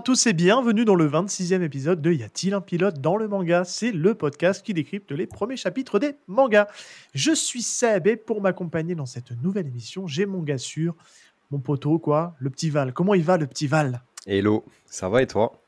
À tous et bienvenue dans le 26e épisode de Y a-t-il un pilote dans le manga? C'est le podcast qui décrypte les premiers chapitres des mangas. Je suis Seb et pour m'accompagner dans cette nouvelle émission, j'ai mon gars sûr, mon poteau quoi, le petit Val. Comment il va le petit Val? Hello, ça va et toi?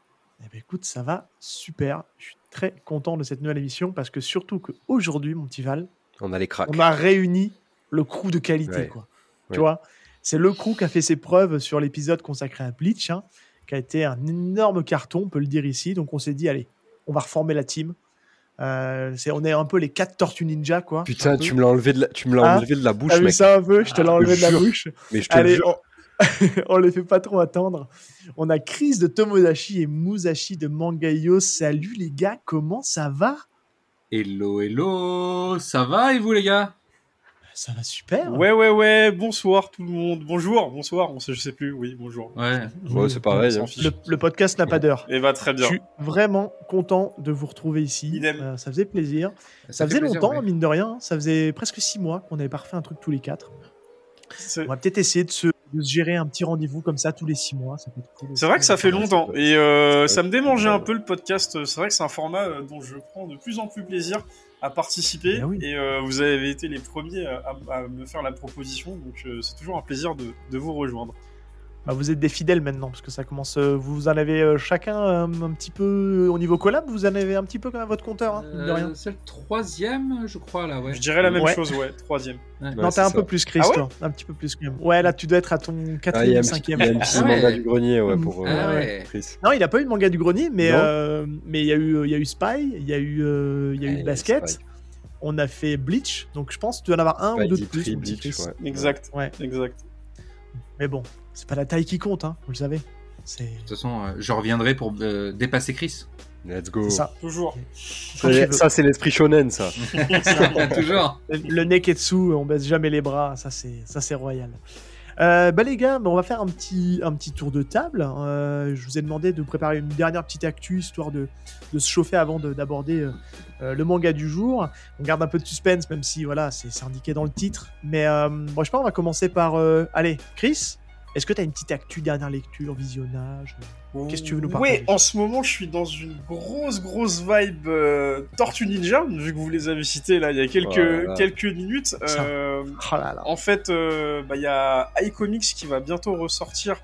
Eh bien écoute, ça va super. Je suis très content de cette nouvelle émission parce que surtout qu'aujourd'hui, mon petit Val, On a les cracks. on a réuni le crew de qualité Ouais. quoi. Ouais. Tu vois C'est le crew qui a fait ses preuves sur l'épisode consacré à Bleach, hein, qui a été un énorme carton, on peut le dire ici. Donc on s'est dit, allez, on va reformer la team. Euh, c'est, on est un peu les quatre Tortues Ninja, quoi. Putain, tu me l'as enlevé de la, tu me l'as Hein enlevé de la bouche, vu mec. ça un peu Je te l'ai Ah, enlevé de la bouche. Mais je te Allez, jure. on... on les fait pas trop attendre. On a Chris de Tomodachi et Musashi de Mangayo. Salut les gars, comment ça va? Hello, hello, ça va et vous les gars? Ça va super. Ouais, ouais, ouais, bonsoir tout le monde. Bonjour, bonsoir, on sait, je sais plus, oui, bonjour. Ouais. Ouais, c'est pareil. S'en hein. Le, le podcast n'a pas d'heure. Et bah très Je bien. suis vraiment content de vous retrouver ici. Idem. Euh, ça faisait plaisir. Ça, faisait plaisir, longtemps, ouais. mine de rien. Ça faisait presque six mois qu'on n'avait pas refait un truc tous les quatre. On va peut-être essayer de se, de se gérer un petit rendez-vous comme ça tous les six mois. Cool c'est vrai que ça fait longtemps et euh, ça me démangeait un peu le podcast. C'est vrai que c'est un format euh, dont je prends de plus en plus plaisir à participer Ben oui. et euh, vous avez été les premiers à, à- à me faire la proposition, donc euh, c'est toujours un plaisir de, de vous rejoindre. Bah, vous êtes des fidèles maintenant parce que ça commence. euh, vous en avez euh, chacun euh, un petit peu au niveau collab. Vous en avez un petit peu quand même à votre compteur, hein, mine de rien. Euh, c'est le troisième, je crois, là, ouais. Je dirais la même Ouais. chose, ouais, troisième. Ouais. Ouais, non, t'as un ça. peu plus, Chris, Ah ouais toi. Un petit peu plus. Ouais, là, tu dois être à ton Ah, quatrième, petit- cinquième. il y a un petit Ah manga du grenier, ouais, pour euh, Ah ouais. Chris. Non, il a pas eu de manga du grenier, mais euh, il y a eu il y a eu Spy, il y a eu euh, il y a Ah, eu il y a Basket. On a fait Bleach, donc je pense que tu dois en avoir un Spy, ou deux de plus. Bleach, ouais. Exact, Ouais. exact. Mais bon, c'est pas la taille qui compte, hein, vous le savez. De toute façon, euh, je reviendrai pour euh, dépasser Chris. Let's go. ça. Toujours. Ça, ça, c'est l'esprit shonen, ça. Toujours. Le neketsu, on baisse jamais les bras, ça c'est ça c'est royal. Euh, bah les gars, bah, on va faire un petit, un petit tour de table. Euh, je vous ai demandé de préparer une dernière petite actu histoire de, de se chauffer avant de- d'aborder le manga du jour. On garde un peu de suspense, même si voilà, c'est indiqué dans le titre. Mais euh, bon, je sais pas, on va commencer par. euh, allez, Chris, est-ce que tu as une petite actu, dernière lecture, visionnage Qu'est-ce que tu veux nous partager Oui, en ce moment, je suis dans une grosse, grosse vibe euh, Tortue Ninja, vu que vous les avez cités là il y a quelques, Voilà. quelques minutes. Euh, Oh là là. en fait, euh, bah, il y a iComics qui va bientôt ressortir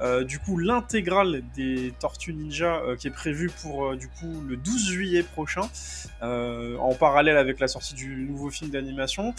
euh, du coup l'intégrale des Tortues Ninja euh, qui est prévue pour euh, du coup le 12 juillet prochain, euh, en parallèle avec la sortie du nouveau film d'animation.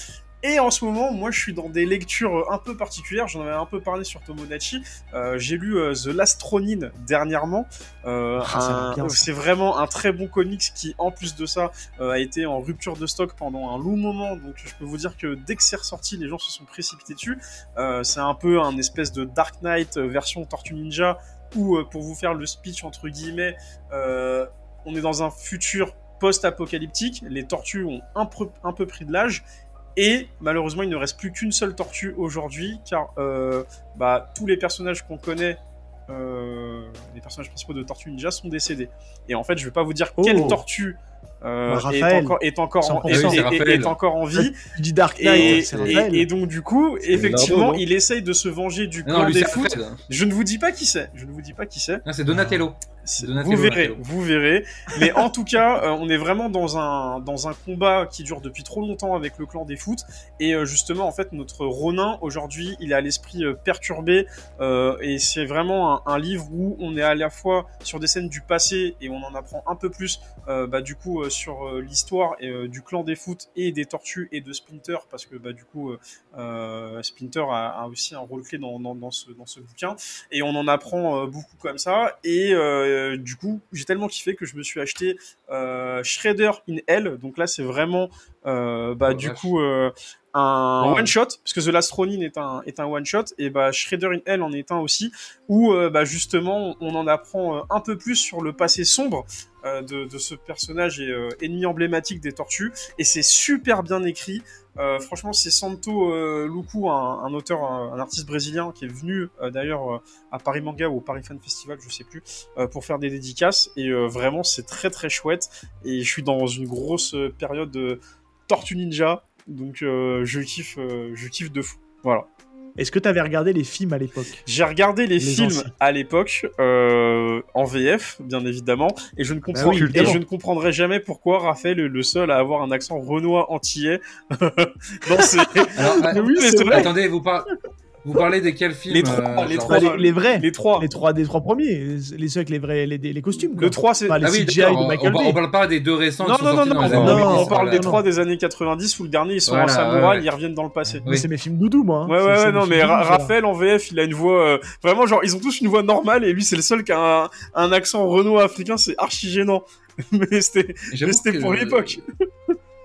Et en ce moment, moi, je suis dans des lectures un peu particulières. J'en avais un peu parlé sur Tomodachi. Euh, J'ai lu euh, The Last Ronin dernièrement. Euh, Ah. C'est vraiment un très bon comics qui, en plus de ça, euh, a été en rupture de stock pendant un long moment. Donc, je peux vous dire que dès que c'est ressorti, les gens se sont précipités dessus. Euh, c'est un peu un espèce de Dark Knight euh, version Tortue Ninja où, euh, pour vous faire le speech entre guillemets, euh, on est dans un futur post-apocalyptique. Les tortues ont un peu, un peu pris de l'âge. Et malheureusement, il ne reste plus qu'une seule tortue aujourd'hui, car euh, bah, tous les personnages qu'on connaît, euh, les personnages principaux de Tortue Ninja, sont décédés. Et en fait, je vais pas vous dire Oh. quelle tortue euh, est, encore, est, encore en, 100%. est- Oui, c'est est- est- Raphaël. est encore en vie. Tu dis Dark Knight, Et, et- donc, du coup, effectivement, Leonardo, il essaye de se venger du clan des. Alfred. Je ne vous dis pas qui c'est. Je ne vous dis pas qui c'est. C'est Donatello. Vous verrez, Donatello. vous verrez. Mais en tout cas, euh, on est vraiment dans un, dans un combat qui dure depuis trop longtemps avec le clan des foot. Et euh, justement, en fait, notre Ronin, aujourd'hui, il a l'esprit euh, perturbé. euh, et c'est vraiment un, un livre où on est à la fois sur des scènes du passé et on en apprend un peu plus, euh, bah, du coup, euh, sur euh, l'histoire euh, du clan des foot et des tortues et de Splinter. Parce que, bah, du coup, euh, Splinter a, aussi un rôle clé dans, ce, dans ce bouquin et on en apprend beaucoup comme ça et du coup j'ai tellement kiffé que je me suis acheté Shredder in Hell donc là c'est vraiment bah Oh, du vache. coup euh, un one shot parce que The Last Ronin est un est un one shot et bah Shredder in Hell en est un aussi où euh, bah justement on en apprend euh, un peu plus sur le passé sombre euh, de, de ce personnage et euh, ennemi emblématique des tortues et c'est super bien écrit euh, franchement, c'est Santo euh, Luku, un, un auteur, un, un artiste brésilien qui est venu euh, d'ailleurs euh, à Paris Manga ou au Paris Fan Festival, je sais plus, euh, pour faire des dédicaces. Et euh, vraiment, c'est très très chouette. Et je suis dans une grosse euh, période de Tortue Ninja, donc euh, je kiffe, euh, je kiffe de fou. Voilà. Est-ce que tu avais regardé les films à l'époque? J'ai regardé les, Les films anciens. à l'époque euh, en VF, bien évidemment, et je ne comprends Bah oui, et évidemment. je ne comprendrai jamais pourquoi Raphaël est le seul à avoir un accent renois antillais dans ses... Alors, Mais oui, mais c'est vrai. attendez, vous, par- vous parlez de quel film Les trois, euh, les genre- trois. Les, les vrais. Les trois. Les trois des trois premiers, les ceux avec les vrais les, les costumes. quoi. Le 3, c'est... Pas les Ah oui, CGI de on, Michael on, Bay. on parle pas des deux récents Non, qui non, sont non, non, non, années non, 90, on parle des trois des années 90 où le dernier ils sont en samouraï, ouais, ouais. ils reviennent dans le passé. Mais Oui. c'est mes films doudou, moi. hein. Ouais, ouais, ouais, non, films mais Ra-. Raphaël en VF, il a une voix. euh, vraiment, genre, ils ont tous une voix normale et lui, c'est le seul qui a un, un accent renois africain, c'est archi gênant. mais c'était pour l'époque.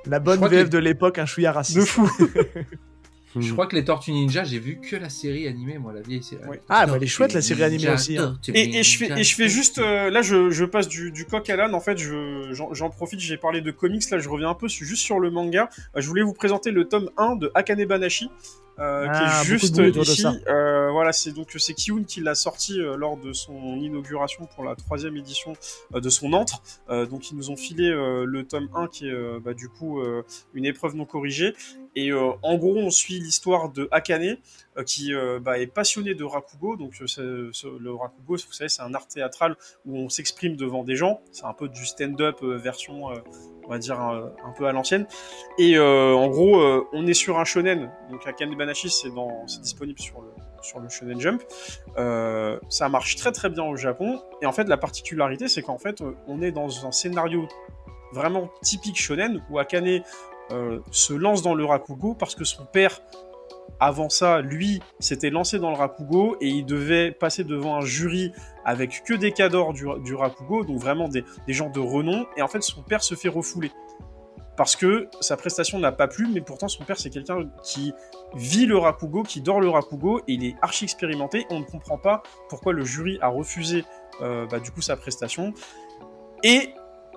La bonne VF de l'époque, un chouïa raciste. De fou. Je crois que les Tortues Ninja, j'ai vu que la série animée, moi, la vieille série. Ouais. Ah, bah, elle est chouette, la série animée aussi, hein. Et, et je fais, et je fais juste, euh, là je, je passe du, du coq à l'âne, en fait je- j'en profite, j'ai parlé de comics, là je reviens un peu su- juste sur le manga. Euh, je voulais vous présenter le tome 1 de Akane Banashi, euh, Ah, qui est de juste ici. Euh, voilà, c'est donc c'est Kiyun qui l'a sorti euh, lors de son inauguration pour la troisième édition de son antre. Donc ils nous ont filé le tome 1 qui est bah, du coup une épreuve non corrigée. Et en gros, on suit l'histoire de Akane, qui bah, est passionné de Rakugo. Donc, le Rakugo, vous savez, c'est un art théâtral où on s'exprime devant des gens. C'est un peu du stand-up version, on va dire, un, peu à l'ancienne. Et euh, en gros, euh, on est sur un shonen. Donc, Akane Banashi, c'est disponible sur le, sur le Shonen Jump. Euh, ça marche très très bien au Japon. Et en fait, la particularité, c'est qu'en fait, on est dans un scénario vraiment typique shonen où Akane se lance dans le Rakugo parce que son père, avant ça, lui, s'était lancé dans le Rakugo et il devait passer devant un jury avec que des cadors du, du Rakugo, donc vraiment des, gens de renom. Et en fait, son père se fait refouler parce que sa prestation n'a pas plu, mais pourtant son père c'est quelqu'un qui vit le Rakugo, qui dort le Rakugo, et il est archi expérimenté. On ne comprend pas pourquoi le jury a refusé euh, bah, du coup sa prestation, et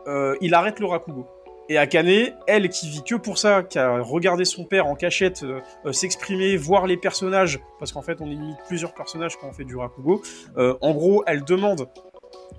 euh, il arrête le Rakugo. Et Akane, elle qui vit que pour ça, qui a regardé son père en cachette euh, euh, s'exprimer, voir les personnages, parce qu'en fait on imite plusieurs personnages quand on fait du Rakugo, euh, en gros elle demande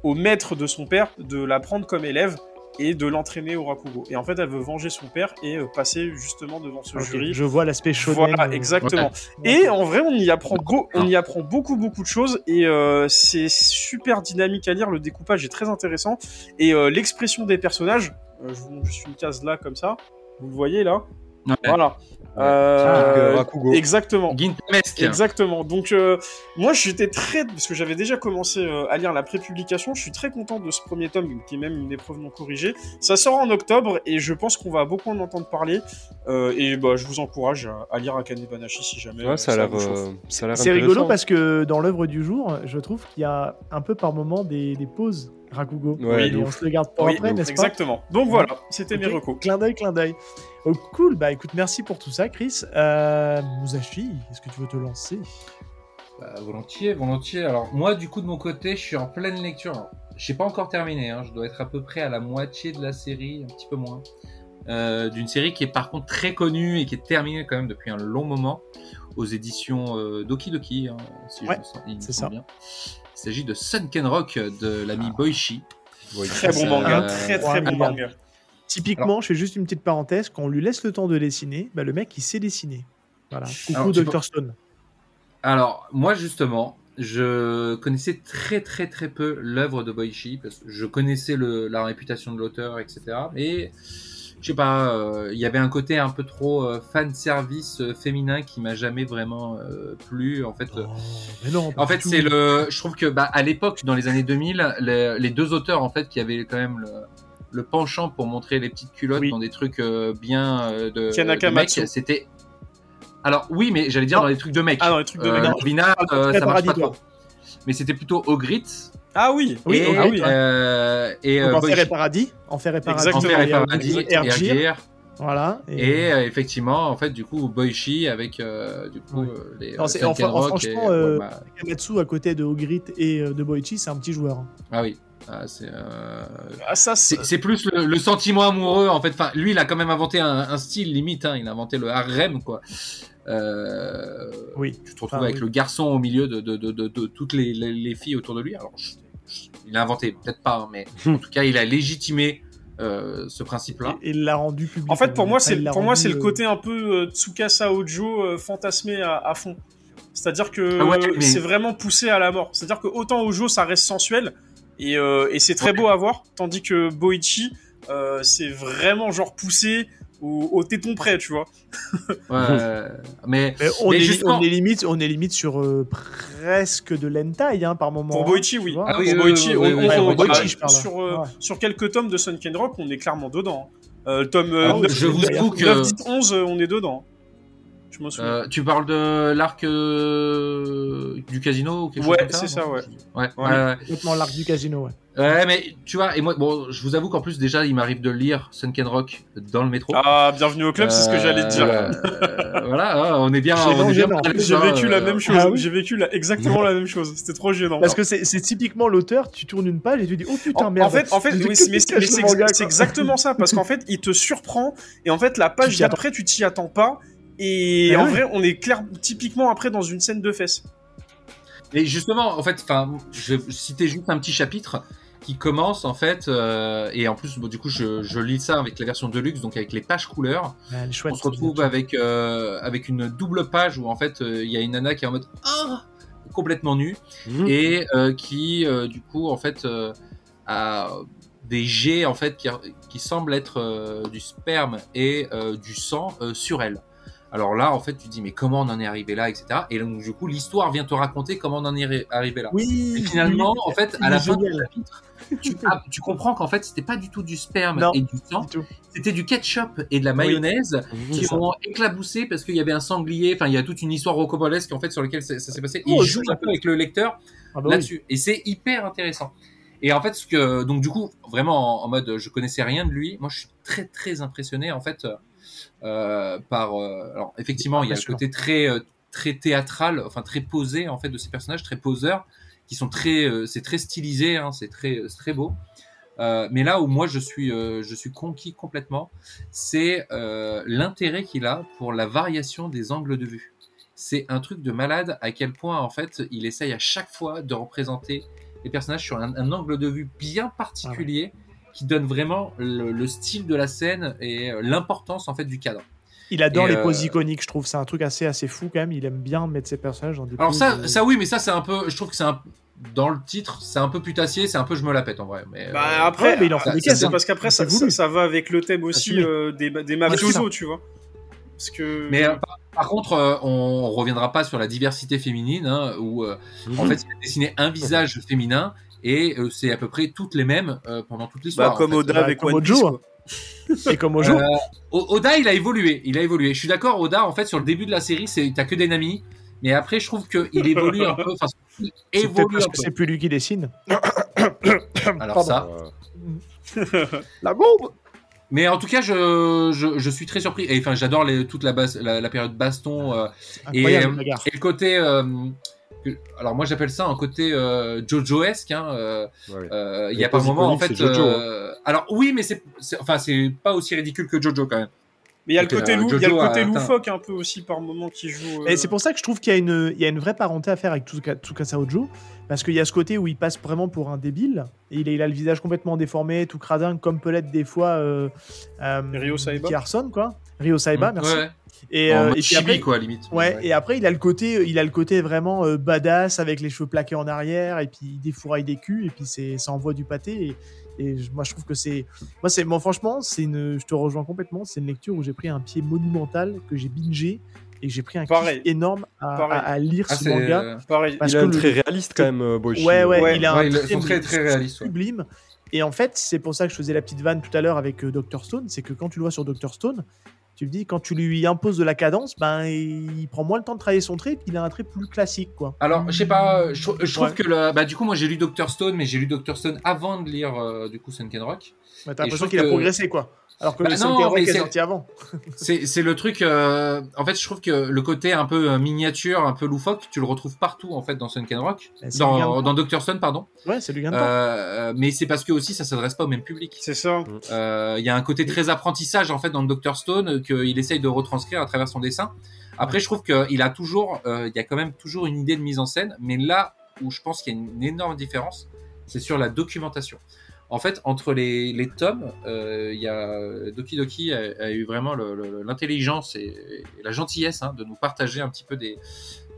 au maître de son père de la prendre comme élève et de l'entraîner au Rakugo. Et en fait elle veut venger son père et euh, passer justement devant ce jury. Je vois l'aspect shonen. Voilà, exactement. Et en vrai, on y apprend, beau- on y apprend beaucoup, beaucoup de choses et c'est super dynamique à lire. Le découpage est très intéressant et l'expression des personnages. Euh, je vous montre juste une case là comme ça. Vous le voyez là. Ouais. Voilà. Ouais. Euh, euh, Rakugo. exactement. Gintamesque. Exactement. Donc, euh, moi, j'étais très. Parce que j'avais déjà commencé euh, à lire la pré-publication, je suis très content de ce premier tome, qui est même une épreuve non corrigée. Ça sort en octobre et je pense qu'on va beaucoup en entendre parler. Euh, et bah, je vous encourage à, à lire Akane Banashi si jamais. Ouais, ça a l'air vous chauffe. ça a l'air C'est rigolo parce que dans l'œuvre du jour, je trouve qu'il y a un peu par moment des, des pauses Rakugo. Ouais, et on se le garde pour Oui, après, n'est-ce pas Exactement. Donc voilà, c'était mes Ok, recos. Clin d'œil, clin d'œil. Oh, cool, bah écoute, merci pour tout ça, Chris. Euh, Musashi, est-ce que tu veux te lancer? Bah, volontiers, volontiers. Alors moi, du coup, de mon côté, je suis en pleine lecture. Alors, j'ai pas encore terminé. Hein. Je dois être à peu près à la moitié de la série, un petit peu moins. Euh, D'une série qui est par contre très connue et qui est terminée quand même depuis un long moment aux éditions euh, Doki Doki, hein, si Ouais, je me sens, il me c'est semble ça. bien. Il s'agit de Sunken Rock de l'ami Boichi. Ouais, Très bon manga, euh, très très bon manga. Typiquement, je fais juste une petite parenthèse, quand on lui laisse le temps de dessiner, bah, le mec il sait dessiner. Voilà. Coucou Dr Stone. Alors, moi, justement, je connaissais très, très, très peu l'œuvre de Boichi, parce que je connaissais le, la réputation de l'auteur, etc. Et, je sais pas, euh, il y avait un côté un peu trop euh, fan service euh, féminin qui m'a jamais vraiment euh, plu. En fait, euh, Oh, mais non, pas en fait, c'est le. Je trouve que bah, à l'époque, dans les années 2000, les, les deux auteurs en fait qui avaient quand même le, le penchant pour montrer les petites culottes Oui. dans des trucs euh, bien euh, de, de mecs, c'était. Alors oui, mais j'allais dire Non. dans les trucs de mecs. Ah non, les trucs de mec. Corvina, euh, très ça marche pas trop. Mais c'était plutôt Ogritz Ah oui, Oui, et, ah oui. euh, et Donc, euh, Enfer et. Paradis. Enfer et Paradis. Enfer et Paradis et Ergir. Ergir. Voilà. Et euh, effectivement, en fait, du coup, Boichi avec euh, du coup euh, les Non, c'est- enfin, franchement, et- euh, ouais, bah, Kamatsu à côté de Ogrit et de Boichi, c'est un petit joueur. ah oui, Ah, c'est euh, Ah, ça, c'est. Plus le, le sentiment amoureux en fait. Enfin, lui, il a quand même inventé un, un style limite. Hein. Il a inventé le harem quoi. Euh, Oui. Tu te retrouves Enfin, avec oui. le garçon au milieu de, de, de, de, de toutes les, les, les filles autour de lui. Alors, je- il a inventé, peut-être pas, hein, mais en tout cas, il a légitimé euh, ce principe-là. Et il l'a rendu public. En fait, pour moi, c'est pour moi c'est le euh, côté un peu euh, Tsukasa Ojo euh, fantasmé à, à fond. C'est-à-dire que Ah ouais, mais- c'est vraiment poussé à la mort. C'est-à-dire que autant Ojo, ça reste sensuel et, euh, et c'est très beau à voir, tandis que Boichi, euh, c'est vraiment genre poussé au, au téton près, tu vois. Ouais, mais Mais on, Mais est, justement- on est limite, on est limite sur euh, presque de l'hentai hein, par moment. Pour hein, Boichi, oui. Ah oui, Pour Boichi, oui, on- oui, on- oui, on- oui, Boichi, ah, je parle. sur, euh, Ouais. sur quelques tomes de Sunken Rock, on est clairement dedans. Euh, tome euh, Alors, 9, je vous avoue que- 9, 10, 11, euh, on est dedans. Je m'en souviens. euh, tu parles de l'arc euh, du casino ou quelque Ouais, chose comme ça c'est ça, ouais. Ouais, Ouais. ouais, ouais. Complètement l'arc du casino, ouais. Ouais, mais tu vois, et moi, bon, je vous avoue qu'en plus, déjà, il m'arrive de lire Sunken Rock dans le métro. Ah, bienvenue au club, c'est ce que j'allais te dire. Euh, voilà, hein, on est bien. J'ai hein, vécu la même chose. ah oui J'ai vécu la- exactement la même chose. C'était trop gênant. Parce que c'est typiquement l'auteur, tu tournes une page et tu dis oh putain En, merde. en fait, en fait, oui, c'est ex- exactement ça, parce qu'en fait, il te surprend et en fait, la page d'après, tu t'y attends pas. Et Ah en ouais. vrai, on est clair, typiquement après dans une scène de fesses. Et justement, en fait, enfin, je vais citer juste un petit chapitre qui commence en fait, euh, et en plus, bon, du coup, je, je lis ça avec la version deluxe, donc avec les pages couleurs. Ouais, chouette, on se retrouve avec euh, avec une double page où en fait, euh, il y a une nana qui est en mode ah complètement nue Mhm. et euh, qui euh, du coup en fait euh, a des jets en fait qui, qui semblent être euh, du sperme et euh, du sang euh, sur elle. Alors là, en fait, tu te dis mais comment on en est arrivé là, etc. Et donc du coup, l'histoire vient te raconter comment on en est ri- arrivé là. Oui. Et finalement, en fait, à la fin du chapitre, tu, ah, tu comprends qu'en fait, c'était pas du tout du sperme Non. et du sang, c'était du ketchup et de la mayonnaise qui ça. ont éclaboussé parce qu'il y avait un sanglier. Enfin, il y a toute une histoire rocambolesque en fait sur laquelle ça, ça s'est passé. Et Oh, il joue un peu avec le lecteur Ah bah oui. là-dessus. Et c'est hyper intéressant. Et en fait, ce que donc du coup, vraiment en, en mode, je connaissais rien de lui. Moi, je suis très très impressionné en fait euh, par. euh, alors effectivement, il y a le côté très euh, très théâtral, enfin très posé en fait de ces personnages, très poseurs, qui sont très, euh, c'est très stylisé, hein, c'est très très beau. Mais là où moi je suis je suis conquis complètement, c'est l'intérêt qu'il a pour la variation des angles de vue. C'est un truc de malade à quel point en fait il essaye à chaque fois de représenter les personnages sur un, un angle de vue bien particulier qui donne vraiment le, le style de la scène et euh, l'importance en fait du cadre. Il adore Et, les euh, poses iconiques, je trouve. C'est un truc assez, assez fou quand même. Il aime bien mettre ses personnages dans des Alors poses, ça, euh, ça oui, mais ça c'est un peu, je trouve que c'est un dans le titre, c'est un peu putassier, c'est un peu je me la pète en vrai. Mais Bah euh, après, ouais, mais il en fait des c'est caisses, hein. parce qu'après ça, ça, ça va avec le thème aussi euh, des, des mafiosos, tu vois. Parce que. Mais euh, par, par contre, euh, on reviendra pas sur la diversité féminine, hein, où euh, Mhm. en fait il a dessiné un visage féminin et euh, c'est à peu près toutes les mêmes euh, pendant toute l'histoire. Bah, comme en fait. Oda Bah, avec comme One Piece. Ojo, quoi. Et comme Ojo. Euh, Oda, il a évolué. Il a évolué. Je suis d'accord, Oda, en fait, sur le début de la série, c'est t'as que des namis. Mais après, je trouve qu'il évolue un peu. Enfin, il évolue parce un que peu. c'est plus lui qui dessine. Alors Pardon. ça. La bombe Mais en tout cas, je, je, je suis très surpris. Et enfin, j'adore toute la, base, la, la période baston euh, Et, le bagarre. et le côté. euh, alors moi, j'appelle ça un côté euh, Jojo-esque. Hein, euh, ouais. euh, Il Les y a par poses moment, en fait. Jojo, euh, alors oui, mais c'est, c'est- enfin, c'est pas aussi ridicule que Jojo quand même. Mais il y a le côté, euh, lou- il y a le côté loufoque un peu aussi par moment qui joue. euh, Et c'est pour ça que je trouve qu'il y, a une- il y a une vraie parenté à faire avec Tsuka- Tsukasa Ojo. Parce qu'il y a ce côté où il passe vraiment pour un débile. Et il, a, il a le visage complètement déformé, tout cradin, comme peut l'être des fois euh, euh, Ryo Saiba. Arson, quoi. Ryo Saiba, Mm, merci. ouais. Et, en euh, mode et puis chibi, après, quoi, limite. Ouais, et après il a le côté, il a le côté vraiment euh, badass avec les cheveux plaqués en arrière et puis il défouraille des culs et puis c'est, ça envoie du pâté et, moi je trouve que c'est, moi c'est, moi franchement c'est une, je te rejoins complètement, c'est une lecture où j'ai pris un pied monumental que j'ai bingé et j'ai pris un kiff énorme à, Pareil. à- à lire Ah, ce manga. euh, Pareil. Parce il a que un le- très réaliste quand même, euh, Boichi. Ouais, ouais, Ouais. il a un ils très, sont très, très réalistes, ouais. sublime. Et en fait, c'est pour ça que je faisais la petite vanne tout à l'heure avec euh, Dr Stone, c'est que quand tu le vois sur Dr Stone, tu te dis quand tu lui imposes de la cadence, ben il prend moins le temps de travailler son trait, puis il a un trait plus classique quoi. Alors, je sais pas, je, trou- je trouve Ouais. que le, bah, du coup, moi j'ai lu Doctor Stone, mais j'ai lu Doctor Stone avant de lire euh, du coup Sunken Rock. Ouais, T'as l'impression qu'il a progressé quoi. Alors que Bah le non, Rock mais est c'est- sorti avant. C'est le truc. euh, en fait, je trouve que le côté un peu euh, miniature, un peu loufoque, tu le retrouves partout en fait dans Sunken Rock, Bah, dans, Doctor Stone, pardon. Ouais, c'est du gain de temps. Euh, mais c'est parce que aussi ça s'adresse pas au même public. C'est ça. Euh, Il y a un côté très apprentissage en fait dans le Doctor Stone qu'il essaye de retranscrire à travers son dessin. Après, je trouve qu'il a toujours, euh, il y a quand même toujours une idée de mise en scène, mais là où je pense qu'il y a une énorme différence, c'est sur la documentation. En fait, entre les, les tomes, euh, il y a Doki Doki a, a eu vraiment l'intelligence et, et la gentillesse hein, de nous partager un petit peu des,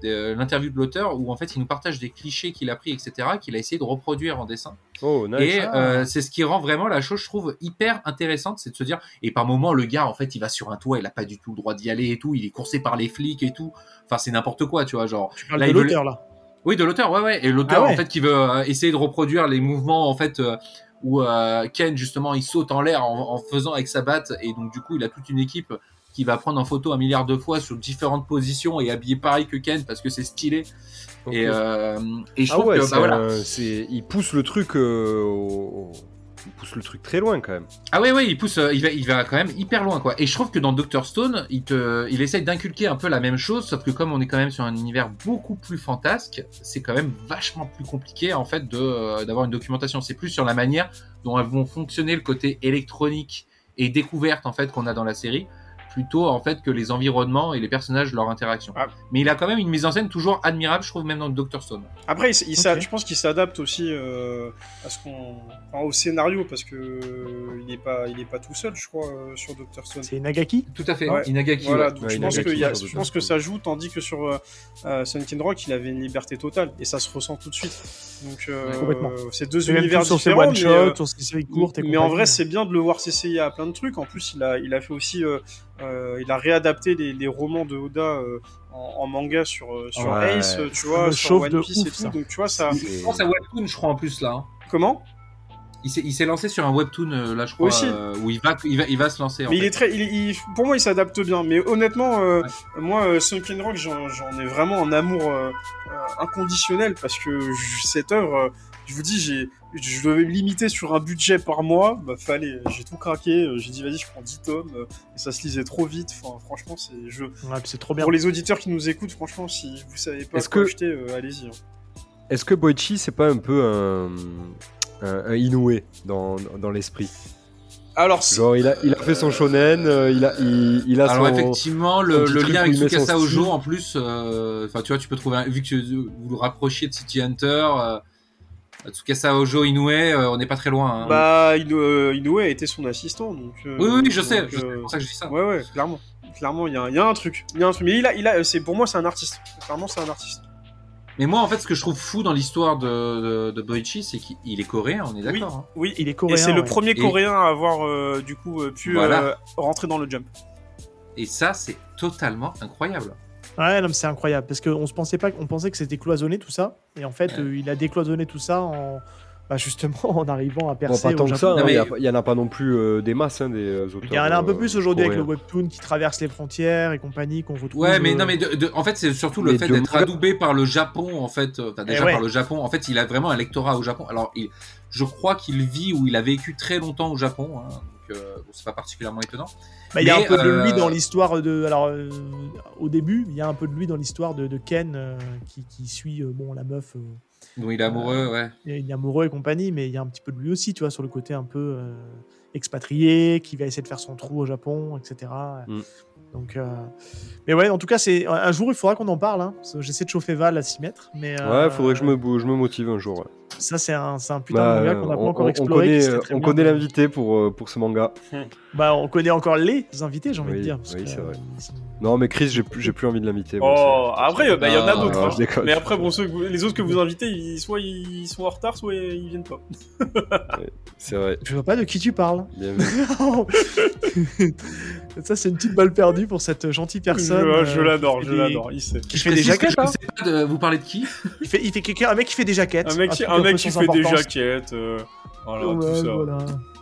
de l'interview de l'auteur où en fait il nous partage des clichés qu'il a pris, etc., qu'il a essayé de reproduire en dessin. Oh, nice. Et Ah. euh, c'est ce qui rend vraiment la chose, je trouve, hyper intéressante, c'est de se dire, et par moment, le gars, en fait, il va sur un toit, il a pas du tout le droit d'y aller et tout, il est coursé par les flics et tout. Enfin, c'est n'importe quoi, tu vois, genre. Tu parles Là, de veut- l'auteur là. Oui, de l'auteur, ouais, ouais. Et l'auteur, Ah ouais. en fait, qui veut euh, essayer de reproduire les mouvements, en fait, euh, où euh, Ken, justement, il saute en l'air en, en faisant avec sa batte, et donc, du coup, il a toute une équipe qui va prendre en photo un milliard de fois sur différentes positions et habillé pareil que Ken parce que c'est stylé. Et, euh, et je ah trouve ouais, que, bah, voilà. il pousse le truc, euh, au- pousse le truc très loin quand même. Ah ouais, ouais, il pousse, euh, il va, il va quand même hyper loin, quoi. Et je trouve que dans Doctor Stone, il essaye d'inculquer un peu la même chose, sauf que comme on est quand même sur un univers beaucoup plus fantasque, c'est quand même vachement plus compliqué, en fait, euh, d'avoir une documentation. C'est plus sur la manière dont elles vont fonctionner le côté électronique et découverte, en fait, qu'on a dans la série, plutôt, en fait, que les environnements et les personnages, leur interaction. Ah. Mais il a quand même une mise en scène toujours admirable, je trouve, même dans Doctor Stone. Après, il, il je pense qu'il s'adapte aussi euh, à ce qu'on, enfin, au scénario parce que euh, il est pas, il est pas tout seul, je crois, euh, sur Doctor Stone. C'est Nagaki Tout à fait, Ouais. Inagaki. Voilà, ouais. donc Ouais, je il pense que, y a- sur je pense que ça joue, tandis que sur euh, euh, Sunken Rock, il avait une liberté totale et ça se ressent tout de suite. Donc, euh, c'est deux univers sur différents. one mais, shot, euh, sur ses séries courtes et mais en vrai, c'est bien de le voir s'essayer à plein de trucs. En plus, il a, il a fait aussi, euh, il a réadapté les, les romans de Oda euh, en, en manga sur, euh, sur Ouais. Ace, tu vois, sur One de Piece ouf, et tout. ça. Donc, tu vois, ça. Je pense à Webtoon, je crois, en plus, là. hein. Comment? Il s'est, lancé sur un webtoon là je crois Aussi. euh, où il va il va il va se lancer en Mais il fait. est très, il est- il- pour moi, il s'adapte bien. Mais honnêtement, euh, Ouais. moi, euh, Sunken Rock, j'en, ai vraiment un amour inconditionnel parce que cette œuvre, euh, je vous dis, j'ai, je devais me limiter sur un budget par mois. Bah, fallait, j'ai tout craqué. euh, J'ai dit, vas-y, je prends 10 tomes. euh, et ça se lisait trop vite. Enfin, franchement, c'est, je, Ouais, puis c'est trop bien. pour les auditeurs qui nous écoutent, franchement, si vous savez pas Est-ce quoi que- acheter, euh, allez-y. hein. Est-ce que Boichi c'est pas un peu un, un, un Inoue dans, dans l'esprit? Alors, c'est- Genre il a, il a fait son shonen, euh, il a, il, il a Alors son... effectivement le, lien avec Tsukasa Ojo en plus euh, enfin tu vois tu peux trouver un- vu que vous le rapprochiez de City Hunter euh, Tsukasa Ojo Inoue euh, on n'est pas très loin hein. bah, Ino- euh, Inoue a été son assistant. Donc, euh, oui oui oui, je sais, donc, je sais, euh, c'est pour ça que je dis ça. Ouais, ouais, clairement. Clairement, il y, a un- il y a un truc. Il y a un truc. Mais il a, il a, c'est, pour moi, c'est un artiste. Clairement, c'est un artiste. Mais moi en fait ce que je trouve fou dans l'histoire de, de, de Boichi c'est qu'il il est coréen on est Oui. d'accord hein. Oui, Il est et coréen. c'est le premier Et- coréen à avoir, euh, du coup, pu Voilà. euh, rentrer dans le jump. et ça c'est totalement incroyable. Ouais, non, mais c'est incroyable parce qu'on se pensait pas, on pensait que c'était cloisonné tout ça, et en fait, euh, il a décloisonné tout ça en, bah, justement, en arrivant à Bon, percer pas tant au que ça, hein, il y a- mais- il y, en a pas non plus euh, des masses hein, des euh, auteurs. Il y en a un peu plus aujourd'hui avec le webtoon qui traverse les frontières et compagnie qu'on retrouve. Ouais, mais euh, non, mais de- de- en fait, c'est surtout le Mais fait d'être adoubé par le Japon, en fait. Enfin, déjà Eh ouais. par le Japon. En fait, il a vraiment un lectorat au Japon. Alors, il, je crois qu'il vit ou il a vécu très longtemps au Japon. Hein, euh, bon, c'est pas particulièrement étonnant. bah, il y a un peu de lui euh, dans l'histoire de. Alors, euh, au début, il y a un peu de lui dans l'histoire de, de Ken euh, qui, qui suit euh, bon la meuf. euh, Donc, il est amoureux, ouais. il est amoureux et compagnie, mais il y a un petit peu de lui aussi, tu vois, sur le côté un peu euh, expatrié, qui va essayer de faire son trou au Japon, etc. Mm. Donc, euh, mais ouais, en tout cas, c'est un jour, il faudra qu'on en parle. hein, J'essaie de chauffer Val à s'y mettre, mais euh, Ouais, faudrait que je me, bou- je me motive un jour. ouais. Ça, c'est un, putain Bah, de manga qu'on n'a pas encore exploré. connaît, euh, on connaît l'invité pour, euh, pour ce manga. Bah, on connaît encore les invités, j'ai envie de dire. parce oui, c'est vrai. euh, Non, mais Chris, j'ai plus, j'ai plus envie de l'inviter. Oh, après, bah, il y en a Ah, d'autres. hein. Mais après, bon, ceux que vous- les autres que vous invitez, ils, soit ils sont en retard, soit ils viennent pas. C'est vrai. Je vois pas de qui tu parles. Bien vu. ça, c'est une petite balle perdue pour cette gentille personne. je euh, l'adore, je l'adore. Il sait. Qui fait des jaquettes, je hein. ne sais pas de vous parler de qui. Il fait, il fait quelqu'un, un mec qui fait des jaquettes. Un mec, qui- truc un mec qui fait des jaquettes. euh, voilà, Ouais, tout ça. voilà.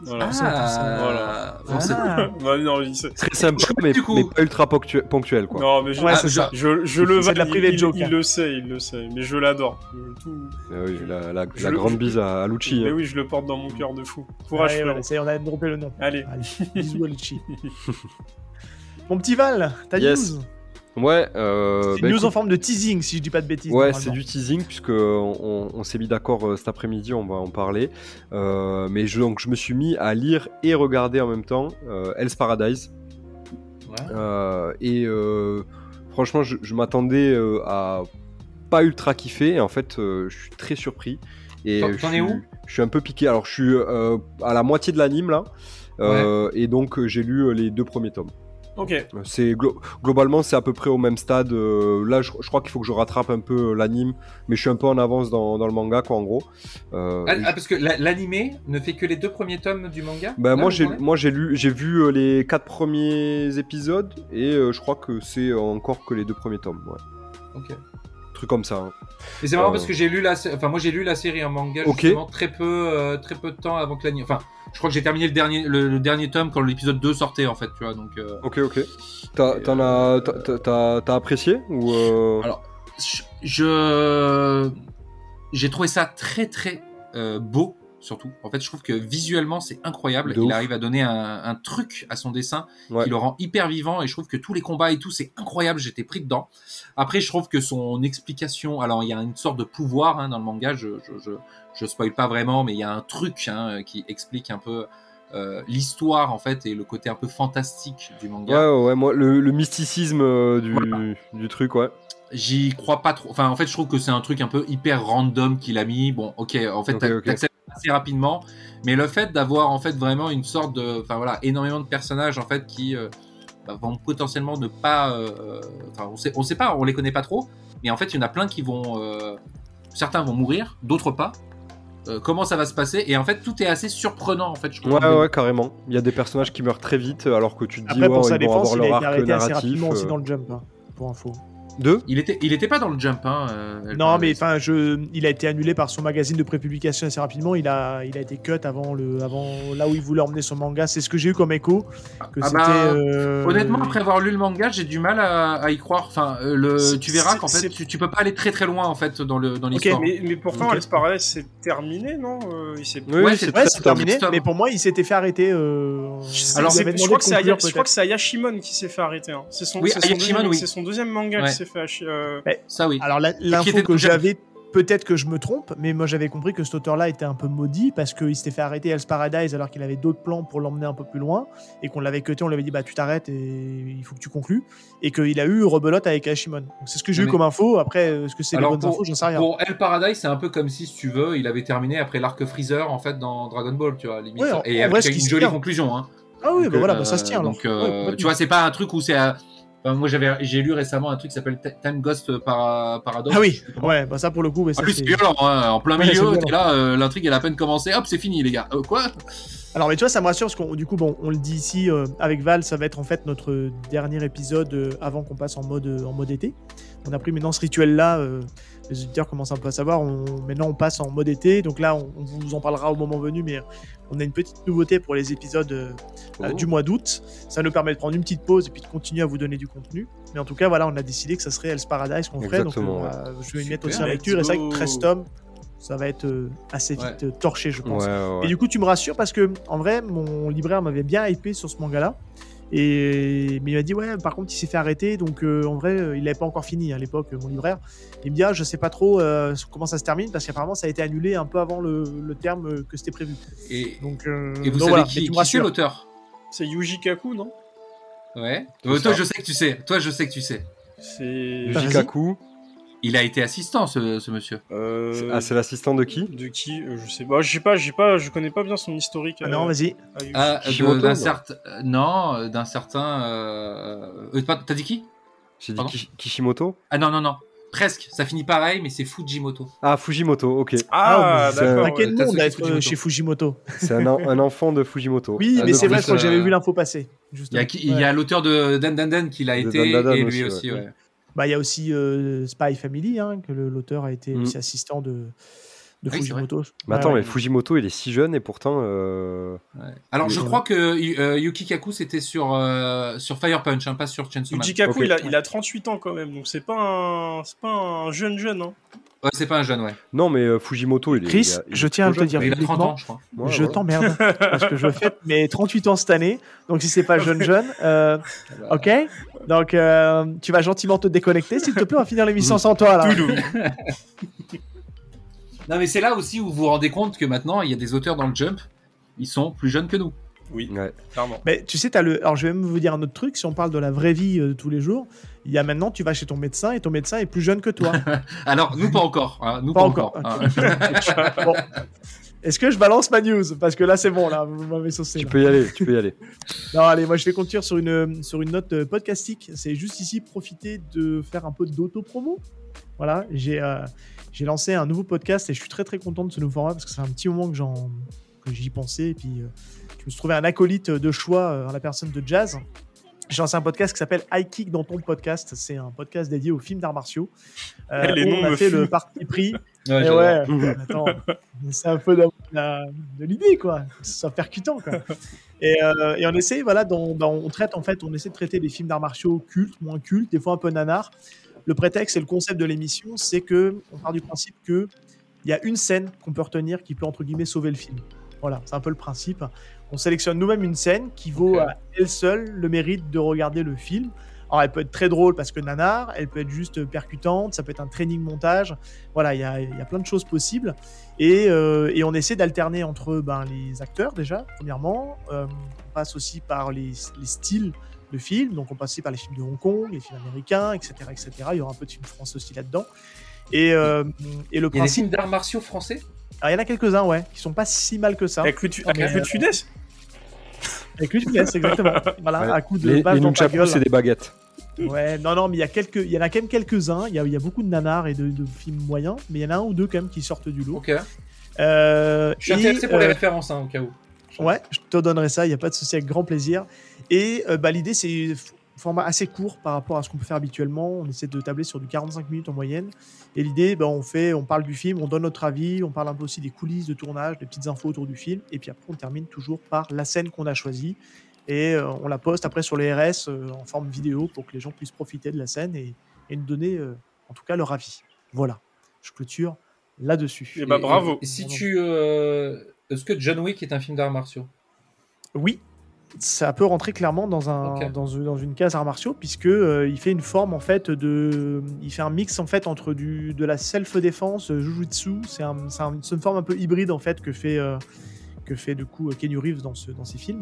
Voilà. Ah, Voilà. bon, c'est- Ah. Ouais, non, il sait. Très sympa, mais, coup- mais pas ultra ponctu- ponctuel, quoi. Non, mais je, Ouais, Ah, c'est je- ça. je, je le C'est de la valide, il, joke, il hein. le sait, il le sait, mais je l'adore. Tout- Ah oui, la, la, Je la le- grande bise à, à Lucci. Mais hein. oui, je le porte dans mon cœur de fou. Courage, Allez, voilà, ça y est, on a droppé le nom. Allez. Allez, bisous à. Mon petit Val, ta Yes. news? Ouais, euh, C'est une bah, news écoute, en forme de teasing, si je dis pas de bêtises. Ouais, c'est du teasing puisque on, s'est mis d'accord euh, cet après-midi, on va en parler. Euh, mais je, donc je me suis mis à lire et regarder en même temps euh, Hell's Paradise. Ouais. Euh, et euh, franchement, je, je m'attendais euh, à pas ultra kiffer. Et en fait, euh, je suis très surpris. Et T'en- je t'en suis- es où? Je suis un peu piqué. Alors, je suis euh, à la moitié de l'anime là. Euh, Et donc, j'ai lu euh, les deux premiers tomes. Ok. C'est glo- globalement c'est à peu près au même stade. euh, là, je, je crois qu'il faut que je rattrape un peu euh, l'anime, mais je suis un peu en avance dans, dans le manga, quoi, en gros. Euh, Ah, ah, parce que la- l'animé ne fait que les deux premiers tomes du manga? Là, moi j'ai moi j'ai lu j'ai vu les quatre premiers épisodes et euh, je crois que c'est encore que les deux premiers tomes ouais. Ok. Truc comme ça. hein. Et c'est marrant Euh. parce que j'ai lu la, enfin moi j'ai lu la série en manga Ok. justement très peu, euh, très peu de temps avant que l'anime. Enfin, je crois que j'ai terminé le dernier, le, le dernier tome quand l'épisode 2 sortait en fait, tu vois. Donc, euh, Ok ok. T'as Et, t'en euh, as t'as- t'as- apprécié ou euh, Alors, je- j'ai trouvé ça très très euh, beau surtout. En fait, je trouve que visuellement c'est incroyable. De Il ouf. arrive à donner un, un truc à son dessin Ouais. qui le rend hyper vivant et je trouve que tous les combats et tout c'est incroyable. J'étais pris dedans. Après, je trouve que son explication, alors il y a une sorte de pouvoir hein, dans le manga. Je, je, je, je spoil pas vraiment, mais il y a un truc hein, qui explique un peu. euh, l'histoire en fait et le côté un peu fantastique du manga. Ouais ouais, moi le, le mysticisme euh, du, Voilà. du truc ouais. J'y crois pas trop. Enfin, en fait, je trouve que c'est un truc un peu hyper random qu'il a mis. Bon, ok, en fait, Ok, t'ac- ok. t'acceptes assez rapidement, mais le fait d'avoir en fait vraiment une sorte de, enfin voilà, énormément de personnages en fait qui euh, bah, vont potentiellement ne pas, euh, enfin, on sait, on sait pas, on les connaît pas trop, mais en fait, il y en a plein qui vont, euh, certains vont mourir, d'autres pas. Euh, comment ça va se passer? Et en fait, tout est assez surprenant en fait. Je. Ouais ouais carrément. Il y a des personnages qui meurent très vite alors que tu te dis Après, ouais, pour sa ils vont défense, avoir il leur arc narratif. rapidement aussi euh. dans le jump, hein, pour info. Deux Il était, il était pas dans le jump. Hein, euh, Non, mais enfin, je, il a été annulé par son magazine de prépublication assez rapidement. Il a, il a été cut avant le, avant là où il voulait emmener son manga. C'est ce que j'ai eu comme écho. Que Ah bah, euh, Honnêtement, après avoir lu le manga, j'ai du mal à, à y croire. Enfin, euh, le, tu verras qu'en fait, tu, tu peux pas aller très très loin en fait dans le dans l'histoire. Mais, mais pourtant, Ok. Alice Paradise, c'est terminé, non Euh, il s'est- Oui, Ouais, c'est- Ouais, terminé. Mais pour moi, il s'était fait arrêter. euh, Alors, je crois que c'est Aya- Ayashimon qui s'est fait arrêter. hein. C'est son, Oui, c'est son deuxième, manga qui s'est fait. hacher, euh, Ça oui. Alors l'info que j'avais, peut-être que je me trompe, mais moi j'avais compris que cet auteur-là était un peu maudit parce qu'il s'était fait arrêter Hell's Paradise alors qu'il avait d'autres plans pour l'emmener un peu plus loin et qu'on l'avait cuté, on lui avait dit bah tu t'arrêtes et il faut que tu conclues et qu'il a eu rebelote avec Hashimon. C'est ce que j'ai eu Mais- comme info. Après, euh, est-ce que c'est les bonnes pour- infos? J'en sais rien. Pour El Paradise, c'est un peu comme si, si tu veux, il avait terminé après l'arc Freezer en fait dans Dragon Ball, tu vois, limite. Ouais, en- et en vrai, avec qui une jolie conclusion. Hein. Ah oui, Donc, bah voilà, euh, bah ça se tient. Donc, euh, Ouais, tu vois, c'est pas un truc où c'est. Euh, moi, j'avais, j'ai lu récemment un truc qui s'appelle Ti- Time Ghost Para- Paradox. Ah oui, ouais, bah ça pour le coup, mais En ça, plus, c'est- violent, hein, en plein Ouais, milieu, t'es là, euh, l'intrigue elle a à peine commencé, hop, c'est fini, les gars. Euh, quoi? Alors, mais tu vois, ça me rassure parce qu'on, du coup, bon, on le dit ici euh, avec Val, ça va être en fait notre dernier épisode euh, avant qu'on passe en mode, euh, en mode été. On a pris maintenant ce rituel-là. Les auditeurs commencent un peu à savoir. On, maintenant, on passe en mode été. Donc là, on, on vous en parlera au moment venu, mais on a une petite nouveauté pour les épisodes euh, euh, Oh. du mois d'août. Ça nous permet de prendre une petite pause et puis de continuer à vous donner du contenu. Mais en tout cas, voilà, on a décidé que ça serait Hell's Paradise qu'on ferait. Donc, euh, je vais y mettre Super, aussi en lecture. Et c'est vrai que 13 tomes, ça va être euh, assez vite Ouais. torché, je pense. Ouais, ouais, ouais. Et du coup, tu me rassures parce que, en vrai, mon libraire m'avait bien hypé sur ce manga-là. Et mais il m'a dit ouais, par contre, il s'est fait arrêter, donc euh, en vrai, euh, il n'avait pas encore fini à l'époque, euh, mon libraire. Il me dit ah, je sais pas trop euh, comment ça se termine parce qu'apparemment ça a été annulé un peu avant le, le terme que c'était prévu. Et, Donc, euh, et vous donc savez voilà, qui, qui c'est l'auteur? C'est Yuji Kaku, non? Ouais. Euh, toi, je sais que tu sais. Toi, je sais que tu sais. C'est. Vas-y. Jikaku. Il a été assistant, ce, ce monsieur. Euh, Ah, c'est l'assistant de qui De qui Euh, Je sais pas. Je sais pas. J'ai pas. Je connais pas bien son historique. Ah euh, non, vas-y. Ah, d'un non. certain. Non, d'un certain. euh, euh, T'as dit qui? J'ai dit Kish- Kishimoto Ah non, non, non. Presque. Ça finit pareil, mais c'est Fujimoto. Ah, Fujimoto, ok. Ah, c'est- d'accord. Quel ouais, monde Tatsuki à être euh, Fujimoto. chez Fujimoto? C'est un, en- un enfant de Fujimoto. Oui, Ah, mais c'est vrai, que j'avais vu l'info passer. Il y a, l'auteur de Dan Dan Dan qui l'a été, Dan Dan Dan et lui aussi, aussi, ouais. Bah, il y a aussi euh, Spy Family, hein, que l'auteur a été Mm. aussi assistant de, de Oui, c'est Fujimoto. Mais Ouais, attends, ouais. mais Fujimoto, il est si jeune et pourtant. euh, Ouais. Alors, je crois que euh, Yuki Kaku, c'était sur, euh, sur Fire Punch, hein, pas sur Chainsaw Man. Yuji Kaku, il, a, il a 38 ans quand même. Donc c'est pas un. C'est pas un jeune jeune. Hein. Ouais, c'est pas un jeune, ouais. Non, mais euh, Fujimoto, il est. Chris, il a- il est je tiens à te jeune. dire il a 30 publiquement. ans, je crois. Ouais, je ouais. t'emmerde parce que je fête mes 38 ans cette année. Donc si c'est pas jeune jeune, euh, ok. Donc euh, tu vas gentiment te déconnecter, s'il te plaît. On va finir l'émission sans toi là. Non, mais c'est là aussi où vous vous rendez compte que maintenant, il y a des auteurs dans le Jump, ils sont plus jeunes que nous. Oui, Ouais. clairement. Mais tu sais, as le. Alors je vais même vous dire un autre truc. Si on parle de la vraie vie euh, de tous les jours, il y a maintenant, tu vas chez ton médecin et ton médecin est plus jeune que toi. Alors, nous, pas encore. hein, nous, Pas pas, encore, hein. Bon. Est-ce que je balance ma news? Parce que là, c'est bon, là, vous m'avez saucé. Tu là. peux y aller, tu peux y aller. Non, allez, moi, je vais continuer sur une, sur une note euh, podcastique. C'est juste ici profiter de faire un peu d'auto-promo. Voilà, j'ai euh, j'ai lancé un nouveau podcast et je suis très très content de ce nouveau format parce que c'est un petit moment que j'en que j'y pensais. Et puis, euh, je me suis trouvé un acolyte de choix euh, en la personne de Jazz. J'ai lancé un podcast qui s'appelle High Kick dans ton podcast. C'est un podcast dédié aux films d'arts martiaux. Euh, Les noms on a fait le parti pris Ouais, Eh ouais, attends, c'est un peu de, l'idée, quoi. Que ce soit percutant, quoi. Et, euh, et on essaie, voilà, dans- dans- on traite, en fait, on essaie de traiter des films d'arts martiaux cultes, moins cultes, des fois un peu nanar. Le prétexte et le concept de l'émission, c'est que on part du principe que il y a une scène qu'on peut retenir qui peut, entre guillemets, sauver le film. Voilà, c'est un peu le principe. On sélectionne nous-mêmes une scène qui vaut à elle seule le mérite de regarder le film. Alors, elle peut être très drôle parce que nanar, elle peut être juste percutante, ça peut être un training montage. Voilà, il y a, il y a plein de choses possibles. Et, euh, et on essaie d'alterner entre ben, les acteurs, déjà, premièrement. Euh, on passe aussi par les, les styles de films. Donc, on passe aussi par les films de Hong Kong, les films américains, etc. etc. Il y aura un peu de films français aussi là-dedans. Et, euh, et le Il y a des principe. films d'arts martiaux français? Alors, il y en a quelques-uns, ouais, qui sont pas si mal que ça. Avec le, tu- avec mais, le euh, Avec lui, exactement. Voilà, Ouais. à coup de Les, les dans ta nunchakus, gueule. c'est des baguettes. Ouais, non, non, mais il y, a quelques, il y en a quand même quelques-uns. Il y a, il y a beaucoup de nanars et de, de films moyens, mais il y en a un ou deux quand même qui sortent du lot. Ok. Euh, Je suis et, intéressé pour les euh, références, hein, au cas où. Ouais, je te donnerai ça, il n'y a pas de souci, avec grand plaisir. Et euh, bah, l'idée, c'est format assez court par rapport à ce qu'on peut faire habituellement. On essaie de tabler sur du 45 minutes en moyenne. Et l'idée, bah, on fait, on parle du film, on donne notre avis, on parle un peu aussi des coulisses de tournage, des petites infos autour du film. Et puis après, on termine toujours par la scène qu'on a choisie. Et euh, on la poste après sur les RS euh, en forme vidéo pour que les gens puissent profiter de la scène et, et nous donner, euh, en tout cas, leur avis. Voilà, je clôture là-dessus. Eh bah, bravo. Et si tu. euh, Est-ce que John Wick est un film d'arts martiaux? Oui, ça peut rentrer clairement dans, un, Ok. dans, une- dans une case arts martiaux puisque euh, il fait une forme en fait de, il fait un mix en fait entre du de la self défense, jujutsu. C'est un, un- une forme un peu hybride en fait que fait euh, que fait du coup Kenny Reeves dans ce dans ses films,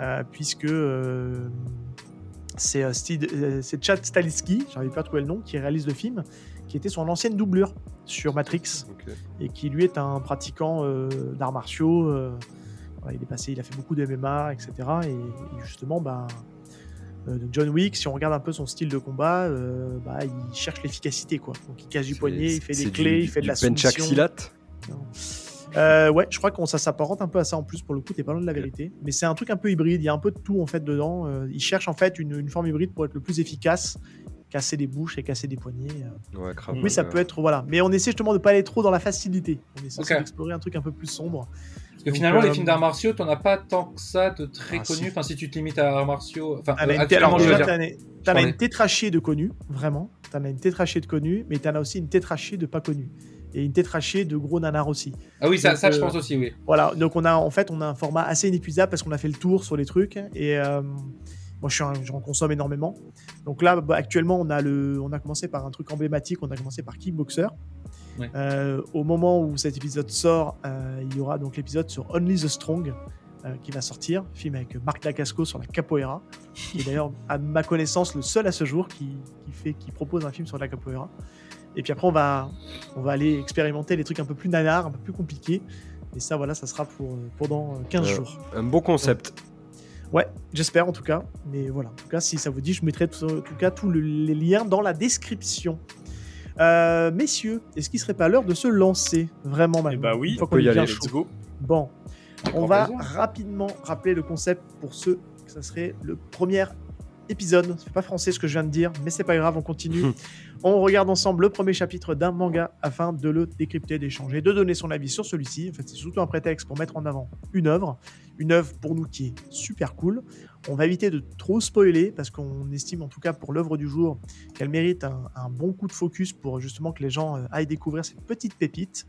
euh, puisque euh, c'est euh, euh, c'est Chad Stahelski, j'arrive pas à trouver le nom, qui réalise le film, qui était son ancienne doublure sur Matrix et qui lui est un pratiquant euh, d'arts martiaux. Voilà, il est passé, il a fait beaucoup de MMA, etc. Et, et justement, bah, euh, John Wick, si on regarde un peu son style de combat, euh, bah, il cherche l'efficacité, quoi. Donc il casse du poignet, il fait des clés, du- il fait de la soumission. penchaxilat. Euh, ouais, je crois qu'on ça s'apparente un peu à ça en plus. Pour le coup, t'es pas loin de la vérité. Mais c'est un truc un peu hybride. Il y a un peu de tout en fait dedans. Euh, il cherche en fait une, une forme hybride pour être le plus efficace, casser des bouches et casser des poignets. euh. Ouais. Oui, ça peut être voilà. Mais on essaie justement de pas aller trop dans la facilité. On essaie Ok. d'explorer un truc un peu plus sombre. Que Donc, finalement, euh, les films d'arts martiaux, t'en as pas tant que ça de très Ah, connus. si. Enfin, si tu te limites à arts martiaux. Enfin, T'en euh, as une, alors, déjà, t'en as- une tétrachée de connus, vraiment. T'en as une tétrachée de connus, mais t'en as aussi une tétrachée de pas connus. Et une tétrachée de gros nanars aussi. Ah oui, ça, Donc, ça je euh, pense aussi, oui. Voilà, donc on a en fait on a un format assez inépuisable parce qu'on a fait le tour sur les trucs et euh, moi je suis un- j'en consomme énormément. Donc là bah, actuellement on a le on a commencé par un truc emblématique, on a commencé par Kickboxer. Ouais. Euh, au moment où cet épisode sort, euh, il y aura donc l'épisode sur Only the Strong euh, qui va sortir, film avec Marc Dacasco sur la capoeira, qui est d'ailleurs à ma connaissance le seul à ce jour qui, qui fait qui propose un film sur la capoeira. Et puis après on va on va aller expérimenter les trucs un peu plus nanars, un peu plus compliqués. Et ça, voilà, ça sera pour, pour dans euh, 15 Euh, jours. Un beau concept. Ouais, j'espère en tout cas. Mais voilà, en tout cas, si ça vous dit, je mettrai tout- en tout cas tous le- les liens dans la description. Euh, messieurs, est-ce qu'il serait pas l'heure de se lancer vraiment maintenant bah oui, on qu'on peut y aller, Let's go. Bon, on va plaisir. rapidement rappeler le concept pour ceux que ça serait le premier épisode. C'est pas français ce que je viens de dire, mais c'est pas grave, on continue. on regarde ensemble le premier chapitre d'un manga afin de le décrypter, d'échanger, de donner son avis sur celui-ci. En fait, c'est surtout un prétexte pour mettre en avant une œuvre, une œuvre pour nous qui est super cool. On va éviter de trop spoiler parce qu'on estime en tout cas pour l'œuvre du jour qu'elle mérite un, un bon coup de focus pour justement que les gens euh, aillent découvrir cette petite pépite.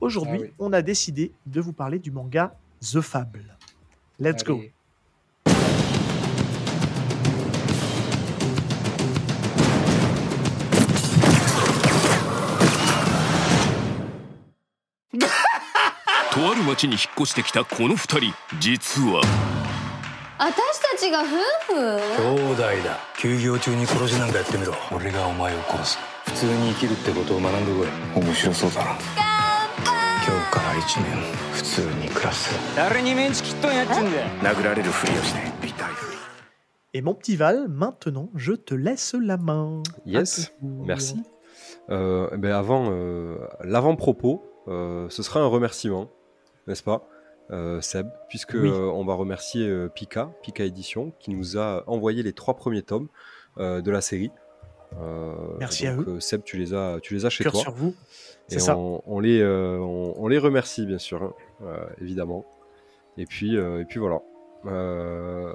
Aujourd'hui, Ah oui. on a décidé de vous parler du manga The Fable. Let's go. とある町に引っ越してきたこの二人。実は。私たちが夫婦？兄弟だ。休業中に殺しなんかやってみろ。俺がお前を殺す。普通に生きるってことを学んでこい。面白そうだな。今日から一年普通に暮らす誰にメンチ切っとんやっちゅうんだよ。殴られるふりをして痛い Et mon petit Val, maintenant, je te laisse la main. Yes, merci. Euh, ben avant, euh, l'avant-propos, euh, ce sera un remerciement, n'est-ce pas, euh, Seb, puisque Oui. euh, on va remercier euh, Pika, Pika Édition, qui nous a envoyé les trois premiers tomes de la série. Merci à euh, Seb, tu les as, tu les as chez Cœur toi. sur vous. Et ça. on, on les, on, on les remercie, bien sûr, hein, évidemment. Et puis, et puis voilà. Euh,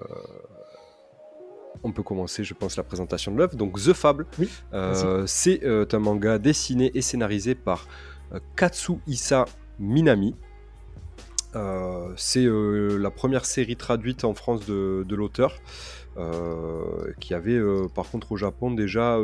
on peut commencer, je pense, la présentation de l'œuvre. Donc, The Fable, Oui, euh, c'est euh, un manga dessiné et scénarisé par Katsuhisa Minami. Euh, c'est euh, la première série traduite en France de, de l'auteur, euh, qui avait par contre au Japon déjà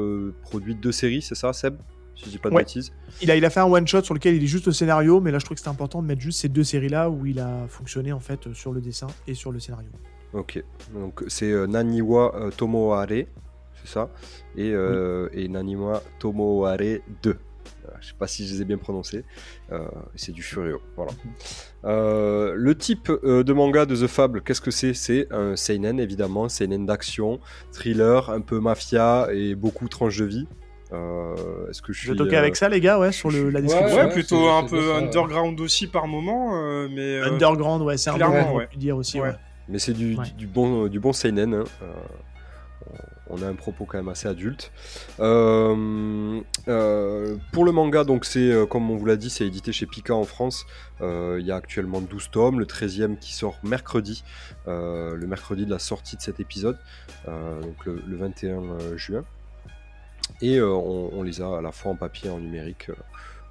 produit deux séries, c'est ça, Seb? Si je dis pas de Ouais. bêtises. Il a, il a fait un one-shot sur lequel il est juste le scénario, mais là je trouve que c'était important de mettre juste ces deux séries-là où il a fonctionné en fait sur le dessin et sur le scénario. Ok, donc c'est euh, Naniwa euh, Tomohare, c'est ça, et, euh, et Naniwa Tomohare 2. Euh, Je sais pas si je les ai bien prononcés. Euh, c'est du Furio, voilà. Euh, le type euh, de manga de The Fable, qu'est-ce que c'est? C'est un seinen évidemment, seinen d'action, thriller, un peu mafia et beaucoup tranche de vie. Euh, Est-ce que je suis vais toquer euh, avec ça les gars, ouais, sur le, la description. Ouais, ouais, plutôt un peu ça. underground aussi par moment, euh, mais. euh, Underground, ouais, c'est un on ouais. dire aussi. Ouais. ouais. Mais c'est du, Ouais. du, du bon, du bon seinen. hein. On a un propos quand même assez adulte. Euh, euh, pour le manga, donc c'est euh, comme on vous l'a dit, c'est édité chez Pika en France. Il y a actuellement 12 tomes, le 13e qui sort mercredi, le mercredi de la sortie de cet épisode, donc le, le 21 euh, juin. Et on, on les a à la fois en papier et en numérique.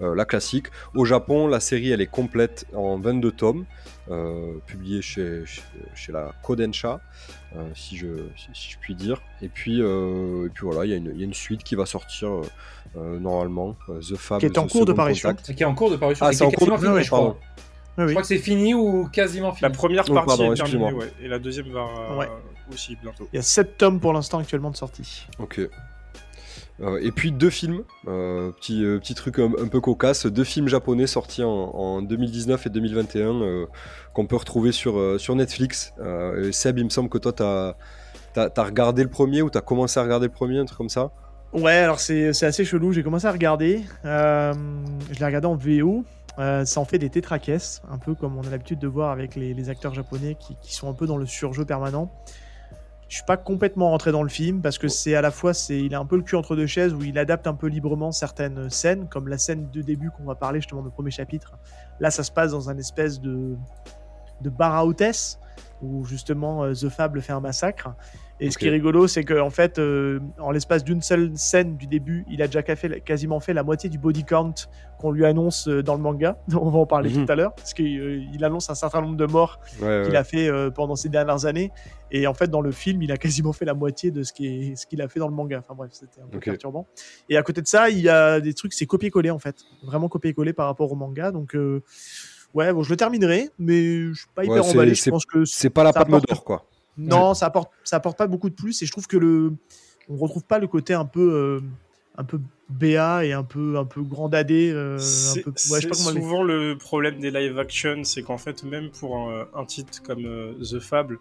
Euh, la classique. Au Japon, la série elle est complète en 22 tomes, euh, publiée chez, chez, chez la Kodensha, euh, si, je, si, si je puis dire. Et puis, euh, et puis voilà, il y, a une- il y a une suite qui va sortir normalement, The Fable. Qui est en cours de parution. Qui est en cours de parution. Ah, c'est en cours de je pardon. crois. Oui, Je crois que c'est fini ou quasiment fini. La première Oh, partie pardon, est terminée, ouais, et la deuxième va Ouais. aussi bientôt. Il y a 7 tomes pour l'instant actuellement de sortie. Ok. Euh, et puis deux films, euh, petit, euh, petit truc un, peu cocasse, deux films japonais sortis en, en 2019 et 2021 euh, qu'on peut retrouver sur, sur Netflix. Et Seb, il me semble que toi, t'as as, regardé le premier ou t'as commencé à regarder le premier, un truc comme ça? Ouais, alors c'est assez chelou. J'ai commencé à regarder. Je l'ai regardé en VO. Ça en fait des tétracaisses, un peu comme on a l'habitude de voir avec les, les acteurs japonais qui, qui sont un peu dans le surjeu permanent. Je suis pas complètement rentré dans le film parce que c'est à la fois c'est il a un peu le cul entre deux chaises où il adapte un peu librement certaines scènes comme la scène de début qu'on va parler justement du premier chapitre. Là ça se passe dans un espèce de de bar à hôtesse où justement euh, The Fable fait un massacre. Et ce qui est rigolo, c'est qu'en fait, euh, en l'espace d'une seule scène du début, il a déjà fait- quasiment fait la moitié du body count qu'on lui annonce euh, dans le manga. On va en parler Mhm. tout à l'heure, parce qu'il euh, il annonce un certain nombre de morts Ouais, qu'il ouais. a fait euh, pendant ces dernières années. Et en fait, dans le film, il a quasiment fait la moitié de ce qu'il a fait dans le manga. Enfin bref, c'était un peu perturbant. Et à côté de ça, il y a des trucs, c'est copier-coller en fait. Vraiment copier-coller par rapport au manga. Donc, ouais, bon, je le terminerai, mais je suis pas hyper Ouais, c'est- emballé. Je c'est- pense que C'est pas la palme d'or, quoi. Non, ça apporte, ça apporte pas beaucoup de plus et je trouve que le, on retrouve pas le côté un peu, euh, un peu BA et un peu, un peu grand dadé. euh, C'est ouais, le- souvent le problème des live action, c'est qu'en fait, même pour un, un titre comme euh, The Fable,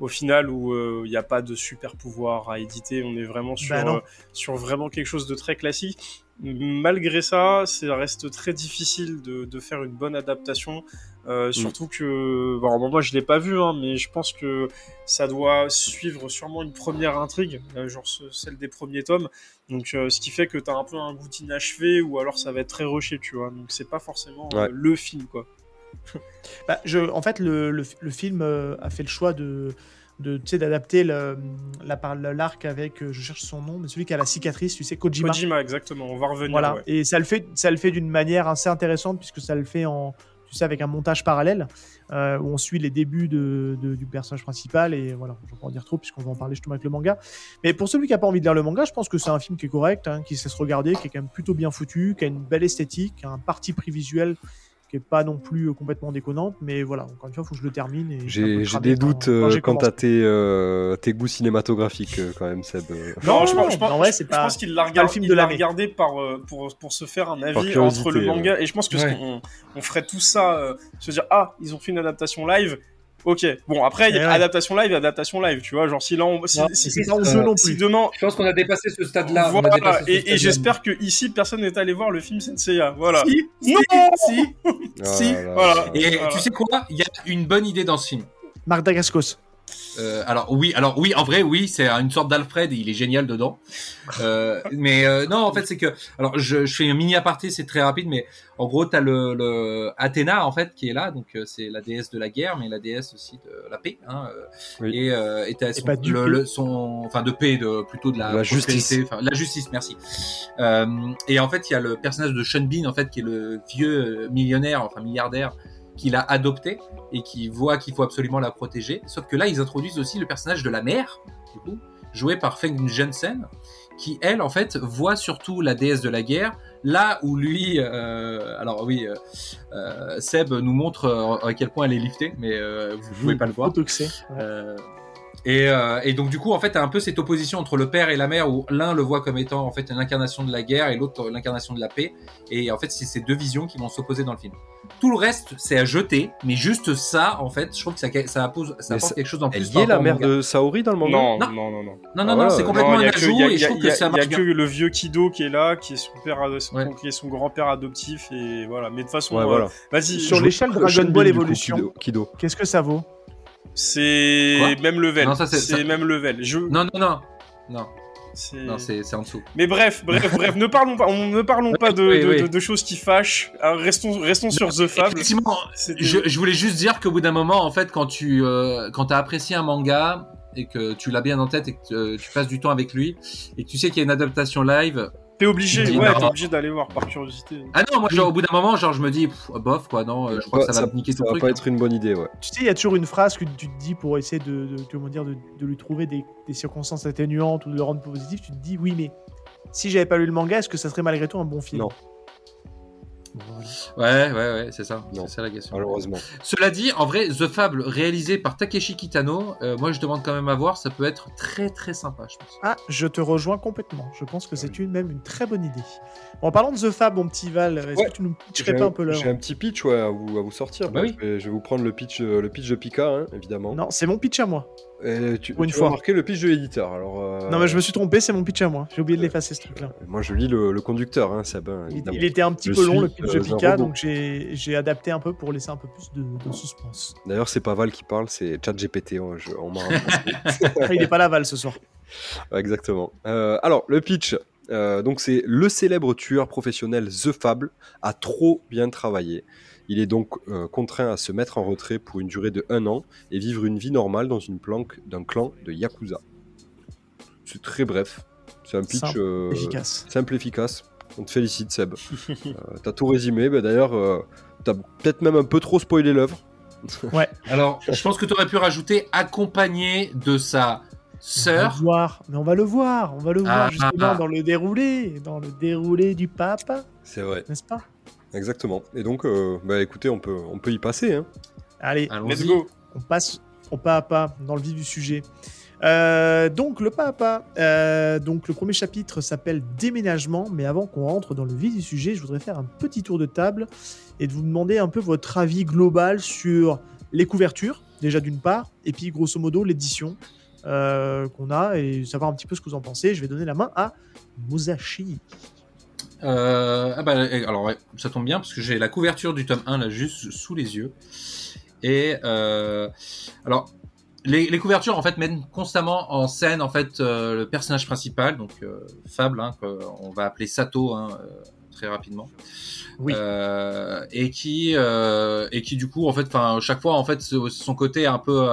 au final, où euh, il n'y a pas de super pouvoir à éditer, on est vraiment sur, Bah non. euh, sur vraiment quelque chose de très classique. Malgré ça, ça reste très difficile de, de faire une bonne adaptation. Euh, surtout que, bon, moi je l'ai pas vu, hein, mais je pense que ça doit suivre sûrement une première intrigue, euh, genre ce- celle des premiers tomes. Donc, euh, ce qui fait que t'as un peu un goût inachevé, ou alors ça va être très rushé, tu vois. Donc, c'est pas forcément euh, Ouais. le film, quoi. Bah, je, en fait, le, le, le film euh, a fait le choix de, de tu sais, d'adapter l'arc avec, euh, je cherche son nom, mais celui qui a la cicatrice, tu sais, Kojima. Kojima, exactement. On va revenir. Voilà. ouais. Et ça le fait, ça le fait d'une manière assez intéressante puisque ça le fait en, tu sais, avec un montage parallèle euh, où on suit les débuts de, de- du personnage principal et voilà, je vais pas en dire trop puisqu'on va en parler justement avec le manga. Mais pour celui qui a pas envie de lire le manga, je pense que c'est un film qui est correct, hein, qui sait se regarder, qui est quand même plutôt bien foutu, qui a une belle esthétique, qui a un parti pris visuel qui est pas non plus euh, complètement déconnante, mais voilà, encore une fois, il faut que je le termine. J'ai des doutes quand euh, quant à tes, euh, tes goûts cinématographiques quand même, Seb. Non, Non, je, pense- je pas- pense qu'il l'a regardé, par, euh, pour, pour se faire un avis entre le ouais. manga. Et je pense que Ouais. on, on ferait tout ça, euh, se dire ah ils ont fait une adaptation live. Ok, bon après il y Eh a ouais. adaptation live, adaptation live, tu vois, genre si là on, si, Non, si- euh, non si plus. demain Je pense qu'on a dépassé ce stade-là. on a voilà, ce et, j'espère que ici personne n'est allé voir le film Senseiya. Voilà. Si, si, Non si. Si, là. voilà. Et Voilà. tu sais quoi? Il y a une bonne idée dans ce film. Marc Dagascos. Euh, alors oui, alors oui, en vrai, oui, c'est une sorte d'Alfred il est génial dedans. Euh, mais euh, non, en fait, c'est que, alors je, je fais un mini aparté, c'est très rapide, mais en gros, t'as le, le Athéna en fait qui est là, donc c'est la déesse de la guerre, mais la déesse aussi de la paix. Hein, Oui. Et et t'as son, le, son, enfin de paix, de plutôt de la, La justice. la justice, merci. Et en fait, il y a le personnage de Sean Bean en fait qui est le vieux millionnaire, enfin milliardaire qu'il a adopté et qui voit qu'il faut absolument la protéger. Sauf que là, ils introduisent aussi le personnage de la mère, du coup, joué par Feng Jensen, qui elle, en fait, voit surtout la déesse de la guerre. Là où lui, euh, alors oui, euh, euh, Seb nous montre à quel point elle est liftée, mais euh, vous pouvez pas le voir. Ouais. Euh, et, euh, et donc du coup en fait t'as un peu cette opposition entre le père et la mère où l'un le voit comme étant en fait une incarnation de la guerre et l'autre l'incarnation de la paix et en fait c'est ces deux visions qui vont s'opposer dans le film. Tout le reste c'est à jeter mais juste ça en fait je trouve que ça, ça, appose, ça apporte ça- quelque chose en plus. Elle est la mère de Saori dans le manga Non, Non. non, non, non. Non non Ah, non c'est complètement Non, un que- ajout il y a- et je trouve a- que ça Il y a marche que bien. le vieux Kido qui est là, qui est son père, ad- son- Ouais. qui est son grand-père adoptif et voilà. Mais de toute façon, Ouais, euh, voilà. vas-y. Sur l'échelle Dragon Ball Evolution. Kido. qu'est-ce que ça vaut? C'est même level. Non, ça, c'est- ça- même level. Je... Non non non non c'est- non c'est c'est en dessous. Mais bref, bref, bref, ne parlons pas, on ne parlons pas de, Oui, de, oui. de- de choses qui fâchent. Restons, restons sur The Fable. Effectivement, je, je voulais juste dire qu'au bout d'un moment, en fait, quand tu euh, quand as apprécié un manga et que tu l'as bien en tête et que euh, tu passes du temps avec lui et que tu sais qu'il y a une adaptation live. T'es obligé, dis ouais, t'es obligé d'aller voir par curiosité. Ah non, moi, genre, au bout d'un moment, genre, je me dis, pff, bof, quoi, non, euh, je crois que ça va niquer ça va truc. pas hein. être une bonne idée, ouais. Tu sais, il y a toujours une phrase que tu te dis pour essayer de, de- comment dire, de, de lui trouver des, des circonstances atténuantes ou de le rendre positif. Tu te dis, oui, mais si j'avais pas lu le manga, est-ce que ça serait malgré tout un bon film? Non. Ouais, ouais, ouais, c'est ça. Non. C'est ça la question. Malheureusement. Cela dit, en vrai, The Fable, réalisé par Takeshi Kitano, euh, moi, je demande quand même à voir, ça peut être très, très sympa, je pense. Ah, je te rejoins complètement. Je pense que c'est une, même une très bonne idée. Bon, en parlant de The Fab, mon petit Val, est-ce Ouais. que tu nous pitcherais pas un, un peu l'heure j'ai un petit pitch ouais, à, vous, à vous sortir. Bah oui. je, vais, je vais vous prendre le pitch, euh, le pitch de Pika, hein, évidemment. Non, c'est mon pitch à moi. Et tu, Pour une tu fois. vas marquer le pitch de l'éditeur. Alors, euh, Non, mais je me suis trompé, c'est mon pitch à moi. J'ai oublié de l'effacer ce truc-là. Moi, je lis le, le conducteur, hein, Seb, hein, Il, évidemment. il était un petit Je peu long suis, le pitch euh, de un Pika, robot. donc j'ai j'ai adapté un peu pour laisser un peu plus de, de suspense. D'ailleurs, c'est pas Val qui parle, c'est ChatGPT. On, je- on m'a remplacé. Ah, il est pas là, Val, ce soir. Ouais, Exactement. Euh, alors, le pitch. euh, donc, c'est le célèbre tueur professionnel The Fable a trop bien travaillé. Il est donc euh, contraint à se mettre en retrait pour une durée de un an et vivre une vie normale dans une planque d'un clan de Yakuza. C'est très bref. C'est un pitch Simple, euh, Efficace. simple, efficace. On te félicite, Seb. Euh, t'as tout résumé. Bah, D'ailleurs, euh, t'as peut-être même un peu trop spoilé l'œuvre. Alors, je pense que tu aurais pu rajouter accompagné de sa On va le sœur. voir, mais on va le voir, on va le Ah, voir justement ah, ah. dans le déroulé, dans le déroulé du pape, C'est vrai. n'est-ce pas? Exactement. Et donc, euh, bah, écoutez, on peut, on peut y passer. Hein. Allez, Let's go. on passe au pas à pas dans le vif du sujet. Euh, donc le pas à pas. euh, donc le premier chapitre s'appelle déménagement, mais avant qu'on rentre dans le vif du sujet, je voudrais faire un petit tour de table et de vous demander un peu votre avis global sur les couvertures, déjà d'une part, et puis grosso modo l'édition euh, qu'on a et savoir un petit peu ce que vous en pensez. Je vais donner la main à Musashi. Euh, ah bah, alors ouais, ça tombe bien parce que j'ai la couverture du tome 1 là juste sous les yeux. Et euh, alors les, les couvertures en fait mettent constamment en scène en fait euh, le personnage principal donc euh, Fable hein, qu'on va appeler Sato hein, euh, très rapidement. Oui. Euh, et qui euh, et qui du coup en fait enfin chaque fois en fait son côté un peu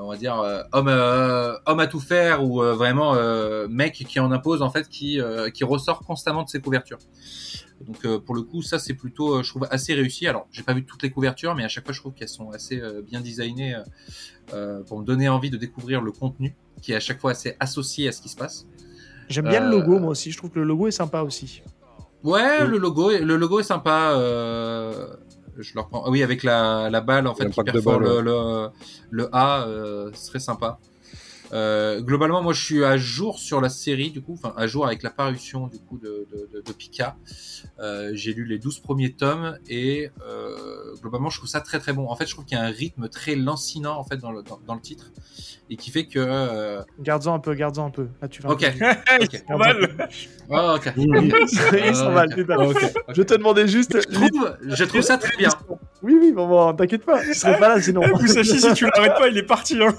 on va dire euh, homme euh, homme à tout faire ou euh, vraiment euh, mec qui en impose en fait qui euh, qui ressort constamment de ses couvertures. Donc euh, pour le coup ça c'est plutôt euh, je trouve assez réussi. Alors j'ai pas vu toutes les couvertures mais à chaque fois je trouve qu'elles sont assez euh, bien designées euh, euh, pour me donner envie de découvrir le contenu qui est à chaque fois assez associé à ce qui se passe. J'aime bien Euh, le logo moi aussi. Je trouve que le logo est sympa aussi. Ouais, le logo, le logo est sympa. Je le reprends. Ah oui, avec la, la balle en fait qui perfore le, le, le A, euh, c'est très sympa. Euh, globalement, moi, je suis à jour sur la série, du coup, enfin à jour avec la parution du coup de, de, de, de Pika. Euh, J'ai lu les 12 premiers tomes et euh, globalement, je trouve ça très très bon. En fait, je trouve qu'il y a un rythme très lancinant en fait dans le, dans, dans le titre et qui fait que. Euh... Garde-en un peu, garde-en un peu. Là, tu vas. Ok. Ils mal. Oh. Ils mal. Ok. Je te demandais juste. Je trouve, je trouve ça très bien. Oui, oui, bon, bon t'inquiète pas. Je serais pas là sinon. Musashi, si tu l'arrêtes pas, il est parti. Hein.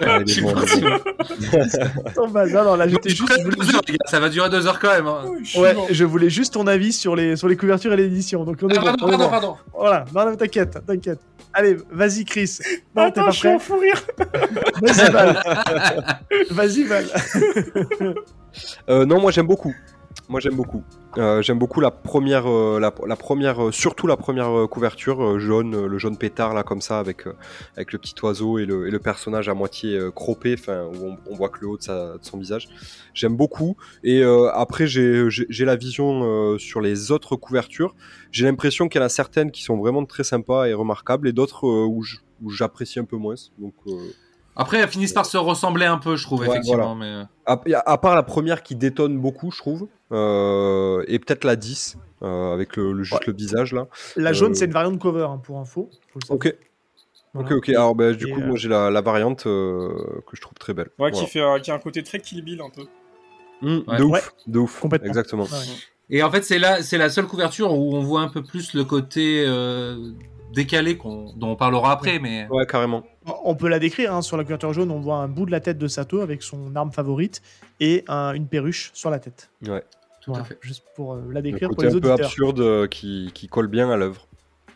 Ah, il est Je suis bon, bazar, non, là, j'étais Je juste. ferai je voulais deux heures, les gars, Ça va durer deux heures quand même. Hein. Je suis Ouais, mort. je voulais juste ton avis sur les, sur les couvertures et l'édition. Donc on est Ah, bon, pardon, on est pardon, bon. pardon. Voilà, non, non, t'inquiète, t'inquiète. Allez, vas-y, Chris. Non, t'es Attends, pas je suis prêt en fou rire. Vas-y, Val. Vas-y, Val. Euh, non, moi j'aime beaucoup. Moi j'aime beaucoup. Euh, j'aime beaucoup la première, euh, la, première, euh, surtout la première couverture jaune, le jaune pétard là comme ça avec avec le petit oiseau et le, personnage à moitié croppé, enfin où on, voit que le haut de, de son visage. J'aime beaucoup. Et après j'ai la vision sur les autres couvertures. J'ai l'impression qu'il y en a certaines qui sont vraiment très sympas et remarquables et d'autres où j'apprécie un peu moins. Donc Après, elles finissent par se ressembler un peu, je trouve, Ouais, effectivement. Mais... euh, À, part la première qui détonne beaucoup, je trouve, euh, et peut-être la 10, euh, avec le, le- juste Ouais. le visage là. La jaune, Euh, c'est une variante cover, hein, pour info. Ok, Voilà. ok, ok. Alors bah, du Et, coup, euh, moi j'ai la, la variante euh, que je trouve très belle. Ouais, Voilà. qui, fait, euh, qui a un côté très Kill Bill un peu. Mm, Ouais. De ouf, Ouais. de ouf. Complètement. Exactement. Ouais. Et en fait, c'est là, c'est la seule couverture où on voit un peu plus le côté euh, décalé qu'on, dont on parlera après. Mais Ouais, carrément. On peut la décrire, hein, sur la couverture jaune, on voit un bout de la tête de Sato avec son arme favorite et un- une perruche sur la tête. Ouais. tout Voilà, à fait. Juste pour euh, la Le décrire pour côté les un peu auditeurs. absurde euh, qui, qui colle bien à l'œuvre.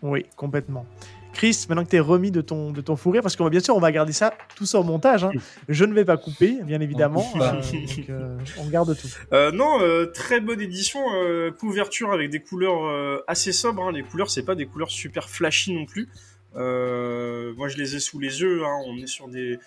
Oui, complètement. Chris, maintenant que tu es remis de ton, de ton fou rire, parce que bien sûr, on va garder ça, tout ça au montage. hein. Je ne vais pas couper, bien évidemment. euh, donc, euh, on garde tout. Euh, non, euh, très bonne édition, euh, couverture avec des couleurs euh, assez sobres. hein. Les couleurs, c'est pas des couleurs super flashy non plus. Euh, moi, je les ai sous les yeux. hein. On est sur des,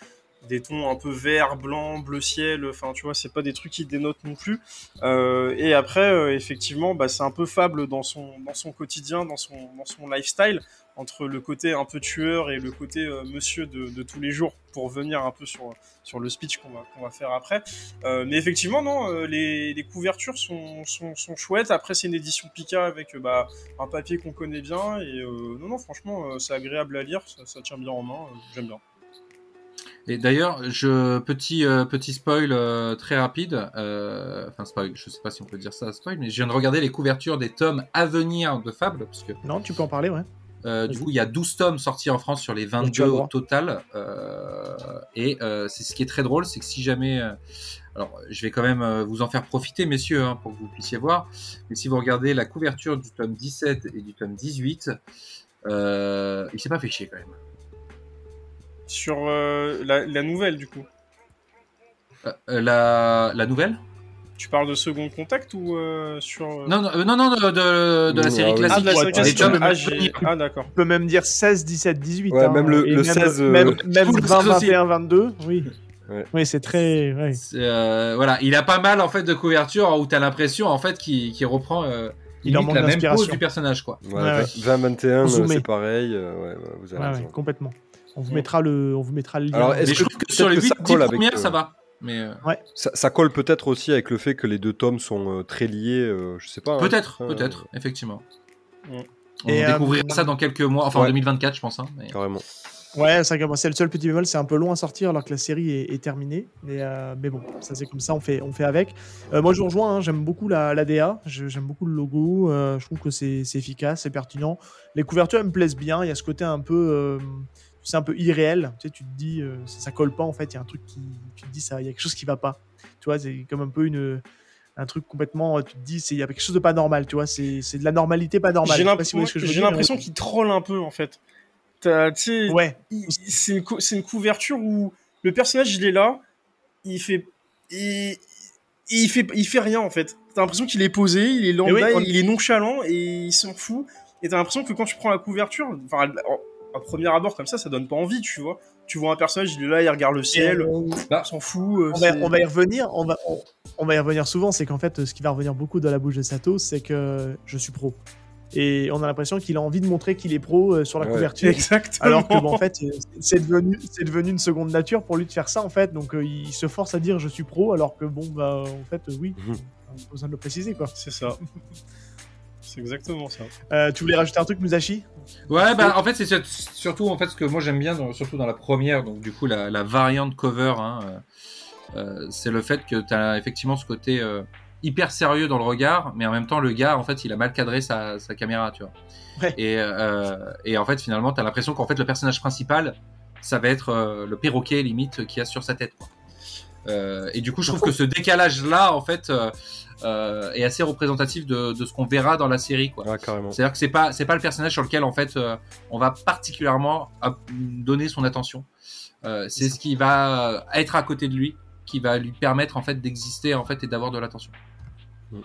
des tons un peu vert, blanc, bleu ciel. Enfin, tu vois, c'est pas des trucs qui dénotent non plus. Euh, et après, euh, effectivement, bah, c'est un peu fable dans son, dans son quotidien, dans son, dans son lifestyle, entre le côté un peu tueur et le côté euh, monsieur de, de tous les jours, pour venir un peu sur, sur le speech qu'on va, qu'on va faire après. Euh, mais effectivement, non, euh, les, les couvertures sont, sont, sont chouettes. Après, c'est une édition Pika avec euh, bah, un papier qu'on connaît bien. Et non, non, franchement, c'est agréable à lire. Ça, ça tient bien en main. J'aime bien. Et d'ailleurs, je petit euh, petit spoil euh, très rapide. euh, Enfin spoil, je sais pas si on peut dire ça spoil, mais je viens de regarder les couvertures des tomes à venir de Fable parce que Non, tu peux en parler, ouais. Du coup, il y a 12 tomes sortis en France sur les tu as 22 le au total. Et c'est ce qui est très drôle, c'est que si jamais... alors, je vais quand même vous en faire profiter, messieurs, hein, pour que vous puissiez voir. Mais si vous regardez la couverture du tome 17 et du tome 18, euh, il s'est pas fait chier quand même. Sur euh, la, la nouvelle, du coup. Euh, euh, la, la nouvelle? Tu parles de Second Contact ou euh, sur. euh, non, non, euh, non, non, de, de, de la série ah oui. Ah, classique. de la série Ouais, classique. Ah, ah, d'accord. Tu peux même dire 16, 17, 18. Ouais, hein, même le- le 16, euh, Même, même tout le 20, 16 aussi. 21, 22. Oui. Ouais. Oui, c'est très. ouais. Euh, voilà, il a pas mal en fait de couverture où t'as l'impression en fait qu'il qu'il reprend euh, Il en manque la même pose du personnage quoi. Ouais, Ouais, ouais. 20-21, Zoomé. c'est pareil. euh, vous avez Ouais, raison. ouais, complètement. On vous mettra le, on vous mettra le lien. Alors, est-ce Mais que je trouve que sur les que 8 ça colle avec, premières euh, ça va. Mais euh, Ça, ça colle peut-être aussi avec le fait que les deux tomes sont euh, très liés. euh, je sais pas. hein. peut-être, Euh, peut-être, effectivement. Mm. On Et, euh, découvrira ça dans quelques mois, enfin en Ouais. 2024 je pense. Hein, mais- Carrément. Ouais, c'est le seul petit bémol, c'est un peu long à sortir alors que la série est, est terminée. Mais, euh, mais bon, ça c'est comme ça, on fait, on fait avec. Euh, moi je vous rejoins, hein, j'aime beaucoup la, la DA, j'aime beaucoup le logo, euh, je trouve que c'est c'est efficace, c'est pertinent. Les couvertures elles me plaisent bien, il y a ce côté un peu, euh, c'est un peu irréel. Tu sais, tu te dis, euh, ça, colle pas en fait, il y a un truc qui, tu te dis, ça, il y a quelque chose qui va pas. Tu vois, c'est comme un peu une. Un truc complètement, tu te dis, il y a quelque chose de pas normal, tu vois, c'est de la normalité pas normale. J'ai si l'impression qu'il troll un peu, en fait. T'as- Tu sais, Ouais, c'est une, c'est une couverture où le personnage il est là, il fait, il, il fait, il fait rien en fait. T'as l'impression qu'il est posé, il est lambda, oui, on- il est nonchalant et il s'en fout. Et t'as l'impression que quand tu prends la couverture, enfin, à premier abord comme ça, ça donne pas envie, tu vois. Tu vois un personnage, il est là, il regarde le ciel, on, Bah, on s'en fout. euh, on va, c'est- on va y revenir. On va, on, on va y revenir souvent. C'est qu'en fait, ce qui va revenir beaucoup dans la bouche de Sato, c'est que je suis pro. Et on a l'impression qu'il a envie de montrer qu'il est pro euh, sur la Ouais. couverture. Exactement. Alors que bon, en fait, euh, c'est devenu, c'est devenu une seconde nature pour lui de faire ça en fait. Donc euh, il se force à dire je suis pro, alors que bon, bah en fait, euh, oui, Mhm. on a besoin de le préciser quoi. C'est ça. C'est exactement ça. Euh, tu voulais rajouter un truc, Musashi? Ouais, bah en fait c'est sur- surtout en fait ce que moi j'aime bien, dans- surtout dans la première, donc du coup la, la variante cover, hein, euh, euh, c'est le fait que tu as effectivement ce côté euh, hyper sérieux dans le regard, mais en même temps le gars en fait il a mal cadré sa, sa caméra, tu vois. Ouais. Et, euh, et en fait finalement tu as l'impression qu'en fait le personnage principal ça va être euh, le perroquet limite qu'il y a sur sa tête. Quoi. Euh, et du coup je trouve que ce décalage là en fait euh, euh, est assez représentatif de, de ce qu'on verra dans la série quoi. Ouais, carrément. C'est-à-dire que c'est pas c'est pas le personnage sur lequel en fait euh, on va particulièrement donner son attention. Euh, c'est ce qui va être à côté de lui qui va lui permettre en fait d'exister en fait et d'avoir de l'attention.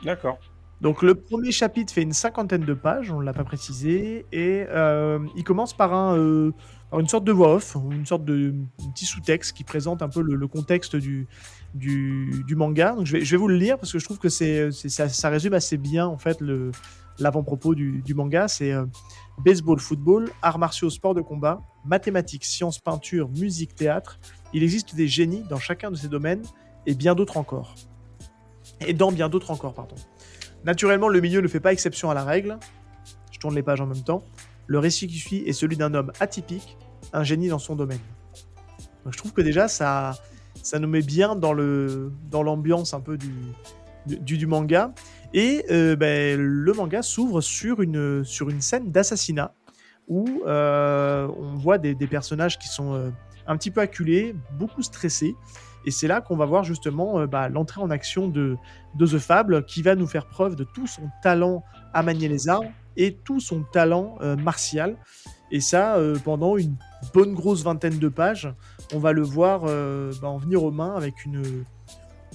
D'accord. Donc le premier chapitre fait une cinquantaine de pages, on ne l'a pas précisé, et euh, il commence par, un, euh, une sorte de voix off, une sorte de petit sous-texte qui présente un peu le, contexte du, manga. Donc je vais, vous le lire parce que je trouve que ça, résume assez bien en fait l'avant-propos du, manga. C'est euh, baseball, football, arts martiaux, sport de combat, mathématiques, sciences, peinture, musique, théâtre. Il existe des génies dans chacun de ces domaines et bien d'autres encore. Et dans bien d'autres encore, pardon. Naturellement, le milieu ne fait pas exception à la règle. Je tourne les pages en même temps. Le récit qui suit est celui d'un homme atypique, un génie dans son domaine. Je trouve que déjà, ça, ça nous met bien dans le dans l'ambiance un peu du, du, manga. Et euh, ben, le manga s'ouvre sur une, sur une scène d'assassinat où euh, on voit des, personnages qui sont euh, un petit peu acculés, beaucoup stressés. Et c'est là qu'on va voir justement bah, l'entrée en action de, de The Fable qui va nous faire preuve de tout son talent à manier les armes et tout son talent martial. Et ça, euh, pendant une bonne grosse vingtaine de pages, on va le voir euh, bah, en venir aux mains avec une,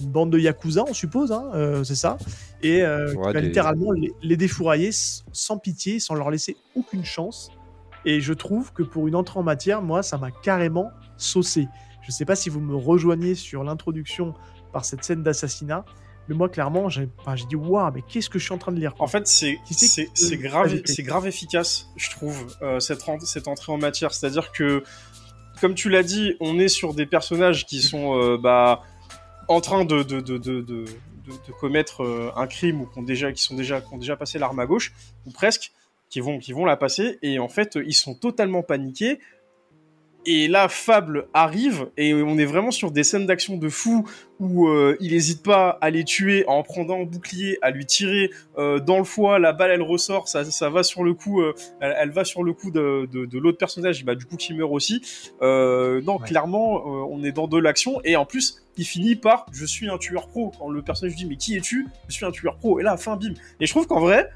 une bande de yakuza, on suppose, hein, euh, c'est ça, et euh, qui va des- littéralement les, les défourailler sans pitié, sans leur laisser aucune chance. Et je trouve que pour une entrée en matière, moi, ça m'a carrément saucé. Je sais pas si vous me rejoignez sur l'introduction par cette scène d'assassinat, mais moi, clairement, j'ai enfin, dit waouh, mais qu'est-ce que je suis en train de lire En fait, c'est grave, efficace, je trouve, euh, cette, entrée en matière. C'est-à-dire que, comme tu l'as dit, on est sur des personnages qui sont euh, bah, en train de, de, de, de, de, de- de commettre euh, un crime ou qui ont déjà, qui sont déjà, qui ont déjà passé l'arme à gauche, ou presque, qui vont, qui vont la passer, et en fait, ils sont totalement paniqués. Et là, Fable arrive, et on est vraiment sur des scènes d'action de fou où euh, il hésite pas à les tuer en prenant un bouclier, à lui tirer euh, dans le foie, la balle elle ressort, ça, ça va sur le coup, euh, elle, elle va sur le coup de, de, de l'autre personnage, bah, du coup qui meurt aussi. Euh, non, Ouais. clairement, euh, on est dans de l'action, et en plus, il finit par je suis un tueur pro. Quand le personnage dit mais qui es-tu? Je suis un tueur pro, et là, fin bim. Et je trouve qu'en vrai,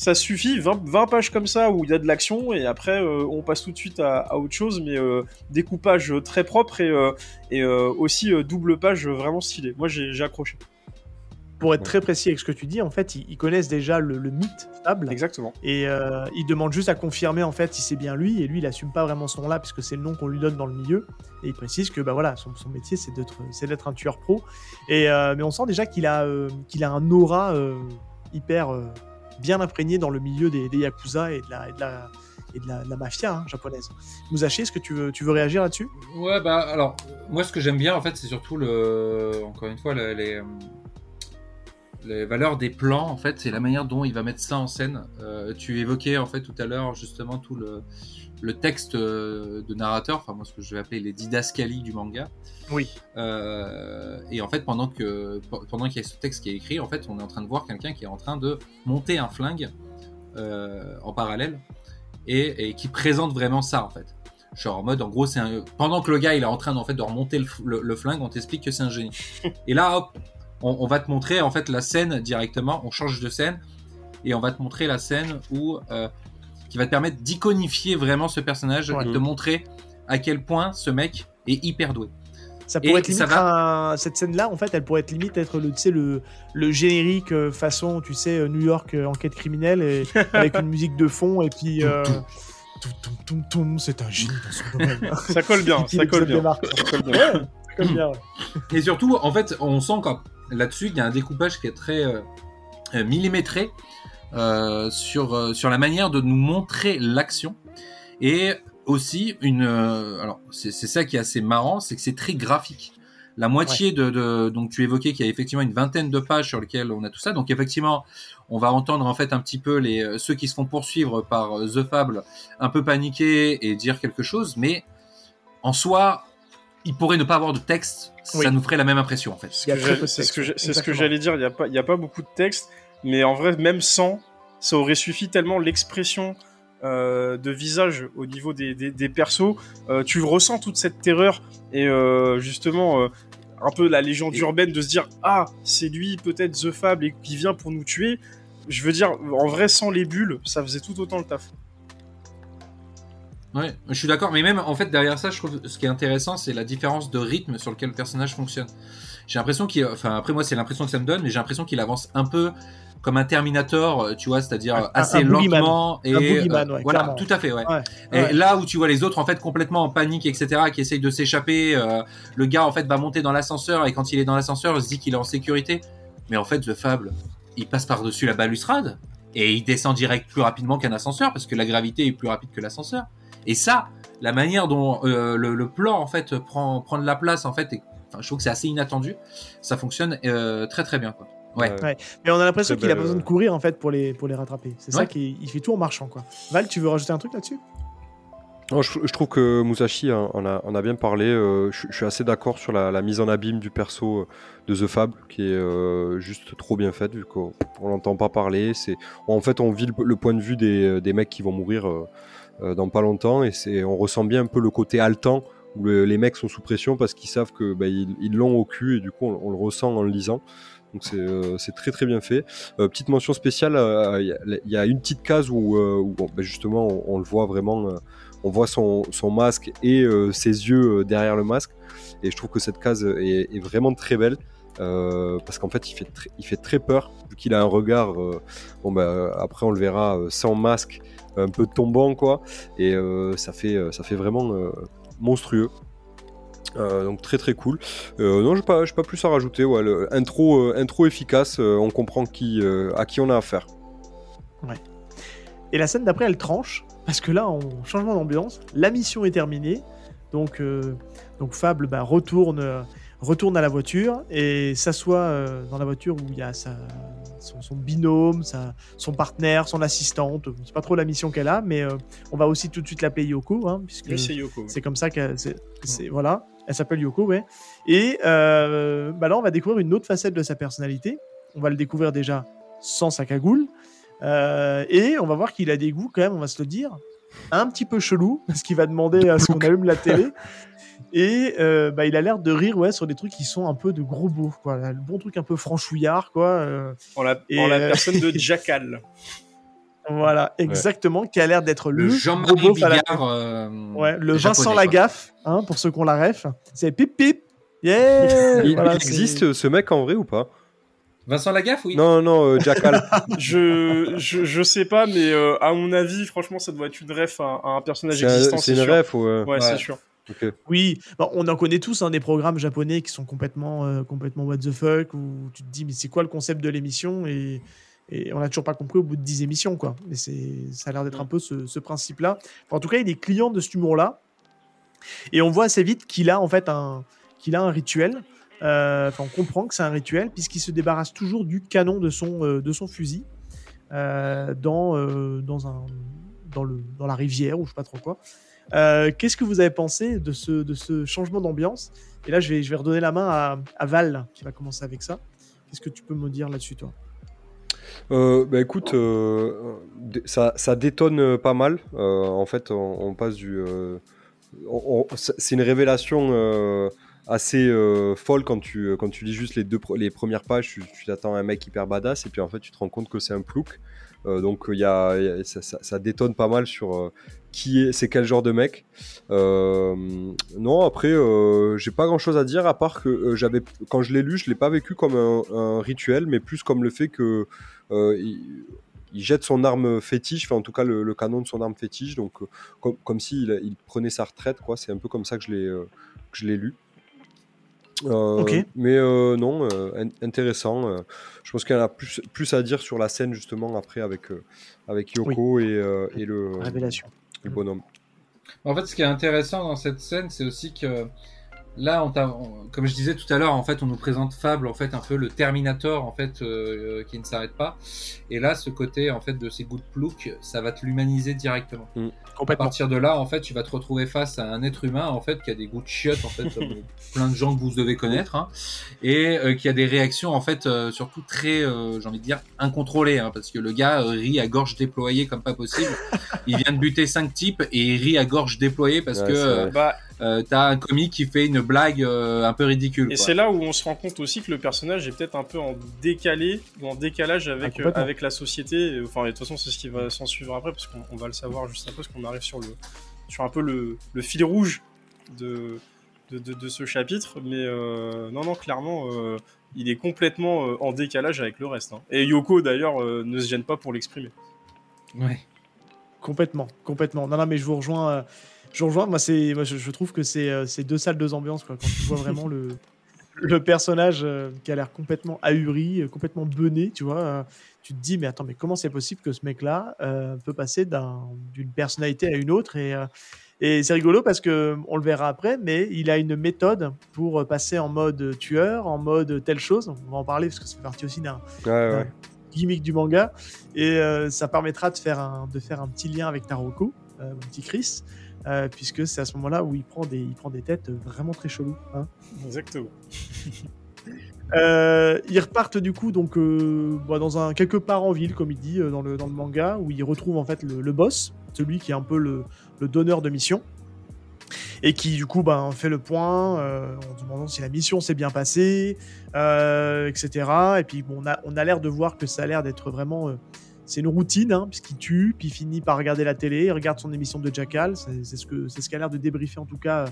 ça suffit, 20, 20 pages comme ça où il y a de l'action et après euh, on passe tout de suite à, à autre chose, mais euh, découpage très propre et, euh, et euh, aussi euh, double page vraiment stylé. Moi j'ai accroché. Pour être très précis avec ce que tu dis, en fait, ils, ils connaissent déjà le, le mythe Fable. Exactement. Et euh, il demande juste à confirmer en fait si c'est bien lui, et lui il assume pas vraiment son nom là puisque c'est le nom qu'on lui donne dans le milieu. Et il précise que bah voilà, son, son métier c'est d'être un tueur pro. Et euh, mais on sent déjà qu'il a euh, qu'il a un aura euh, hyper euh, bien imprégné dans le milieu des, des yakuza et de la mafia hein, japonaise. Musashi, est-ce que tu veux réagir là-dessus? Ouais, bah alors, moi ce que j'aime bien en fait, c'est surtout le. Encore une fois, le- les. Les valeurs des plans, en fait, c'est la manière dont il va mettre ça en scène. Euh, tu évoquais en fait tout à l'heure justement tout le, le texte euh, de narrateur, enfin moi ce que je vais appeler les didascalies du manga. Oui. Euh, et en fait, pendant que pendant qu'il y a ce texte qui est écrit, en fait, on est en train de voir quelqu'un qui est en train de monter un flingue euh, en parallèle et, et qui présente vraiment ça en fait. Genre en mode, en gros, c'est un... pendant que le gars il est en train en fait de remonter le, le- le flingue, on t'explique que c'est un génie. et là, hop, on, on va te montrer en fait la scène directement. On change de scène et on va te montrer la scène où euh, qui va te permettre d'iconifier vraiment ce personnage Ouais. et de te montrer à quel point ce mec est hyper doué. Ça Et pourrait être ça limite un- cette scène-là, en fait, elle pourrait être limite être le, tu sais, le, le générique euh, façon, tu sais, euh, New York euh, enquête criminelle et avec une musique de fond et puis euh, c'est un génie dans son domaine. Ça colle bien, ça colle bien. démarre, Ça colle bien. Ouais, ça colle bien, ouais. Et surtout, en fait, on sent quand là-dessus, il y a un découpage qui est très euh, euh, millimétré euh, sur sur la manière de nous montrer l'action et aussi une. alors, c'est c'est ça qui est assez marrant, c'est que c'est très graphique. La moitié de, de donc tu évoquais qu'il y a effectivement une vingtaine de pages sur lesquelles on a tout ça. Donc effectivement, on va entendre en fait un petit peu les ceux qui se font poursuivre par The Fable un peu paniquer et dire quelque chose, mais en soi, il pourrait ne pas avoir de texte, Oui. ça nous ferait la même impression en fait. C'est ce que j'allais dire. Il n'y a, pas- y a pas beaucoup de texte, mais en vrai, même sans, ça aurait suffi tellement l'expression euh, de visage au niveau des, des, des persos. euh, tu ressens toute cette terreur et euh, justement. euh, un peu la légende urbaine de se dire ah c'est lui peut-être The Fable et qui vient pour nous tuer je veux dire en vrai sans les bulles ça faisait tout autant le taf Ouais, je suis d'accord, mais même en fait derrière ça, je trouve ce qui est intéressant, c'est la différence de rythme sur lequel le personnage fonctionne. J'ai l'impression qu'il, enfin après moi c'est l'impression que ça me donne, mais j'ai l'impression qu'il avance un peu comme un Terminator, euh, tu vois, c'est-à-dire Un- assez un lentement et euh, ouais, voilà, clairement. tout à fait, ouais. Ouais, Et là où tu vois les autres en fait complètement en panique, etc., qui essayent de s'échapper, euh, le gars en fait va monter dans l'ascenseur et quand il est dans l'ascenseur, il se dit qu'il est en sécurité, mais en fait The Fable, il passe par-dessus la balustrade et il descend direct plus rapidement qu'un ascenseur parce que la gravité est plus rapide que l'ascenseur. Et ça, la manière dont euh, le, le plan en fait prend prend de la place en fait, et, je trouve que c'est assez inattendu. Ça fonctionne euh, très très bien quoi. Ouais. Ouais. Mais on a l'impression qu'il a besoin de euh, courir en fait pour les, pour les rattraper. C'est ça Ouais. qui il fait tout en marchant quoi. Val, tu veux rajouter un truc là-dessus? Non, je, je trouve que Musashi en en a, en a bien parlé. euh, je, je suis assez d'accord sur la, la mise en abîme du perso de The Fable, qui est euh, juste trop bien faite, vu qu'on on l'entend pas parler. C'est, en fait, on vit le, le point de vue des, des mecs qui vont mourir euh, dans pas longtemps, et c'est, on ressent bien un peu le côté haletant, où le- les mecs sont sous pression parce qu'ils savent que bah, ils l'ont au cul, et du coup, on, le ressent en le lisant. Donc c'est euh, très très bien fait. Euh, petite mention spéciale, euh, il y, a- une petite case où, euh, bah, justement on, le voit vraiment, euh, on voit son, son masque et euh, ses yeux euh, derrière le masque. Et je trouve que cette case est, vraiment très belle. euh, parce qu'en fait il fait, il fait très peur vu qu'il a un regard euh, bon bah après on le verra euh, sans masque un peu tombant quoi et euh, ça fait euh, ça fait vraiment euh, monstrueux donc très très cool. Non, j'ai pas, pas plus à rajouter. Ouais, intro, intro efficace. on comprend qui, à qui on a affaire. Et la scène d'après, elle tranche, parce que là, on changement d'ambiance, la mission est terminée, donc, donc Fable bah, retourne, retourne à la voiture et s'assoit dans la voiture où il y a sa, son, son binôme, sa, son partenaire, son assistante. C'est pas trop la mission qu'elle a, mais euh, on va aussi tout de suite l'appeler Yoko, hein, puisque Oui, c'est Yoko. c'est comme ça qu'elle c'est, c'est- voilà, elle s'appelle Yoko, ouais. Et euh, bah là, on va découvrir une autre facette de sa personnalité. On va le découvrir déjà sans sa cagoule. Euh, et on va voir qu'il a des goûts quand même, on va se le dire, un petit peu chelou, parce qu'il va demander à ce qu'on allume la télé. Et euh, bah, il a l'air de rire ouais, sur des trucs qui sont un peu de gros beaux, quoi. Le bon truc un peu franchouillard, quoi. euh, En la, Et, en la euh, personne de Jackal. voilà, exactement, qui a l'air d'être le, Le Jean-Marie Bigard. euh, Ouais, le japonais, Vincent quoi. Lagaffe, hein, pour ceux qui ont la ref. C'est pip pip. Yeah Il, Voilà, il c'est- existe ce mec en vrai ou pas? Vincent Lagaffe, oui. Non, non, euh, Jackal. je, je, je sais pas, mais euh, à mon avis, franchement, ça doit être une ref à, à un personnage existant. c'est C'est une sûr. ref. Ouais. Ouais, Ouais. c'est sûr. Oui, bon, on en connaît tous hein, des programmes japonais qui sont complètement, euh, complètement what the fuck, où tu te dis, mais c'est quoi le concept de l'émission? Et, et on n'a toujours pas compris au bout de 10 émissions, quoi. Mais c'est, ça a l'air d'être un peu ce, ce principe-là. Enfin, en tout cas, il est client de cet humour-là. Et on voit assez vite qu'il a en fait un, qu'il a un rituel. Euh, Enfin, on comprend que c'est un rituel puisqu'il se débarrasse toujours du canon de son, euh, de son fusil euh, dans, euh, dans, un, dans, le, dans la rivière ou je sais pas trop quoi. Euh, Qu'est-ce que vous avez pensé de ce, de ce changement d'ambiance? Et là, je vais, je vais redonner la main à, Val qui va commencer avec ça. Qu'est-ce que tu peux me dire là-dessus, toi? Euh, bah écoute, euh, ça, ça détonne pas mal. En fait, on, passe du. c'est une révélation assez folle quand tu, quand tu lis juste les, deux, les premières pages. Tu t'attends à un mec hyper badass et puis en fait, tu te rends compte que c'est un plouc. Donc, y y a- ça, ça- détonne pas mal sur qui est, c'est quel genre de mec. Euh, non, après, euh, j'ai pas grand chose à dire à part que euh, j'avais, quand je l'ai lu, je l'ai pas vécu comme un, un rituel, mais plus comme le fait que euh, il- il jette son arme fétiche, enfin en tout cas le, le canon de son arme fétiche, donc euh, comme, comme s'il il prenait sa retraite, quoi. C'est un peu comme ça que je l'ai que je l'ai lu. Ok. Mais non, in- intéressant. je pense qu'il y en a plus, plus à dire sur la scène justement après avec, avec Yoko et, et le, Révélation. En fait, ce qui est intéressant dans cette scène, c'est aussi que là, on t'a- on- comme je disais tout à l'heure, en fait, on nous présente Fable, en fait, un peu le Terminator, en fait, euh, qui ne s'arrête pas. Et là, ce côté, en fait, de ces gouttes plouc, ça va te l'humaniser directement. À Complètement. partir de là, en fait, tu vas te retrouver face à un être humain, en fait, qui a des goûts de chiottes, en fait, comme plein de gens que vous devez connaître, hein, et euh, qui a des réactions, en fait, euh, surtout très, euh, j'ai envie de dire, incontrôlées, hein, parce que le gars euh, rit à gorge déployée comme pas possible. il vient de buter cinq types et il rit à gorge déployée parce Ouais, que. Bah, euh, t'as un comique qui fait une blague euh, un peu ridicule. Et c'est là où on se rend compte aussi que le personnage est peut-être un peu en décalé ou en décalage Ah, avec, euh, avec la société. Enfin, et de toute façon, c'est ce qui va s'en suivre après, parce qu'on on va le savoir juste après, parce qu'on arrive sur le sur un peu le, le fil rouge de, de, de- de ce chapitre. Mais euh, non, non, clairement, euh, il est complètement euh, en décalage avec le reste. hein. Et Yoko, d'ailleurs, euh, ne se gêne pas pour l'exprimer. Ouais. Complètement, complètement. Non, non, mais je vous rejoins. Je rejoins. Moi, c'est, moi, je, je trouve que c'est, euh, c'est deux salles, deux ambiances. Quoi. Quand tu vois vraiment le, le personnage euh, qui a l'air complètement ahuri, euh, complètement bené, tu vois, euh, tu te dis, mais attends, mais comment c'est possible que ce mec-là peut passer d'un, d'une personnalité à une autre? Et, et c'est rigolo parce que on le verra après, mais il a une méthode pour passer en mode tueur, en mode telle chose. On va en parler parce que ça fait partie aussi d'un, Ouais, ouais. gimmick du manga et ça permettra de faire un de faire un petit lien avec Taroko mon petit Chris euh, puisque c'est à ce moment-là où il prend des il prend des têtes vraiment très cheloues hein. Exactement. Euh, ils repartent du coup donc euh, bah, dans un quelque part en ville comme il dit euh, dans le dans le manga où ils retrouvent en fait le, le boss celui qui est un peu le, le donneur de mission et qui du coup ben, fait le point en demandant si la mission s'est bien passée, etc. Et puis bon, on a, on a l'air de voir que ça a l'air d'être vraiment... c'est une routine, hein, puisqu'il tue, puis il finit par regarder la télé, il regarde son émission de Jackal, c'est ce que c'est ce qu'a l'air de débriefer en tout cas,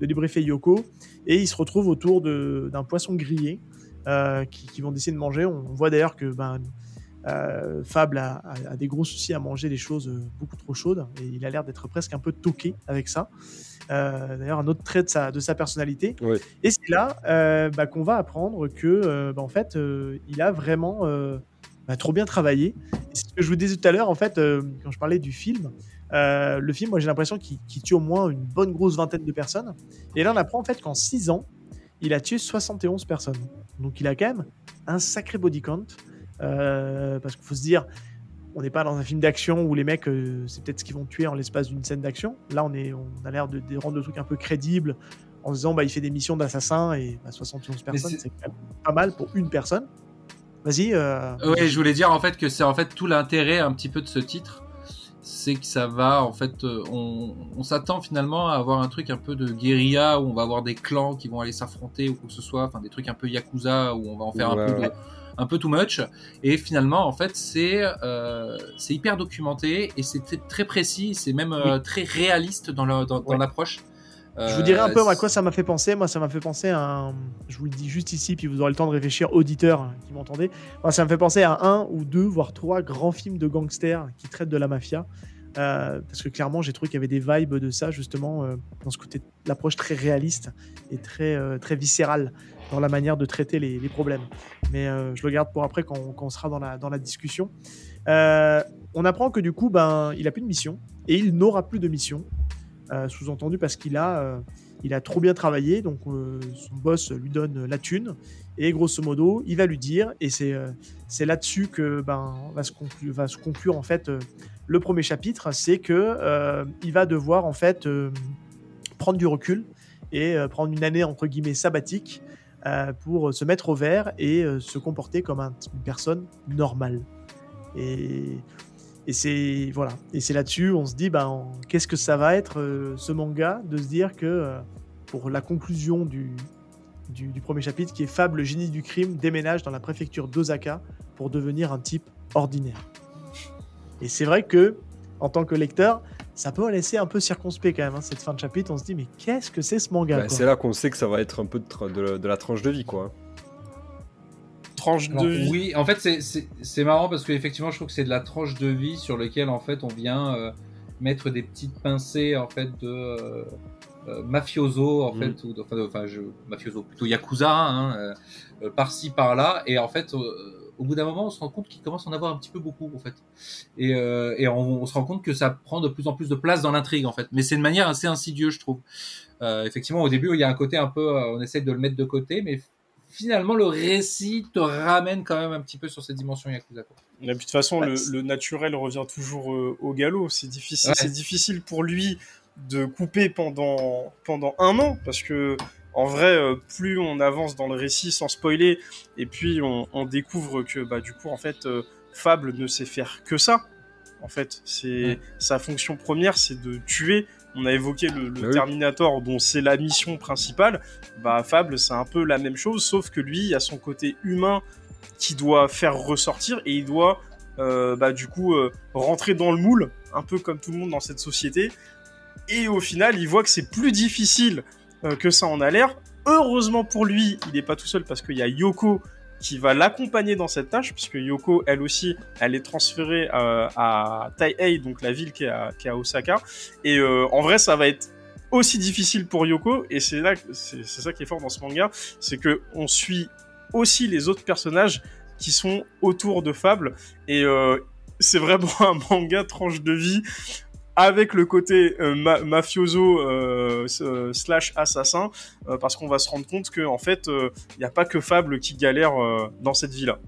de débriefer Yoko, et il se retrouve autour d'un poisson grillé euh, qui, qui vont décider de manger. On, on voit d'ailleurs que ben, euh, Fable a, a- a des gros soucis à manger des choses euh, beaucoup trop chaudes, et il a l'air d'être presque un peu toqué avec ça. Euh, D'ailleurs, un autre trait de sa, de sa personnalité. Et c'est là bah, qu'on va apprendre que, bah, en fait, il a vraiment bah, trop bien travaillé. C'est ce que je vous disais tout à l'heure, en fait, euh, quand je parlais du film. Euh, le film, moi, j'ai l'impression qu'il tue au moins une bonne grosse vingtaine de personnes. Et là, on apprend en fait qu'en 6 ans, il a tué 71 personnes. Donc, il a quand même un sacré body count. Euh, parce qu'il faut se dire, on n'est pas dans un film d'action où les mecs, euh, c'est peut-être ce qu'ils vont tuer en l'espace d'une scène d'action. Là, on, est, on a l'air de, de rendre le truc un peu crédible en se disant, bah, il fait des missions d'assassin et bah, 71 personnes, c'est- c'est quand même pas mal pour une personne. Vas-y. Euh... Ouais, je voulais dire en fait que c'est en fait tout l'intérêt un petit peu de ce titre, c'est que ça va en fait, euh, on, on s'attend finalement à avoir un truc un peu de guérilla où on va avoir des clans qui vont aller s'affronter ou quoi que ce soit, enfin des trucs un peu yakuza où on va en faire Ouais, un peu de, un peu too much. Et finalement en fait c'est euh, c'est hyper documenté et c'est très- précis, c'est même euh, très réaliste dans Ouais. l'approche. Je vous dirai un peu Euh, à quoi ça m'a fait penser. Moi, ça m'a fait penser à un. Je vous le dis juste ici, puis vous aurez le temps de réfléchir, auditeurs qui m'entendez. Moi, ça me fait penser à un ou deux, voire trois grands films de gangsters qui traitent de la mafia. Euh, parce que clairement, j'ai trouvé qu'il y avait des vibes de ça, justement, euh, dans ce côté, l'approche très réaliste et très, euh, très viscérale dans la manière de traiter les, les problèmes. Mais je le garde pour après quand, quand on sera dans la, dans la discussion. On apprend que du coup, ben, il a plus de mission et il n'aura plus de mission. Sous-entendu parce qu'il a, euh, il a trop bien travaillé, donc euh, son boss lui donne la thune, et grosso modo, il va lui dire, et c'est euh, c'est là-dessus que ben, va, se conclure, va se conclure en fait le premier chapitre, c'est que il va devoir en fait prendre du recul et prendre une année entre guillemets sabbatique pour se mettre au vert et se comporter comme un- une personne normale. Et et c'est voilà. Et c'est là-dessus, on se dit, ben, qu'est-ce que ça va être euh, ce manga de se dire que euh, pour la conclusion du, du, du premier chapitre, qui est Fable, le génie du crime, déménage dans la préfecture d'Osaka pour devenir un type ordinaire. Et c'est vrai que, en tant que lecteur, ça peut laisser un peu circonspect quand même, hein, cette fin de chapitre. On se dit, mais qu'est-ce que c'est ce manga Bah, c'est là qu'on sait que ça va être un peu de, de la tranche de vie, quoi. Tranche de vie. Oui, en fait, c'est- marrant parce qu'effectivement, je trouve que c'est de la tranche de vie sur lequel, en fait, on vient euh, mettre des petites pincées, en fait, de euh, euh, mafioso, en Mhm. fait, ou de- enfin, de- enfin, je, mafioso, plutôt yakuza, hein, euh, euh, par-ci, par-là, et en fait, euh, au bout d'un moment, on se rend compte qu'il commence à en avoir un petit peu beaucoup, en fait, et, euh, et on, on se rend compte que ça prend de plus en plus de place dans l'intrigue, en fait, mais c'est de manière assez insidieuse, je trouve. Euh, effectivement, au début, il y a un côté un peu, on essaie de le mettre de côté, mais finalement, le récit te ramène quand même un petit peu sur cette dimension Yakuza. Quoi. Mais de toute façon, le, le naturel revient toujours euh, au galop. C'est difficile, Ouais. c'est difficile pour lui de couper pendant, pendant un an parce que en vrai, euh, plus on avance dans le récit sans spoiler, et puis on, on découvre que bah du coup en fait euh, Fable ne sait faire que ça. En fait, c'est Ouais. sa fonction première, c'est de tuer. On a évoqué le, le Ah oui. Terminator, dont c'est la mission principale. Bah Fable, c'est un peu la même chose, sauf que lui, il a son côté humain qui doit faire ressortir et il doit euh, bah, du coup euh, rentrer dans le moule, un peu comme tout le monde dans cette société. Et au final, il voit que c'est plus difficile euh, que ça en a l'air. Heureusement pour lui, il n'est pas tout seul parce qu'il y a Yoko qui va l'accompagner dans cette tâche, puisque Yoko, elle aussi, elle est transférée euh, à Taihei, donc la ville qui est à, Osaka. Et euh, en vrai, ça va être aussi difficile pour Yoko, et c'est là, c'est ça qui est fort dans ce manga, c'est que on suit aussi les autres personnages qui sont autour de Fable, et euh, c'est vraiment un manga tranche de vie avec le côté euh, ma- mafioso euh, euh, slash assassin, euh, parce qu'on va se rendre compte que en fait, il n'y a pas que Fable qui galère euh, dans cette vie-là.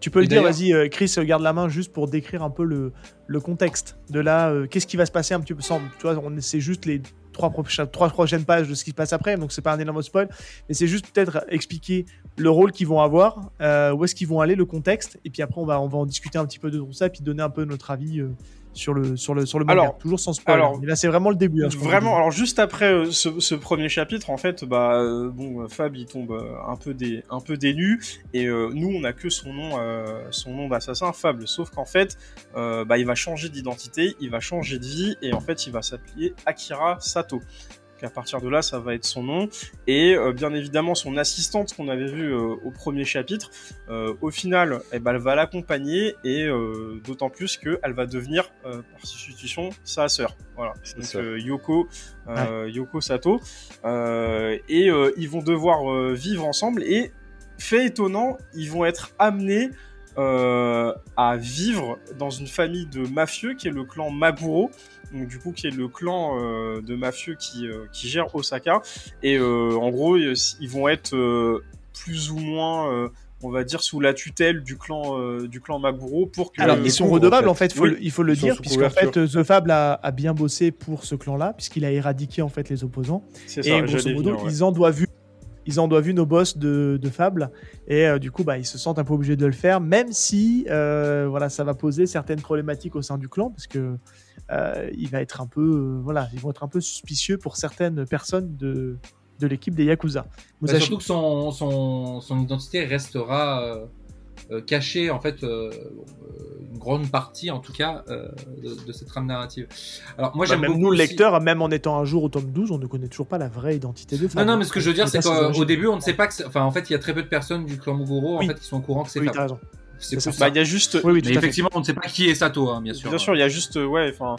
Tu peux le Et dire, vas-y, euh, Chris, garde la main juste pour décrire un peu le, le contexte de là. euh, Qu'est-ce qui va se passer un petit peu sans. Tu vois, on c'est juste les trois, prochaines- trois prochaines pages de ce qui se passe après, donc c'est pas un énorme spoil, mais c'est juste peut-être expliquer le rôle qu'ils vont avoir, euh, où est-ce qu'ils vont aller, le contexte, et puis après on va, on va en discuter un petit peu de tout ça, puis donner un peu notre avis euh, sur, le, sur, le, sur le manga, Alors- toujours sans spoil. alors- là c'est vraiment le début. hein, Vraiment, alors juste après euh, ce, ce premier chapitre, en fait, bah euh, bon, euh, Fab il tombe un peu des, un peu nues et euh, nous on a que son nom, son nom d'assassin Fable. Sauf qu'en fait, bah il va changer d'identité, il va changer de vie et en fait il va s'appeler Akira Sato. Donc à partir de là, ça va être son nom et euh, bien évidemment son assistante qu'on avait vue euh, au premier chapitre. euh, au final, eh ben, elle va l'accompagner et d'autant plus qu'elle va devenir par substitution sa sœur. Voilà. Donc Yoko, Yoko Sato, et ils vont devoir vivre ensemble. Et fait étonnant, ils vont être amenés à vivre dans une famille de mafieux qui est le clan Maguro. Donc, du coup, qui est le clan euh, de mafieux qui, euh, qui gère Osaka. Et euh, en gros, ils ils vont être euh, plus ou moins, euh, on va dire, sous la tutelle du clan, euh, du clan Maguro pour que. Alors, ils sont redevables en en fait, faut Oui, le- il faut le ils dire, puisqu'en fait, The Fable a, a bien bossé pour ce clan-là, puisqu'il a éradiqué en fait les opposants. C'est Et ça, grosso modo, venir, ouais. ils en doivent vu, ils en doivent vu nos boss de, de Fable, et euh, du coup, bah, ils se sentent un peu obligés de le faire, même si, euh, voilà, ça va poser certaines problématiques au sein du clan, parce que euh, il va être un peu, voilà, ils vont être un peu suspicieux pour certaines personnes de, de l'équipe des Yakuza. Bah, surtout que son, son, son identité restera euh, cachée, en fait, euh, euh, une grande partie, en tout cas, euh, de, de cette trame narrative. Alors, moi, Bah, j'aime même beaucoup nous, le aussi- lecteur, même en étant un jour au tome 12, on ne connaît toujours pas la vraie identité de Non, Fable. non, mais ce que je veux dire, c'est qu'au début, on ne sait pas que. Enfin, en fait, il y a très peu de personnes du clan Muguro en Oui. fait, qui sont au courant que c'est Oui, raison. C'est ça. Bah, il y a juste, Oui, oui, Mais effectivement, on ne sait pas qui est Sato, hein, bien sûr. Bien sûr, il y a juste, ouais, enfin,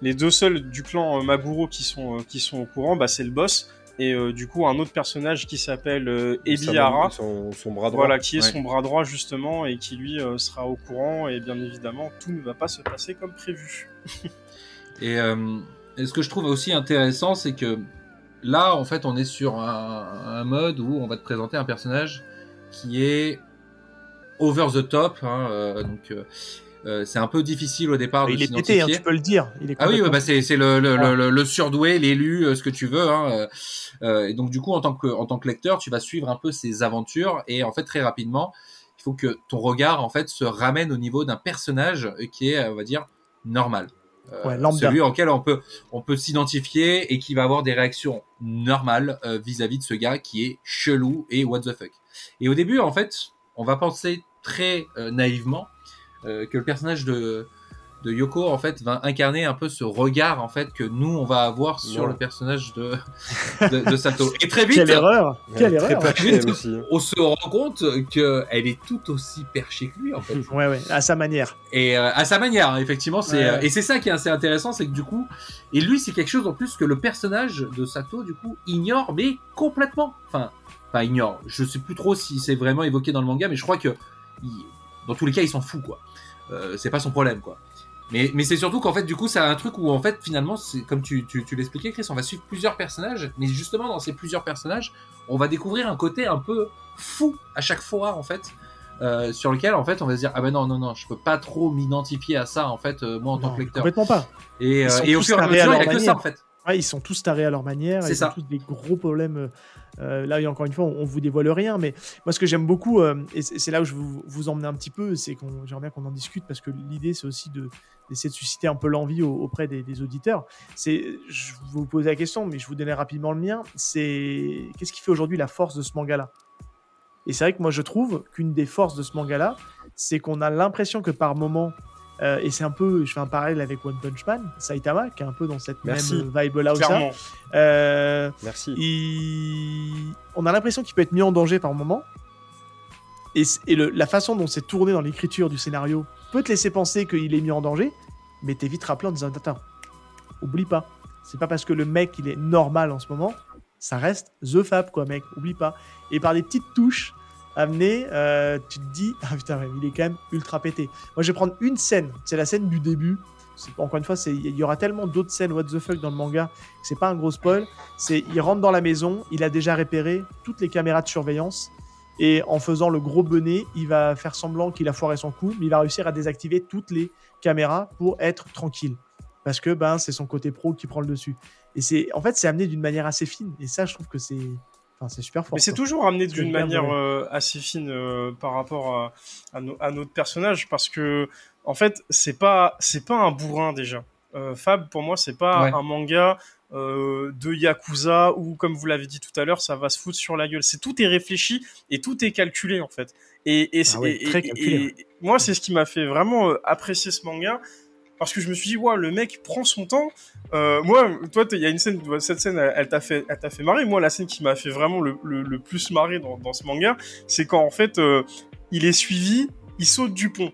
les deux seuls du clan euh, Maguro qui sont, euh, qui sont au courant, bah, c'est le boss. Et euh, du coup, un autre personnage qui s'appelle euh, Ebihara, Son, son bras droit. voilà, qui est Ouais. son bras droit justement, et qui lui euh, sera au courant. Et bien évidemment, tout ne va pas se passer comme prévu. Et, euh, et ce que je trouve aussi intéressant, c'est que là, en fait, on est sur un, un mode où on va te présenter un personnage qui est over the top. Hein, euh, donc, euh, c'est un peu difficile au départ de Il est pété, hein, tu peux le dire. Il est Ah oui, ouais, bah c'est c'est le, le, Ah. le, le surdoué, l'élu, euh, ce que tu veux. Hein, euh, euh, et donc du coup, en tant que en tant que lecteur, tu vas suivre un peu ses aventures et en fait très rapidement, il faut que ton regard en fait se ramène au niveau d'un personnage qui est, on va dire, normal. Euh, Ouais, celui auquel on peut on peut s'identifier et qui va avoir des réactions normales euh, vis-à-vis de ce gars qui est chelou et what the fuck. Et au début, en fait, on va penser très euh, naïvement euh, que le personnage de de Yoko en fait va incarner un peu ce regard en fait que nous on va avoir sur Ouais. le personnage de, de, de Sato. Et très vite, Quelle erreur Quelle très erreur aussi. on se rend compte que elle est tout aussi perchée que lui en fait. Ouais, ouais, à sa manière. Et euh, à sa manière, hein, effectivement, c'est Ouais. euh, et c'est ça qui est assez intéressant, c'est que du coup, et lui, c'est quelque chose en plus que le personnage de Sato, du coup, ignore, mais complètement. Enfin, pas ignore. Je sais plus trop si c'est vraiment évoqué dans le manga, mais je crois que, il- dans tous les cas, il s'en fout, quoi. Euh, c'est pas son problème, quoi. Mais, mais c'est surtout qu'en fait, du coup, c'est un truc où, en fait, finalement, c'est comme tu, tu, tu l'expliquais, Chris, on va suivre plusieurs personnages, mais justement, dans ces plusieurs personnages, on va découvrir un côté un peu fou à chaque fois, en fait, euh, sur lequel, en fait, on va se dire, ah ben non, non, non, je peux pas trop m'identifier à ça, en fait, euh, moi, en tant que lecteur. Complètement pas. Et, euh, et au fur et à mesure, il y a que ça, en fait. Ouais, ils sont tous tarés à leur manière. C'est Ils ont ça. tous des gros problèmes. Euh, là, et encore une fois, on, on vous dévoile rien, mais moi, ce que j'aime beaucoup, euh, et c'est là où je vous, vous emmener un petit peu, c'est qu'on j'aimerais bien qu'on en discute parce que l'idée, c'est aussi de d'essayer de susciter un peu l'envie au- auprès des, des auditeurs. C'est, je vous poser la question, mais je vous donner rapidement le mien. C'est qu'est-ce qui fait aujourd'hui la force de ce manga-là? Et c'est vrai que moi, je trouve qu'une des forces de ce manga-là, c'est qu'on a l'impression que par moment euh, et c'est un peu, je fais un parallèle avec One Punch Man, Saitama, qui est un peu dans cette Merci. même vibe-là aussi. Clairement. Euh, Merci. il- On a l'impression qu'il peut être mis en danger par moment. Et, c- et le- la façon dont c'est tourné dans l'écriture du scénario peut te laisser penser qu'il est mis en danger, mais t'es vite rappelé en disant Attends, oublie pas. C'est pas parce que le mec il est normal en ce moment, ça reste The Fab, quoi, mec, oublie pas. Et par des petites touches amenées, euh, tu te dis Ah putain, il est quand même ultra pété. Moi, je vais prendre une scène, c'est la scène du début. Encore une fois, il y aura tellement d'autres scènes what the fuck dans le manga que c'est pas un gros spoil. C'est il rentre dans la maison, il a déjà repéré toutes les caméras de surveillance et en faisant le gros bonnet, il va faire semblant qu'il a foiré son coup, mais il va réussir à désactiver toutes les caméras pour être tranquille parce que ben c'est son côté pro qui prend le dessus. Et c'est en fait c'est amené d'une manière assez fine et ça je trouve que c'est enfin c'est super fort. Mais c'est toujours amené d'une manière euh, assez fine euh, par rapport à, à, no- à notre personnage parce que en fait c'est pas c'est pas un bourrin déjà. Euh, Fab pour moi c'est pas Ouais. un manga de yakuza où comme vous l'avez dit tout à l'heure ça va se foutre sur la gueule. C'est tout est réfléchi et tout est calculé en fait. Et, et, Ah ouais, et- moi c'est ce qui m'a fait vraiment apprécier ce manga parce que je me suis dit ouais le mec prend son temps euh, moi, toi, il y a une scène, cette scène, elle, elle t'a fait, elle t'a fait marrer. Moi, la scène qui m'a fait vraiment le, le, le plus marrer dans, dans ce manga, c'est quand en fait, euh, il est suivi, il saute du pont.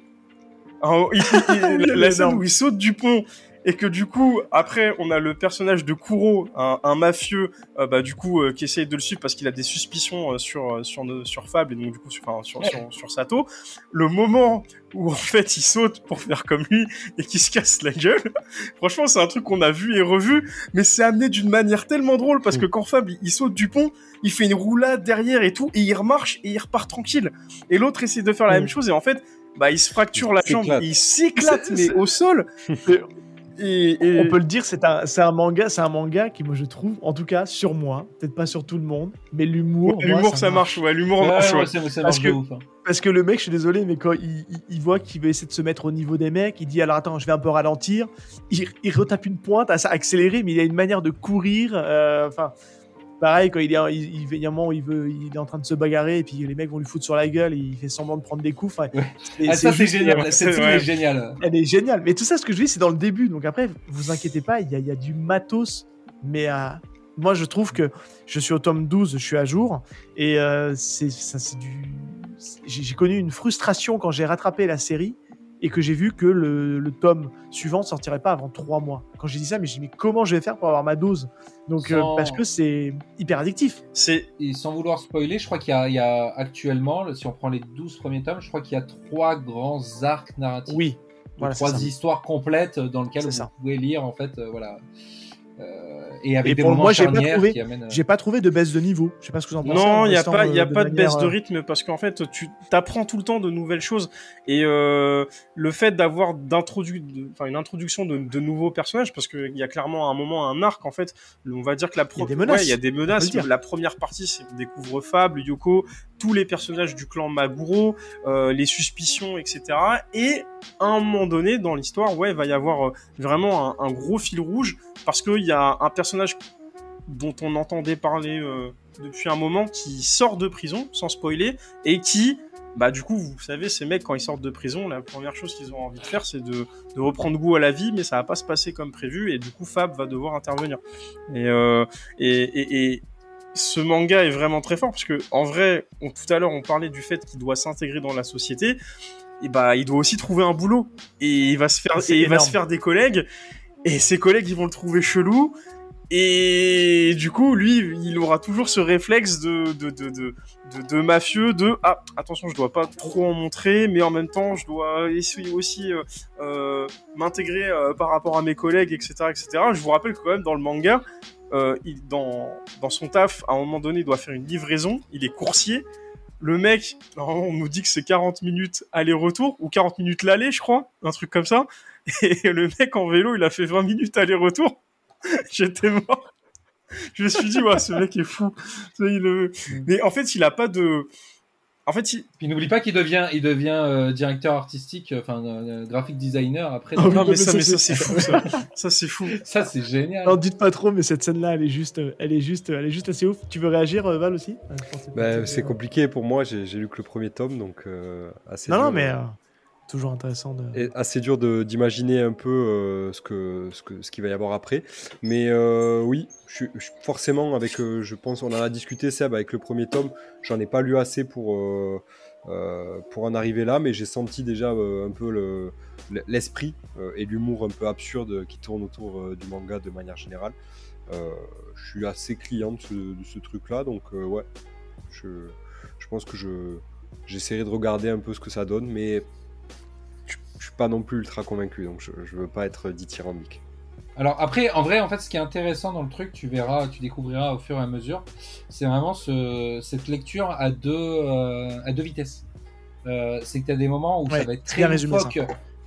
Alors, il- il- il- la, la scène où il saute du pont et que du coup, après, on a le personnage de Kuro, un, un mafieux, euh, bah du coup, euh, qui essaye de le suivre parce qu'il a des suspicions euh, sur sur sur Fable et donc du coup sur enfin, sur, sur, sur Sato. Le moment où en fait il saute pour faire comme lui et qu'il se casse la gueule. Franchement, c'est un truc qu'on a vu et revu, mais c'est amené d'une manière tellement drôle parce que quand Fab il, il saute du pont, il fait une roulade derrière et tout, et il remarche et il repart tranquille. Et l'autre essaie de faire la Mm. même chose et en fait, bah il se fracture la jambe, et il s'éclate mais au sol. Et, et- On peut le dire, c'est un, c'est un manga, c'est un manga qui, moi, je trouve, en tout cas, sur moi, peut-être pas sur tout le monde, mais l'humour, Ouais, moi, l'humour ça marche, ouais, l'humour Ouais, marche. ouais, ouais. c'est- ça Parce marche que- ouf, hein. Parce que le mec, je suis désolé, mais quand il, il- il voit qu'il veut essayer de se mettre au niveau des mecs, il dit alors attends, je vais un peu ralentir. Il, il retape une pointe, à ça accéléré, mais il a une manière de courir. euh, Enfin, pareil, quand il est, il, y a un moment où il, veut, il est en train de se bagarrer, et puis les mecs vont lui foutre sur la gueule, et il fait semblant de prendre des coups. Enfin, Ouais. c'est- Ah, ça, c'est génial. euh, Cette scène est géniale. elle est géniale. Mais tout ça, ce que je dis, c'est dans le début. Donc après, vous inquiétez pas, il y a, il y a du matos. Mais euh, moi, je trouve que je suis au tome 12, je suis à jour. Et euh, c'est du. j'ai connu une frustration quand j'ai rattrapé la série et que j'ai vu que le, le tome suivant sortirait pas avant trois mois. Quand j'ai dit ça, mais j'ai dit, mais comment je vais faire pour avoir ma dose? Donc, euh, parce que c'est hyper addictif. C'est Et sans vouloir spoiler, je crois qu'il y, y a actuellement, si on prend les 12 premiers tomes, je crois qu'il y a trois grands arcs narratifs. Oui. Voilà, trois histoires complètes dans lesquelles vous ça. pouvez lire en fait, euh, voilà. Euh, et avec Et des pour moments moi, j'ai pas trouvé- amènent. euh, J'ai pas trouvé de baisse de niveau. Je sais pas ce que vous en pensez. Non, il n'y a pas, il y a euh, pas de baisse de euh, rythme parce qu'en fait, tu t'apprends tout le temps de nouvelles choses et euh, le fait d'avoir d'introdu- de- enfin une introduction de, de nouveaux personnages parce qu'il y a clairement un moment un arc en fait. On va dire que la Il y a pro- des menaces, ouais, il y a des menaces. La première partie, c'est on découvre Fable, Yoko, tous les personnages du clan Maguro, euh, les suspicions, etc. Et à un moment donné dans l'histoire, ouais, il va y avoir vraiment un, un gros fil rouge parce qu'il y a un personnage dont on entendait parler euh, depuis un moment qui sort de prison, sans spoiler, et qui bah du coup, vous savez, ces mecs, quand ils sortent de prison, la première chose qu'ils ont envie de faire, c'est de, de reprendre goût à la vie, mais ça va pas se passer comme prévu, et du coup, Fab va devoir intervenir. Et, euh, et, et, et ce manga est vraiment très fort, parce que en vrai, on- tout à l'heure, on parlait du fait qu'il doit s'intégrer dans la société, et bah, il doit aussi trouver un boulot, et il va se faire, et il va se faire des collègues, et ses collègues, ils vont le trouver chelou, et du coup, lui, il aura toujours ce réflexe de, de, de, de, de, mafieux, de ah attention, je dois pas trop en montrer, mais en même temps, je dois essayer aussi euh, euh, m'intégrer euh, par rapport à mes collègues, etc., etc. Je vous rappelle que quand même dans le manga, euh, il, dans, dans son taf, à un moment donné, il doit faire une livraison, il est coursier. Le mec, on nous dit que c'est 40 minutes aller-retour, ou 40 minutes l'aller, je crois, un truc comme ça. Et le mec en vélo, il a fait 20 minutes aller-retour. J'étais mort. Je me suis dit, ouais, ce mec est fou. Il, euh, Mais en fait, il a pas de. En fait, il... Puis n'oublie pas qu'il devient, il devient euh, directeur artistique, euh, enfin euh, graphic designer après. Oui, non, mais mais ça, ça, mais ça, c'est- fou, ça. Ça, c'est fou. Ça c'est génial. Non, dites pas trop, mais cette scène-là, elle est juste, euh, elle est juste, elle est juste assez ouf. Tu veux réagir, euh, Val aussi? Euh, Bah, c'est compliqué pour moi, j'ai j'ai lu que le premier tome, donc euh, assez Non, dur. non, mais euh, toujours intéressant de. Et assez dur d'imaginer un peu euh, ce que ce qu'il va y avoir après. Mais euh, oui, je, forcément avec, euh, je pense, on en a discuté Seb avec le premier tome. J'en ai pas lu assez pour pour en arriver là, mais j'ai senti déjà un peu le l'esprit et l'humour un peu absurde qui tourne autour du manga de manière générale. Je suis assez client de ce, truc-là, donc ouais, je, je pense que je j'essaierai de regarder un peu ce que ça donne, mais pas non plus ultra convaincu, donc je, je veux pas être dithyrambique. Alors après, en vrai, en fait, ce qui est intéressant dans le truc, tu verras, tu découvriras au fur et à mesure, c'est vraiment ce, cette lecture à deux, euh, à deux vitesses. Euh, c'est que tu as des moments où Ouais, ça va être très loufoque,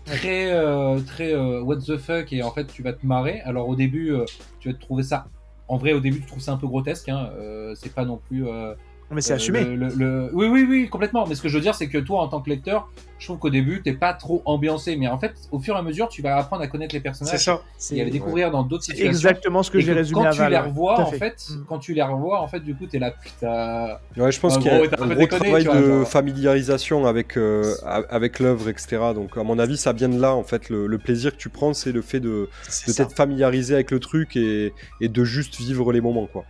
très, euh, très euh, what the fuck, et en fait, tu vas te marrer. Alors au début, euh, tu vas te trouver ça. En vrai, au début, tu trouves ça un peu grotesque. Hein. euh, c'est pas non plus. Non, mais c'est euh, assumé. le- le- le- Oui, oui, oui, complètement. Mais ce que je veux dire, c'est que toi, en tant que lecteur, je trouve qu'au début, t'es pas trop ambiancé. Mais en fait, au fur et à mesure, tu vas apprendre à connaître les C'est personnages ça. C'est et à les découvrir dans d'autres situations. exactement ce que j'ai résumé quand à tu Val. les revois, en fait. fait, Mm. quand tu les revois, en fait, du coup, t'es là, putain. Ouais, je pense En qu'il y a gros, un gros déconné, travail vois, de genre. familiarisation avec, euh, avec l'œuvre, etc. Donc, à mon avis, ça vient de là, en fait. Le, le plaisir que tu prends, c'est le fait de, de ça. t'être familiarisé avec le truc et, et de juste vivre les moments, quoi.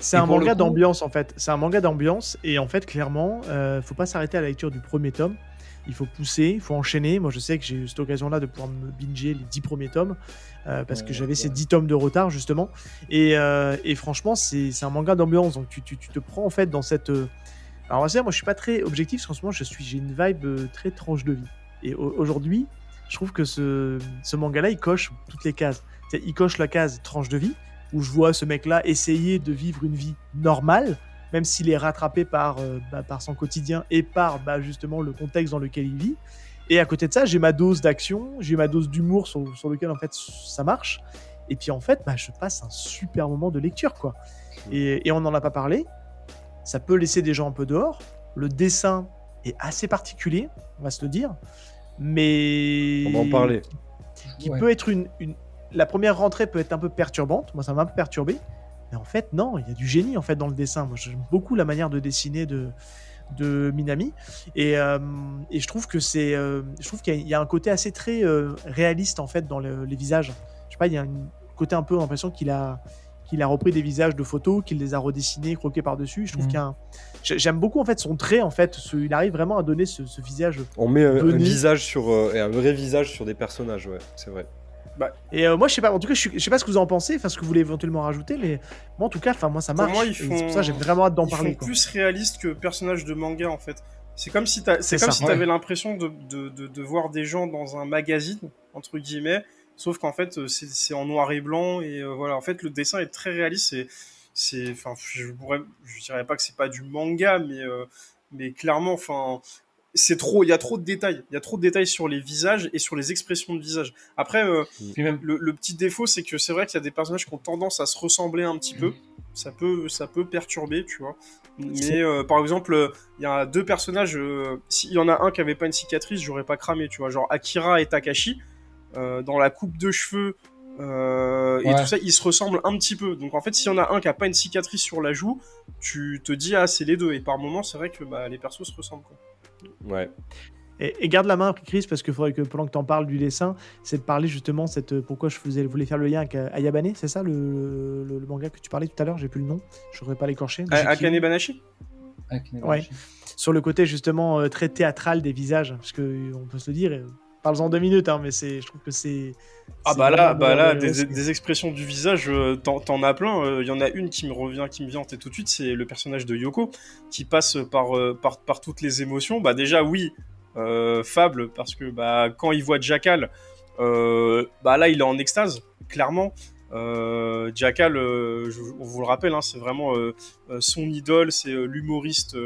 C'est un manga d'ambiance en fait. C'est un manga d'ambiance et en fait clairement, euh, faut pas s'arrêter à la lecture du premier tome. Il faut pousser, il faut enchaîner. Moi je sais que j'ai eu cette occasion-là de pouvoir me binger les 10 premiers tomes euh, parce que Ouais, j'avais ces. 10 tomes de retard justement. Et, euh, et franchement c'est un manga d'ambiance donc tu, tu- tu te prends en fait dans cette. euh, Alors on va dire, moi je suis pas très objectif parce qu'en ce moment je suis j'ai une vibe très tranche de vie. Et au- aujourd'hui je trouve que ce, ce manga-là il coche toutes les cases. Il coche la case tranche de vie où je vois ce mec-là essayer de vivre une vie normale, même s'il est rattrapé par, euh, bah, par son quotidien et par bah, justement le contexte dans lequel il vit. Et à côté de ça, j'ai ma dose d'action, j'ai ma dose d'humour sur, sur lequel en fait ça marche. Et puis en fait, bah, je passe un super moment de lecture, quoi. Et, et on n'en a pas parlé. Ça peut laisser des gens un peu dehors. Le dessin est assez particulier, on va se le dire. Mais On va en parler. qui Ouais. peut être une, une- La première rentrée peut être un peu perturbante. Moi, ça m'a un peu perturbé. Mais en fait, non, il y a du génie en fait dans le dessin. Moi, j'aime beaucoup la manière de dessiner de, de Minami. Et, euh, et je trouve que c'est, euh, je trouve qu'il y, a- il y a un côté assez très euh, réaliste en fait dans le- les visages. Je sais pas, il y a un côté un peu l'impression qu'il a qu'il a repris des visages de photos, qu'il les a redessinés, croqués par dessus. Je trouve qu'il un- j'ai- j'aime beaucoup en fait son trait en fait. Ce- il arrive vraiment à donner ce, ce visage On met un, visage sur, euh, et un vrai visage sur des personnages, ouais, c'est vrai. Et euh, moi, je sais pas, en tout cas, je, suis- je sais pas ce que vous en pensez, enfin, ce que vous voulez éventuellement rajouter, mais moi, en tout cas, enfin, moi, ça marche. moi, ils Et C'est font- pour ça que j'ai vraiment hâte d'en Ils parler. font quoi. plus réaliste que personnage de manga en fait. C'est comme si c'est C'est ouais. t'avais l'impression de, de, de, de voir des gens dans un magazine entre guillemets, sauf qu'en fait euh, c'est c'est en noir et blanc et euh, voilà. En fait, le dessin est très réaliste. C'est c'est enfin je pourrais je dirais pas que c'est pas du manga, mais euh, mais clairement enfin c'est trop, il y a trop de détails, il y a trop de détails sur les visages et sur les expressions de visage. Après, euh, Puis même, le, le petit défaut, c'est que c'est vrai qu'il y a des personnages qui ont tendance à se ressembler un petit peu. Ça peut, ça peut perturber, tu vois. Mais euh, par exemple, il y a deux personnages. euh, S'il y en a un qui avait pas une cicatrice, j'aurais pas cramé, tu vois. Genre Akira et Takashi, euh, dans la coupe de cheveux euh, et tout ça, ils se ressemblent un petit peu. Donc en fait, s'il y en a un qui a pas une cicatrice sur la joue, tu te dis ah c'est les deux. Et par moments, c'est vrai que bah, les persos se ressemblent. Quoi. Ouais. Et, et garde la main, Chris, parce qu'il faudrait que pendant que tu en parles du dessin, c'est de parler justement cette, pourquoi je faisais, voulais faire le lien avec euh, Ayabane, c'est ça le, le- le manga que tu parlais tout à l'heure? J'ai plus le nom, je voudrais pas l'écorcher. A- Jikyo. Akane Banashi Ouais. Sur le côté justement euh, très théâtral des visages, parce que euh, on peut se le dire, euh, parle-en deux minutes, hein, mais c'est, je trouve que c'est. Ah bah là, bah là de- des, des expressions du visage, euh, t'en as plein. Il y en a une qui me revient, qui me vient en tête tout de suite, c'est le personnage de Yoko, qui passe par, euh, par, par toutes les émotions. Bah déjà, oui, euh, fable, parce que bah, quand il voit Jackal, euh, bah là, il est en extase, clairement. Euh, on vous le rappelle, hein, c'est vraiment euh, euh, son idole, c'est euh, l'humoriste,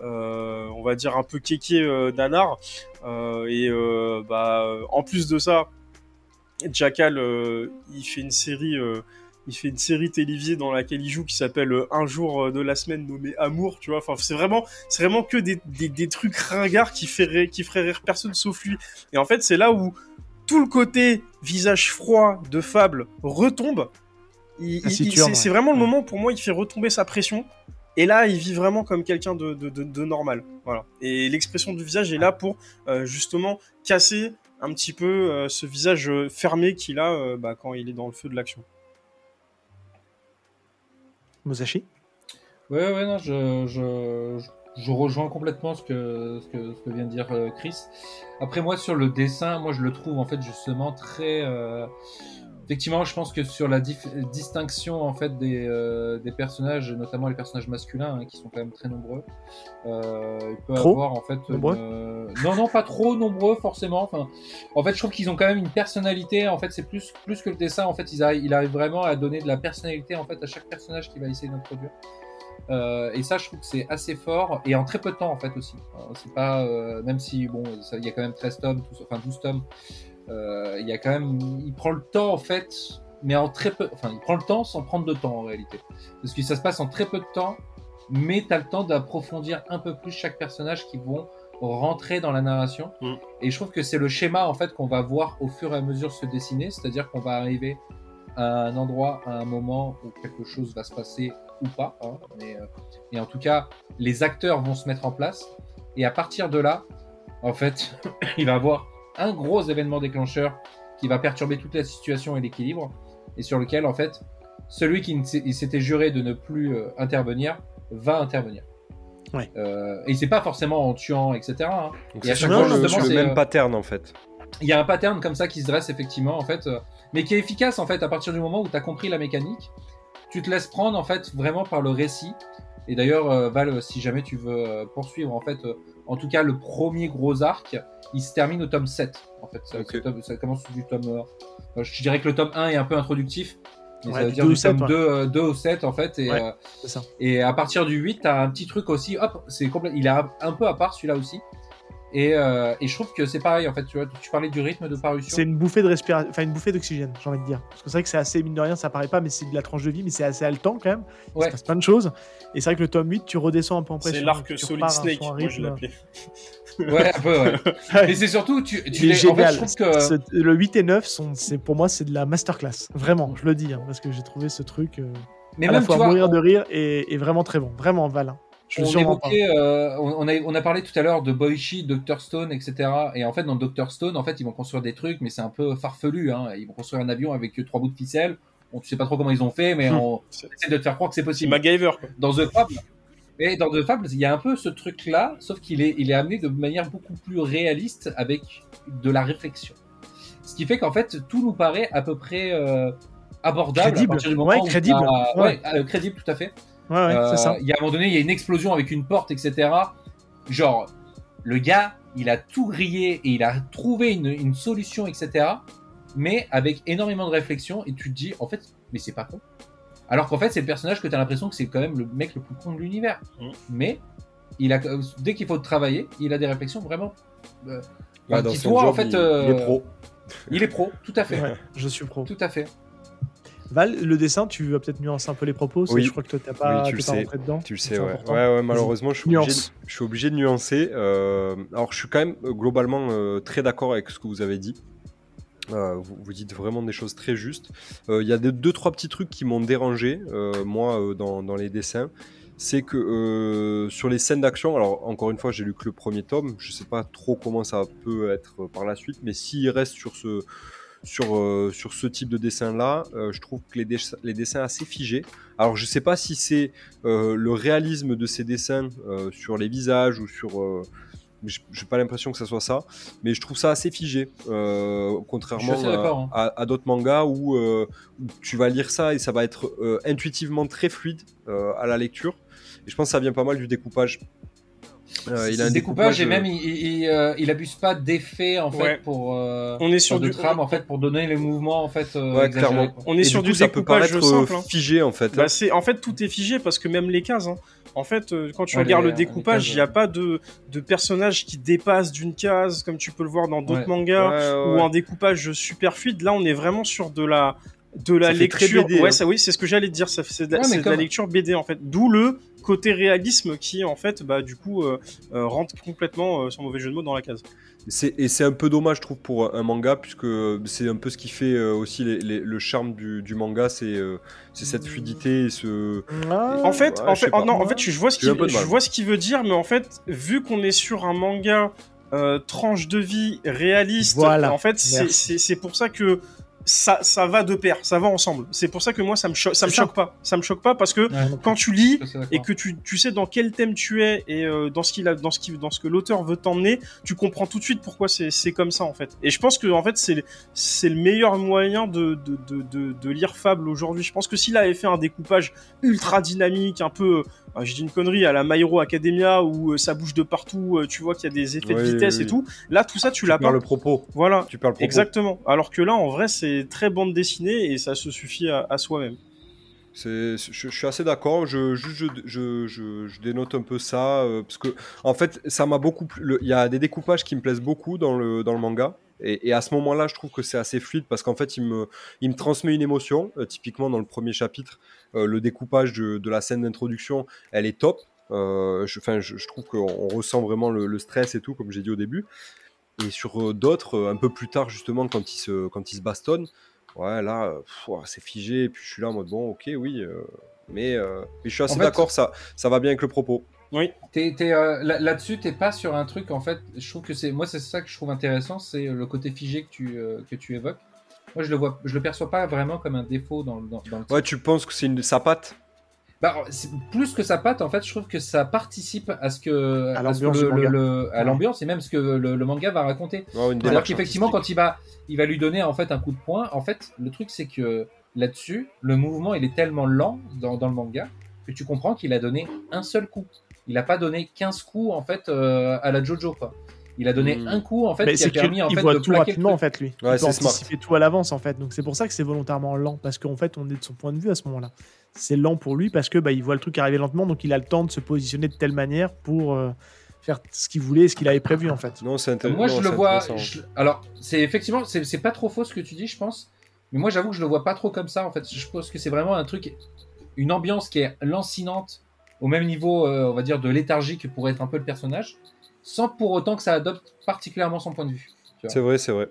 on va dire un peu kéké. Euh, et bah, en plus de ça, Jackal, il fait une série, il fait une série télévisée dans laquelle il joue qui s'appelle Un jour de la semaine nommé Amour, tu vois. Enfin, c'est vraiment, c'est vraiment que des, trucs ringards qui qui feraient rire personne sauf lui. Et en fait, c'est là où tout le côté visage froid de Fable retombe. C'est vraiment le moment pour moi, il fait retomber sa pression. Et là, il vit vraiment comme quelqu'un de, de, de- de normal. Voilà. Et l'expression du visage est là pour euh, justement casser un petit peu euh, ce visage euh, fermé qu'il a euh, bah, quand il est dans le feu de l'action. Musashi? Ouais, ouais, non, je, je, je- je rejoins complètement ce que, ce que, ce que vient de dire euh, Chris. Après, moi, sur le dessin, moi, je le trouve, en fait, justement, très... euh, Effectivement, je pense que sur la distinction, en fait, des, euh, des personnages, notamment les personnages masculins, hein, qui sont quand même très nombreux, euh, il peut Trop avoir, en fait... nombreux euh, Non, non, pas trop nombreux, forcément. Enfin, en fait, je trouve qu'ils ont quand même une personnalité. En fait, c'est plus, plus que le dessin. En fait, ils arrivent, il arrive vraiment à donner de la personnalité, en fait, à chaque personnage qu'il va essayer d'introduire. Euh, et ça, je trouve que c'est assez fort et en très peu de temps en fait aussi. Euh, C'est pas euh, même si bon, il y a quand même 13 tomes, tout- enfin 12 tomes. euh, Il y a quand même, il prend le temps en fait, mais en très peu. Enfin, il prend le temps sans prendre de temps en réalité, parce que ça se passe en très peu de temps, mais t'as le temps d'approfondir un peu plus chaque personnage qui vont rentrer dans la narration. Mm. Et je trouve que c'est le schéma en fait qu'on va voir au fur et à mesure se dessiner, c'est-à-dire qu'on va arriver à un endroit, à un moment où quelque chose va se passer ou pas. hein, mais, euh, et en tout cas, les acteurs vont se mettre en place. Et à partir de là, en fait, il va y avoir un gros événement déclencheur qui va perturber toute la situation et l'équilibre. Et sur lequel, en fait, celui qui s'était juré de ne plus euh, intervenir va intervenir. Ouais. Euh, et c'est pas forcément en tuant, etc. hein. Donc Et à chaque fois, le, justement, le c'est, même euh, pattern en fait. il y a un pattern comme ça qui se dresse effectivement en fait, euh, mais qui est efficace en fait à partir du moment où tu as compris la mécanique. Tu te laisses prendre en fait vraiment par le récit. Et d'ailleurs, euh, Val, si jamais tu veux euh, poursuivre en fait, euh, en tout cas le premier gros arc, il se termine au tome 7. En fait, ça, tome- commence du tome. euh, euh, je dirais que le tome 1 est un peu introductif. Mais Ouais, ça veut du dire deux du au sept, tome ouais. 2, euh, 2 au 7 en fait. Et, Ouais. euh, C'est ça. et à partir du 8, t'as un petit truc aussi. Hop, c'est complet. Il est un un peu à part celui-là aussi. Et, euh, et je trouve que c'est pareil en fait. Tu vois, tu parlais du rythme de parution. C'est une bouffée de respiration, enfin une bouffée d'oxygène, j'ai envie de dire. Parce que c'est vrai que c'est assez, mine de rien, ça paraît pas, mais c'est de la tranche de vie, mais c'est assez haletant quand même. Il Ouais. se passe plein de choses. Et c'est vrai que le tome 8, tu redescends un peu en pression. C'est l'arc Solid Snake, un moi je l'appelais. Ouais, un peu, ouais. Et c'est surtout, tu, tu les- en fait, je trouve que. Le 8 et 9, sont, pour moi, c'est de la masterclass. Vraiment, je le dis, hein, parce que j'ai trouvé ce truc euh, Mais à même, la fois tu vois, mourir on, de rire et, et vraiment très bon. Vraiment, Val. hein. Je on évoquait, euh, on, a, on a parlé tout à l'heure de Boichi, Dr. Stone, etc. Et en fait, dans Dr. Stone, en fait, ils vont construire des trucs, mais c'est un peu farfelu. Hein. Ils vont construire un avion avec trois bouts de ficelle. On ne sait pas trop comment ils ont fait, mais Hmm. on essaie de te faire croire que c'est possible. MacGyver, quoi. dans The Fable. Et dans The Fable, il y a un peu ce truc-là, sauf qu'il est, il est amené de manière beaucoup plus réaliste avec de la réflexion. Ce qui fait qu'en fait, tout nous paraît à peu près euh, abordable Crédible. à partir du moment Ouais, où crédible. t'as- Ouais. ouais, euh, crédible, tout à fait. Ouais, ouais, Euh, c'est ça. Il y a un moment donné, il y a une explosion avec une porte, etc. Genre, le gars, il a tout grillé et il a trouvé une, une solution, etc. Mais avec énormément de réflexion, et tu te dis, en fait, mais c'est pas con. Alors qu'en fait, c'est le personnage que tu as l'impression que c'est quand même le mec le plus con de l'univers. Mhm. Mais il a, dès qu'il faut travailler, il a des réflexions vraiment. euh, qui toi, job, en fait, il, euh, il est pro. Il est pro, tout à fait. Ouais, je suis pro. Tout à fait. Val, le dessin, tu vas peut-être nuancer un peu les propos. Oui. Je crois que toi, t'as pas, Oui, tu le pas sais. rentré dedans. Tu le sais, ouais. important. Ouais, ouais, malheureusement, je suis, obligé, Nuance. je suis obligé de nuancer. Euh, alors, je suis quand même euh, globalement euh, très d'accord avec ce que vous avez dit. Euh, vous, vous dites vraiment des choses très justes. Il y a des, deux, trois petits trucs qui m'ont dérangé, moi, dans, dans les dessins. c'est que sur les scènes d'action, alors encore une fois, j'ai lu que le premier tome, je sais pas trop comment ça peut être par la suite, mais s'il reste sur ce, sur, euh, sur ce type de dessin-là, euh, je trouve que les, dess- les dessins assez figés. Alors je sais pas si c'est euh, le réalisme de ces dessins sur les visages ou sur... euh, j- j'ai pas l'impression que ça soit ça, mais je trouve ça assez figé, contrairement Je hein. à, à- à d'autres mangas où, où tu vas lire ça et ça va être intuitivement très fluide à la lecture. Et je pense que ça vient pas mal du découpage. Euh, il a un découpage, et euh, même il, il, il, euh, il abuse pas d'effets en fait Ouais. pour euh, On est sur de du trame en fait pour donner les mouvements en fait euh, Ouais, clairement. On est et sur du du coup, ça peut découpage paraître simple. hein. figé en fait. Bah, c'est en fait tout est figé parce que même les cases. hein. En fait, quand tu Ouais, regardes les- le découpage, il n'y a pas de, de personnage qui dépasse d'une case comme tu peux le voir dans d'autres Ouais. mangas Ouais, ouais, ou un découpage super fluide. Là, on est vraiment sur de la de la Ça lecture. BD, ouais, hein. ça oui, c'est ce que j'allais te dire. Ça c'est de, la- de la lecture BD en fait. D'où le côté réalisme qui en fait, bah du coup, euh, euh, rentre complètement euh, sans mauvais jeu de mots dans la case. Et c'est un peu dommage, je trouve, pour un manga, puisque c'est un peu ce qui fait euh, aussi les- les- le charme du, du manga, c'est euh, cette fluidité et ce. Ah, En fait, ouais, en je fait, oh non, en fait, je vois ce qu'il, peu de je mal. vois ce qu'il veut dire, mais en fait, vu qu'on est sur un manga euh, tranche de vie réaliste, Voilà. en fait, c'est pour ça que ça, ça va de pair, ça va ensemble. C'est pour ça que moi, ça me choque, ça me ça. choque pas, ça me choque pas parce que Ouais, donc, quand tu lis et que tu, tu sais dans quel thème tu es et euh, dans ce qu'il a dans ce qui dans ce que l'auteur veut t'emmener, tu comprends tout de suite pourquoi c'est c'est comme ça en fait. Et je pense que en fait c'est c'est le meilleur moyen de de, de, de, de lire Fable aujourd'hui. Je pense que s'il avait fait un découpage ultra dynamique, un peu euh, je dis une connerie à la My Hero Academia où euh, ça bouge de partout, euh, tu vois qu'il y a des effets de vitesse oui, et tout. Là tout ça tu, Tu l'as perds pas. le propos. Voilà. Tu perds le propos. Exactement. Alors que là, en vrai, c'est très bande dessinée et ça se suffit à, soi-même. C'est- Je, je suis assez d'accord. Je, je, je, dénote un peu ça euh, parce que en fait, ça m'a beaucoup. Il y a des découpages qui me plaisent beaucoup dans le dans le manga. Et, à ce moment-là, je trouve que c'est assez fluide parce qu'en fait, il me, il me transmet une émotion. Euh, typiquement, dans le premier chapitre, euh, le découpage de, de la scène d'introduction, elle est top. Euh, je, trouve qu'on on ressent vraiment le stress et tout, comme j'ai dit au début. Et sur euh, d'autres, euh, un peu plus tard, justement, quand ils se, quand ils se bastonnent, ouais, là, euh, c'est figé. Et puis je suis là en mode, bon, ok, oui. euh, mais, euh, mais je suis assez fait- d'accord, ça, ça va bien avec le propos. T'es- t'es, euh, là- Là-dessus, t'es pas sur un truc en fait. Je trouve que c'est moi, c'est ça que je trouve intéressant, c'est le côté figé que tu euh, que tu évoques. Moi, je le vois, je le perçois pas vraiment comme un défaut dans, le- dans, dans le Ouais, tu penses que c'est une sa patte? Bah, plus que ça patte, en fait, je trouve que ça participe à ce que À l'ambiance à et même ce que le, le manga va raconter. Démarche qu'effectivement, quand il va, il va lui donner en fait un coup de poing, en fait, le truc c'est que là-dessus, le mouvement il est tellement lent dans, dans le manga que tu comprends qu'il a donné un seul coup. Il a pas donné 15 coups en fait euh, à la Jojo quoi. Il a donné Mm. un coup en fait mais qui a c'est permis en qu'il fait voit de tout le rapidement en fait lui. Ouais, il peut c'est smart. anticiper tout à l'avance en fait. Donc c'est pour ça que c'est volontairement lent parce qu'en fait on est de son point de vue à ce moment-là. C'est lent pour lui parce que bah, il voit le truc arriver lentement donc il a le temps de se positionner de telle manière pour euh, faire ce qu'il voulait, ce qu'il avait prévu en fait. Non, c'est intéressant. Moi, je non, le c'est vois. je- Alors, c'est effectivement, c'est c'est pas trop faux ce que tu dis, je pense. Mais moi, j'avoue que je le vois pas trop comme ça. En fait, je pense que c'est vraiment un truc, une ambiance qui est lancinante, au même niveau, euh, on va dire, de léthargie que pourrait être un peu le personnage, sans pour autant que ça adopte particulièrement son point de vue. C'est vrai, c'est vrai.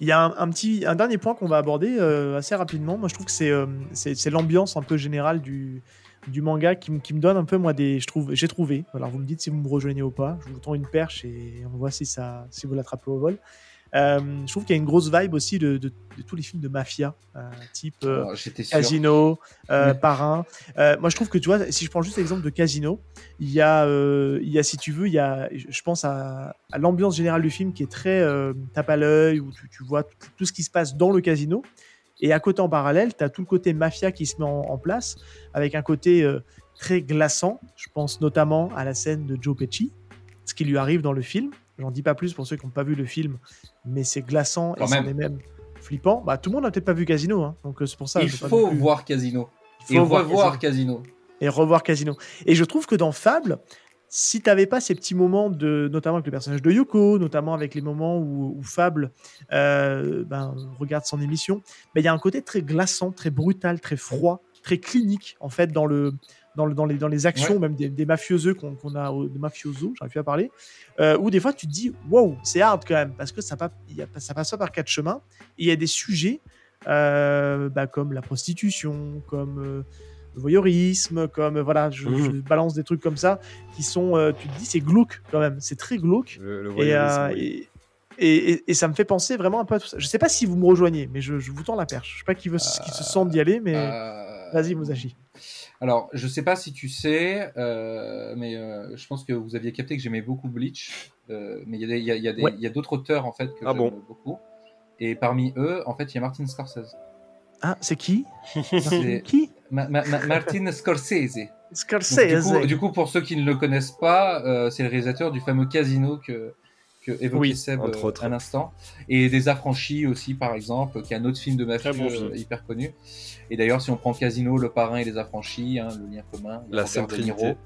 Il y a un, un petit, un dernier point qu'on va aborder euh, assez rapidement. Moi, je trouve que c'est euh, c'est l'ambiance un peu générale du, du manga qui, me- qui me donne un peu, moi, des. Je trouve, j'ai trouvé. Alors, vous me dites si vous me rejoignez ou pas. Je vous tends une perche et on voit si, ça, si vous l'attrapez au vol. Euh, je trouve qu'il y a une grosse vibe aussi de, de- de tous les films de mafia, euh, type euh, Oh. Casino. Parrain. Moi, je trouve que tu vois, si je prends juste l'exemple de Casino, il y a, il y a, si tu veux, il y a, je pense à, à l'ambiance générale du film qui est très tape à l'œil, où tu, tu vois tout, ce qui se passe dans le casino. Et à côté, en parallèle, tu as tout le côté mafia qui se met en, en place, avec un côté très glaçant. Je pense notamment à la scène de Joe Pesci, ce qui lui arrive dans le film. J'en dis pas plus pour ceux qui n'ont pas vu le film, mais c'est glaçant Quand et c'en est même flippant. Bah, tout le monde n'a peut-être pas vu Casino, hein, donc euh, c'est pour ça. Il faut plus- voir Casino. il faut voir revoir Casino. et revoir Casino. Et je trouve que dans Fable, si t'avais pas ces petits moments de, notamment avec le personnage de Yoko, notamment avec les moments où, où Fable euh, ben, regarde son émission, ben, il y a un côté très glaçant, très brutal, très froid, très clinique en fait dans le dans, le, dans, les, dans les actions, Ouais. même des, des mafieux qu'on a, au- des mafiosos, j'arrive plus à parler, euh, où des fois tu te dis, wow, c'est hard quand même, parce que ça, pa- il y a- ça passe pas par quatre chemins, et il y a des sujets euh, bah, comme la prostitution, comme euh, le voyeurisme, comme voilà, je, Mhm. je balance des trucs comme ça qui sont, euh, tu te dis, c'est glauque quand même, c'est très glauque. Le, le Et, voyeurisme, euh, oui. et, et, et- et ça me fait penser vraiment un peu à tout ça. Je sais pas si vous me rejoignez, mais je, je vous tends la perche. Je sais pas qui, veut, qui se sent d'y aller, mais Euh, vas-y, Musashi. Alors, je sais pas si tu sais, euh, mais euh, je pense que vous aviez capté que j'aimais beaucoup Bleach. euh, mais il y a des- il y a, y a des- Ouais. il y a d'autres auteurs en fait que Ah j'aime bon beaucoup. Et parmi eux, en fait, il y a Martin Scorsese. Ah, c'est qui? C'est Qui? Ma- ma- ma- Martin Scorsese. Donc, Scorsese. du, coup, du coup, pour ceux qui ne le connaissent pas, euh, c'est le réalisateur du fameux Casino que, que évoquait Oui, Seb entre euh, autres. à l'instant. Et des Affranchis aussi, par exemple, qui est un autre film de mafieux bon film. euh, hyper connu. Et d'ailleurs, si on prend Casino, Le Parrain et les Affranchis, hein, le lien commun, La Sainte De Niro. Trinité.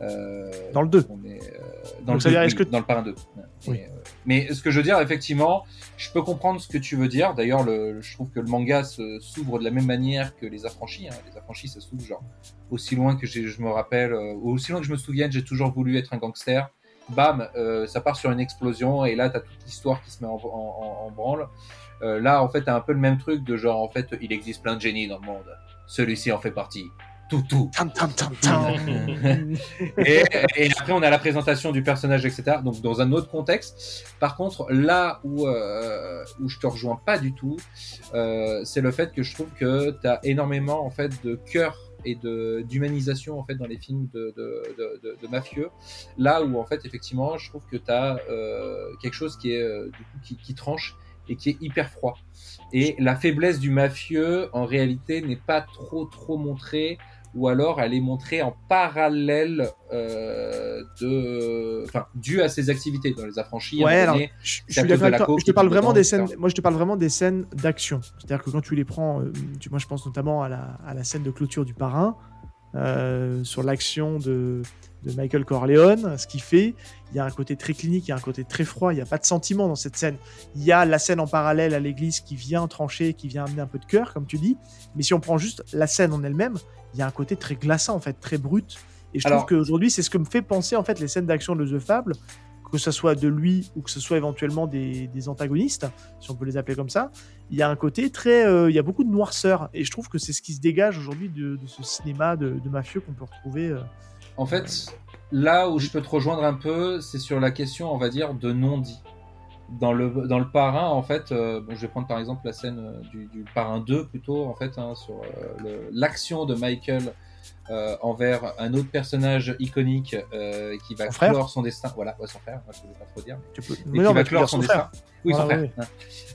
Euh, Dans le 2. on est, euh, dans, Donc le dire, oui, que- dans le Parrain 2. Et, Oui. euh, mais ce que je veux dire, effectivement, je peux comprendre ce que tu veux dire. D'ailleurs, le, je trouve que le manga s'ouvre de la même manière que les affranchis. hein. Les affranchis, ça s'ouvre genre aussi loin que je me rappelle, euh, aussi loin que je me souvienne, j'ai toujours voulu être un gangster. Bam, euh, ça part sur une explosion et là, t'as toute l'histoire qui se met en, en- en- branle. Euh, là, en fait, t'as un peu le même truc de genre, en fait, il existe plein de génies dans le monde. Celui-ci en fait partie. Tout, tout. Tam, tam, tam, tam. Et, et après, on a la présentation du personnage, etc. Donc, dans un autre contexte. Par contre, là où, euh, où je te rejoins pas du tout, euh, c'est le fait que je trouve que tu as énormément en fait de cœur et de d'humanisation en fait dans les films de, de, de, de- mafieux. Là où en fait effectivement, je trouve que tu as quelque chose qui est euh, du coup qui, qui tranche et qui est hyper froid. Et la faiblesse du mafieux en réalité n'est pas trop trop montrée ou alors elle est montrée en parallèle euh, de, enfin, dû à ses activités dans les affranchis. Ouais, alors, donné, je, suis la te parle vraiment dedans, des etc. scènes. Moi, je te parle vraiment des scènes d'action. C'est-à-dire que quand tu les prends, euh, tu, moi, je pense notamment à la, à la scène de clôture du parrain euh, sur l'action de, de Michael Corleone, ce qu'il fait. Il y a un côté très clinique, il y a un côté très froid. Il n'y a pas de sentiment dans cette scène. Il y a la scène en parallèle à l'église qui vient trancher, qui vient amener un peu de cœur, comme tu dis. Mais si on prend juste la scène en elle-même, il y a un côté très glaçant, en fait, très brut. Et je Alors- trouve qu'aujourd'hui, c'est ce que me fait penser en fait les scènes d'action de The Fable, que ce soit de lui ou que ce soit éventuellement des, des antagonistes, si on peut les appeler comme ça. Il y a un côté très, euh, il y a beaucoup de noirceur, et je trouve que c'est ce qui se dégage aujourd'hui de, de ce cinéma de, de mafieux qu'on peut retrouver. euh. En fait, là où je peux te rejoindre un peu, c'est sur la question, on va dire, de non-dit. Dans le, dans le parrain, en fait, euh, bon, je vais prendre par exemple la scène euh, du, du parrain 2 plutôt, en fait, hein, sur euh, l'action de Michael euh, envers un autre personnage iconique euh, qui va Son clore son destin. Voilà, ouais, son frère, moi, je ne vais pas trop dire. mais- Tu peux... et Mais qui non, va mais tu clore son son destin. Oui, son Ah, frère. oui. hein.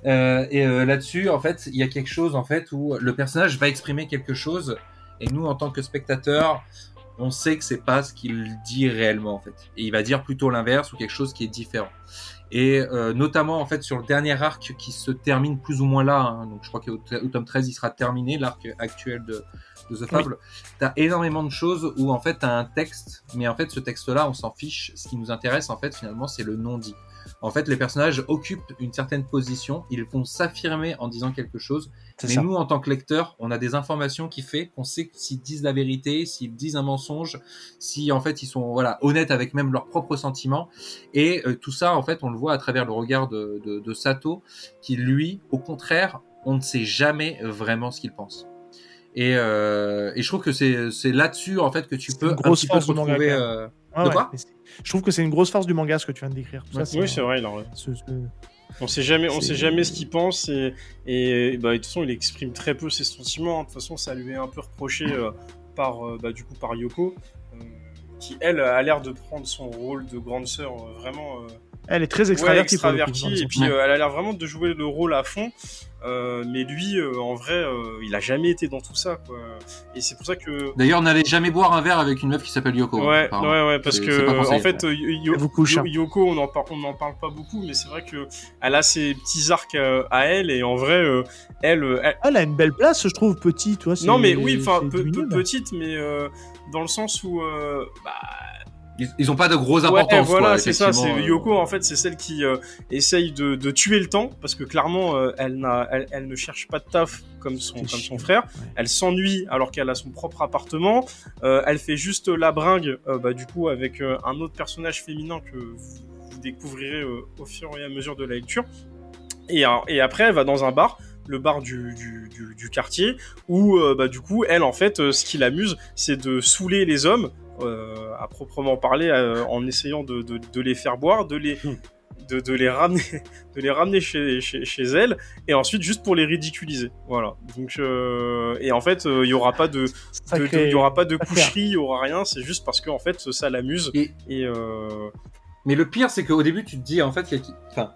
Euh, et là-dessus, en fait, il y a quelque chose en fait où le personnage va exprimer quelque chose, et nous, en tant que spectateurs, on sait que c'est pas ce qu'il dit réellement en fait. Et il va dire plutôt l'inverse ou quelque chose qui est différent. Et euh, notamment en fait sur le dernier arc qui se termine plus ou moins là, hein, donc je crois qu'au au tome 13 il sera terminé, l'arc actuel de, de The Fable, t'as énormément de choses où en fait t'as un texte, mais en fait ce texte-là on s'en fiche, ce qui nous intéresse en fait finalement c'est le non-dit. En fait les personnages occupent une certaine position, ils vont s'affirmer en disant quelque chose, mais ça. nous, en tant que lecteurs, on a des informations qui fait qu'on sait s'ils disent la vérité, s'ils disent un mensonge, si en fait ils sont voilà honnêtes avec même leurs propres sentiments. Et euh, tout ça, en fait, on le voit à travers le regard de, de, de Sato, qui lui, au contraire, on ne sait jamais vraiment ce qu'il pense. Et, euh, et je trouve que c'est c'est là-dessus en fait que tu peux une un grosse petit peu force manga, retrouver. euh, Ouais, de ouais. quoi? Je trouve que c'est une grosse force du manga ce que tu viens de décrire. Tout ça, Oui, c'est vrai, ce- ce- On sait jamais, on sait jamais ce qu'il pense et, et bah, de toute façon il exprime très peu ses sentiments. hein. De toute façon ça lui est un peu reproché euh, par euh, bah, du coup par Yoko, euh, qui elle a l'air de prendre son rôle de grande sœur vraiment Elle est très ouais, extravertie. coup, extravertie et puis euh, elle a l'air vraiment de jouer le rôle à fond. Euh, mais lui, euh, en vrai, euh, il a jamais été dans tout ça, quoi. Et c'est pour ça que D'ailleurs, n'allez jamais boire un verre avec une meuf qui s'appelle Yoko. hein, Ouais, ouais, ouais, parce que conseillé. en fait, Yo- Elle vous couche, Yo- hein. Yoko, on en, par- on en parle pas beaucoup, mais c'est vrai que elle a ses petits arcs à elle, et en vrai, euh, elle, elle- Elle a une belle place, je trouve, petite. Toi, non, mais oui, enfin, minime. petite, mais euh, dans le sens où, euh, bah, Ils, ils ont pas de grosses Ouais, importances. voilà, quoi, c'est ça. C'est euh. Yoko, en fait, c'est celle qui euh, essaye de, de tuer le temps parce que clairement, euh, elle, n'a, elle, elle ne cherche pas de taf comme son, comme frère. ouais. Elle s'ennuie alors qu'elle a son propre appartement. Euh, elle fait juste la bringue, euh, bah, du coup, avec euh, un autre personnage féminin que vous, vous découvrirez euh, au fur et à mesure de la lecture. Et, et après, elle va dans un bar le bar du, du, du, du quartier, où euh, bah, du coup, elle, en fait, euh, ce qui l'amuse, c'est de saouler les hommes, euh, à proprement parler, euh, en essayant de, de, de les faire boire, de les, de, de les ramener, de les ramener chez, chez, chez elle, et ensuite juste pour les ridiculiser. Voilà. Donc, euh, et en fait, euh, il y aura pas de, de- de- Sacré- il y aura pas de coucherie, il y aura rien. C'est juste parce que en fait, ça l'amuse. Et- Et euh, Mais le pire, c'est qu'au début, tu te dis, en fait, il y a qui- enfin,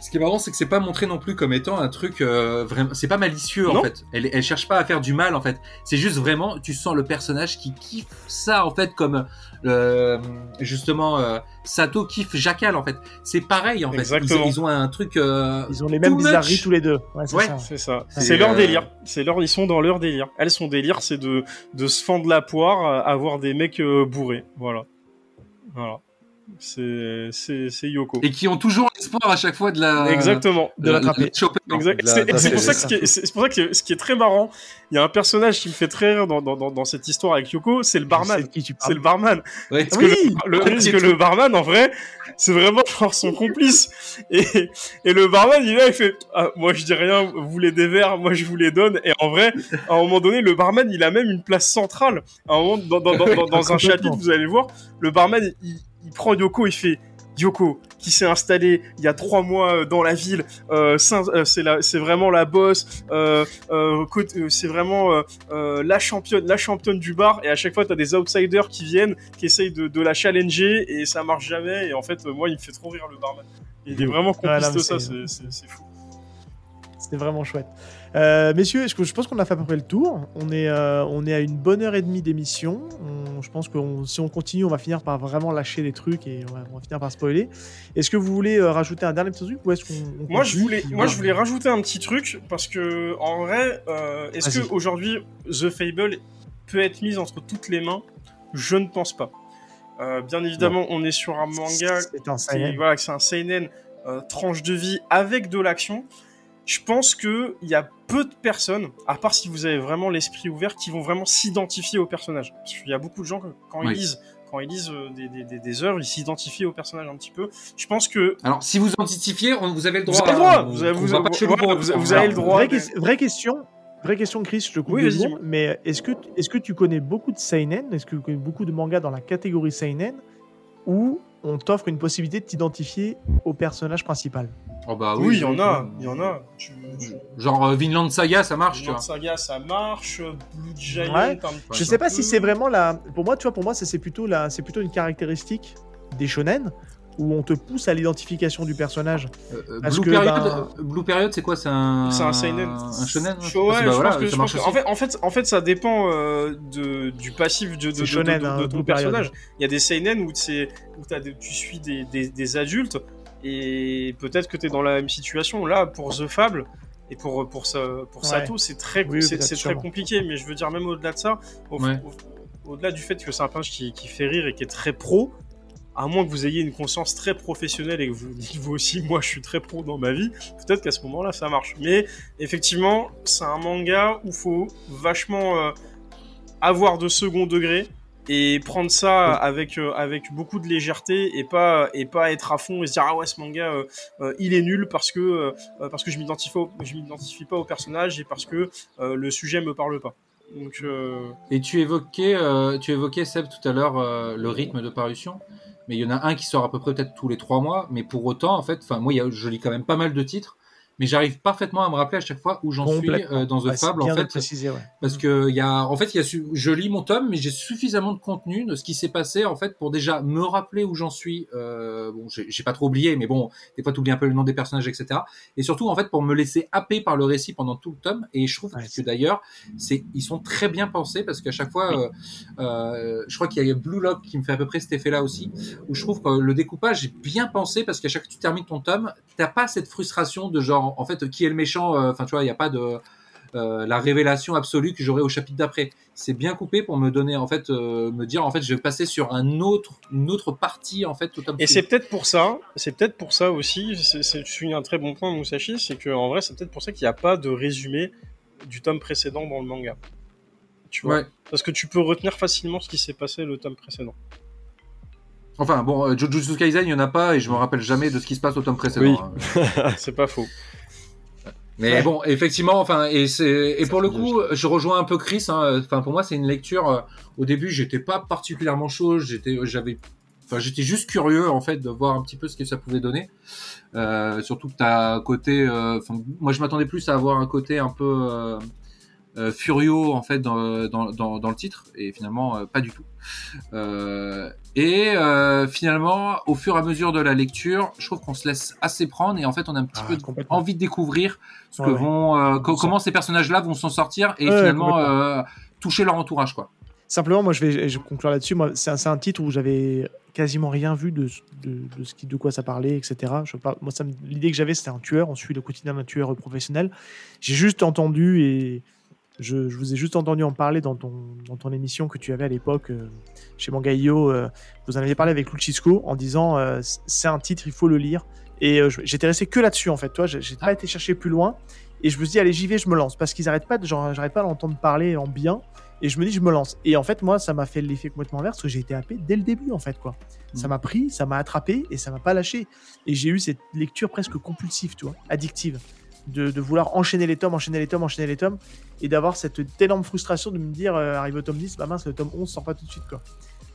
ce qui est marrant, c'est que c'est pas montré non plus comme étant un truc euh, vraiment. C'est pas malicieux en fait. Elle, elle cherche pas à faire du mal en fait. C'est juste vraiment, tu sens le personnage qui kiffe ça en fait, comme euh, justement euh, Sato kiffe Jackal en fait. C'est pareil en fait. Ils, Exactement. ils ont un truc. euh, Ils ont les mêmes bizarreries much. tous les deux. Ouais, c'est Ouais. ça. c'est ça. C'est, C'est leur euh, délire. C'est leur, ils sont dans leur délire. Elles, son délire, c'est de, de se fendre la poire, euh, avoir des mecs euh, bourrés. Voilà. Voilà. C'est, Yoko. Et qui ont toujours l'espoir à chaque fois de la. Exactement. de l'attraper. la- C'est pour ça que c'est ce qui est, pour ça que ce qui est très marrant, il y a un personnage qui me fait très rire dans, dans, dans, dans cette histoire avec Yoko, c'est le barman. de qui tu C'est le barman. Ouais. Parce que, Oui le, le- parce que le barman, en vrai, c'est vraiment genre son complice. Et, et le barman, il est là, il fait ah, Moi, je dis rien, vous voulez des verres, moi, je vous les donne. Et en vrai, à un moment donné, le barman, il a même une place centrale. À un moment, dans, dans, dans, dans, dans un chapitre, vous allez le voir, le barman, il, il prend Yoko, il fait Yoko, qui s'est installé il y a trois mois euh, dans la ville, euh, euh, c'est vraiment la boss, euh, c'est vraiment la championne, la championne du bar. Et à chaque fois, t'as des outsiders qui viennent, qui essayent de, de la challenger, et ça marche jamais. Et en fait, moi, il me fait trop rire le barman. Il est vraiment complice Ouais, non, de ça, c'est- fou. C'est vraiment chouette. Euh, messieurs, je pense qu'on a fait à peu près le tour? On est, euh, on est à une bonne heure et demie d'émission. On- Je pense que on- si on continue, on va finir par vraiment lâcher des trucs et on va, on va finir par spoiler. Est-ce que vous voulez euh, rajouter un dernier petit truc ou est-ce qu'on on Moi je, voulais, moi, je voulais rajouter un petit truc parce que, en vrai, est-ce que aujourd'hui The Fable peut être mise entre toutes les mains? Je ne pense pas. Bien évidemment, on est sur un manga C'est un seinen. voilà, c'est un seinen tranche de vie avec de l'action. Je pense que il y a peu de personnes, à part si vous avez vraiment l'esprit ouvert, qui vont vraiment s'identifier au personnage. Parce qu'il y a beaucoup de gens que, quand Oui. ils lisent, quand ils lisent euh, des, des, des, des œuvres, ils s'identifient au personnage un petit peu. Je pense que Alors, si vous identifiez, on- vous avez le vous droit. avez le droit, hein. vous avez, vous, vous- voilà, vous- vous avez le droit. Vraie, question. Vraie question, Chris, je te coupe Oui, deux secondes, mais est-ce que, est que tu connais beaucoup de seinen? Est-ce que tu connais beaucoup de mangas dans la catégorie seinen? Où on t'offre une possibilité de t'identifier au personnage principal Oh bah Oui, il y en oui. a, il y en a. Tu, tu- Genre euh, Vinland Saga, ça marche, tu Vinland vois. Saga, ça marche. Blue Giant, Ouais. Je sais pas peu. si c'est vraiment la. Pour moi, tu vois, pour moi, ça c'est plutôt la, c'est plutôt une caractéristique des shonen où on te pousse à l'identification du personnage. Euh, euh, Parce Blue, que, Period, ben- euh, Blue Period, c'est quoi C'est un. C'est un seinen. Un shonen Ouais, Parce je que, bah, pense voilà, que, ça je marche pense que- en fait, en fait, en fait, ça dépend euh, de, du passif de, de, C'est de- shonen, de- de hein, ton Blue Period. personnage. Il y a des seinen où, des- tu suis des, des, des adultes et peut-être que tu es dans la même situation. Là, pour The Fable et pour, pour, sa- pour Ouais. Sato, c'est très, Oui, c'est, très compliqué. Mais je veux dire, même au-delà de ça, au- Ouais. au- au-delà du fait que c'est un qui, qui fait rire et qui est très pro, à moins que vous ayez une conscience très professionnelle et que vous dites vous aussi, moi je suis très pro dans ma vie, peut-être qu'à ce moment-là ça marche. Mais effectivement, c'est un manga où faut vachement euh, avoir de second degré et prendre ça avec euh, avec beaucoup de légèreté et pas et pas être à fond et se dire ah ouais ce manga euh, euh, il est nul parce que parce que je m'identifie je m'identifie pas au personnage et parce que le sujet me parle pas. Donc Et tu évoquais, tu évoquais Seb tout à l'heure le rythme de parution, mais il y en a un qui sort à peu près peut-être tous les trois mois, mais pour autant en fait, enfin moi y a- je lis quand même pas mal de titres, mais j'arrive parfaitement à me rappeler à chaque fois où j'en suis euh, dans The Fable en fait, préciser, ouais. parce que il y a, en fait il y a, su- je lis mon tome, mais j'ai suffisamment de contenu de ce qui s'est passé en fait pour déjà me rappeler où j'en suis. Euh, bon, j'ai pas trop oublié, mais bon, des fois t'oublies un peu le nom des personnages, etc. Et surtout en fait pour me laisser happer par le récit pendant tout le tome. Et je trouve Ouais, que d'ailleurs c'est, ils sont très bien pensés parce qu'à chaque fois, euh, euh, je crois qu'il y a Blue Lock qui me fait à peu près cet effet-là aussi, où je trouve que le découpage est bien pensé parce qu'à chaque fois que tu termines ton tome, t'as pas cette frustration de genre, en fait, qui est le méchant, euh, enfin, tu vois, il n'y a pas de, euh, la révélation absolue que j'aurai au chapitre d'après. C'est bien coupé pour me donner, en fait, euh, me dire, en fait, je vais passer sur un autre, une autre partie, en fait, au tome Et c'est peut-être pour ça, c'est peut-être pour ça aussi, c'est- soulignes un très bon point, Musashi, c'est que en vrai, c'est peut-être pour ça qu'il n'y a pas de résumé du tome précédent dans le manga. Tu vois? Ouais. Parce que tu peux retenir facilement ce qui s'est passé le tome précédent. Enfin, bon, Jujutsu Kaisen, il y en a pas et je me rappelle jamais de ce qui se passe au tome précédent. Oui. hein. c'est pas faux. Mais Ouais. bon, effectivement, enfin, et c'est et pour le coup, je rejoins un peu Chris. hein. Enfin, pour moi, c'est une lecture. euh, Au début, j'étais pas particulièrement chaud. J'étais, j'avais, enfin, j'étais juste curieux en fait de voir un petit peu ce que ça pouvait donner. Euh, surtout que t'as un côté. euh, moi, je m'attendais plus à avoir un côté un peu euh, furio en fait dans, dans, dans, dans le titre, et finalement, euh, pas du tout. Euh, et euh, finalement, au fur et à mesure de la lecture, je trouve qu'on se laisse assez prendre et en fait, on a un petit Ah, peu envie de découvrir ce Ouais, que ouais. vont, co- comment ces personnages-là vont s'en sortir et Ouais, finalement toucher leur entourage, quoi. Simplement, moi, je vais, je conclure là-dessus. Moi, c'est un, un titre où j'avais quasiment rien vu de, de, de ce qui, de quoi ça parlait, etc. Je pas, moi, l'idée que j'avais, c'était un tueur. On suit le quotidien d'un tueur professionnel. J'ai juste entendu et je, je vous ai juste entendu en parler dans ton, dans ton émission que tu avais à l'époque euh, chez Mangaio. euh, vous en aviez parlé avec Lucisco en disant euh, c'est un titre, il faut le lire. Et j'étais resté que là-dessus en fait. Toi, j'ai pas été chercher plus loin. Et je me suis dit allez j'y vais, je me lance parce qu'ils arrêtent pas j'arrête pas d'entendre parler en bien. Et je me dis, je me lance. Et en fait, moi, ça m'a fait l'effet complètement inverse, parce que j'ai été happé dès le début, en fait, quoi. Ça m'a pris, ça m'a attrapé, et ça m'a pas lâché. Et j'ai eu cette lecture presque compulsive, tu vois, addictive, de, de vouloir enchaîner les tomes, enchaîner les tomes, enchaîner les tomes, et d'avoir cette énorme frustration de me dire, euh, arrivé au tome 10, bah mince, le tome 11 sort pas tout de suite, quoi.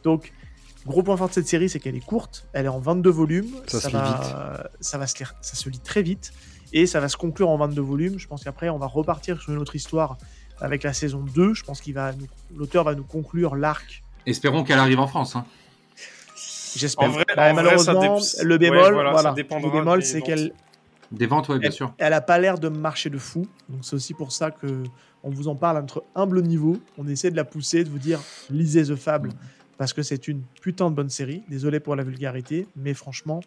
Donc, gros point fort de cette série, c'est qu'elle est courte, elle est en 22 volumes, Ça se lit va, ça va se lire, ça se lit très vite, et ça va se conclure en 22 volumes. Je pense qu'après, on va repartir sur une autre histoire avec la saison 2. Je pense qu'il va l'auteur va nous conclure l'arc. Espérons qu'elle arrive en France. Hein. J'espère. En vrai- Bah, en vrai, malheureusement, ça dép- le ouais, bémol, voilà, voilà, ça dépendra le bémol, c'est qu'elle Des ventes, ouais, bien elle, sûr. elle a pas l'air de marcher de fou. Donc c'est aussi pour ça que on vous en parle à notre humble niveau. On essaie de la pousser, de vous dire lisez The Fable parce que c'est une putain de bonne série. Désolé pour la vulgarité, mais franchement.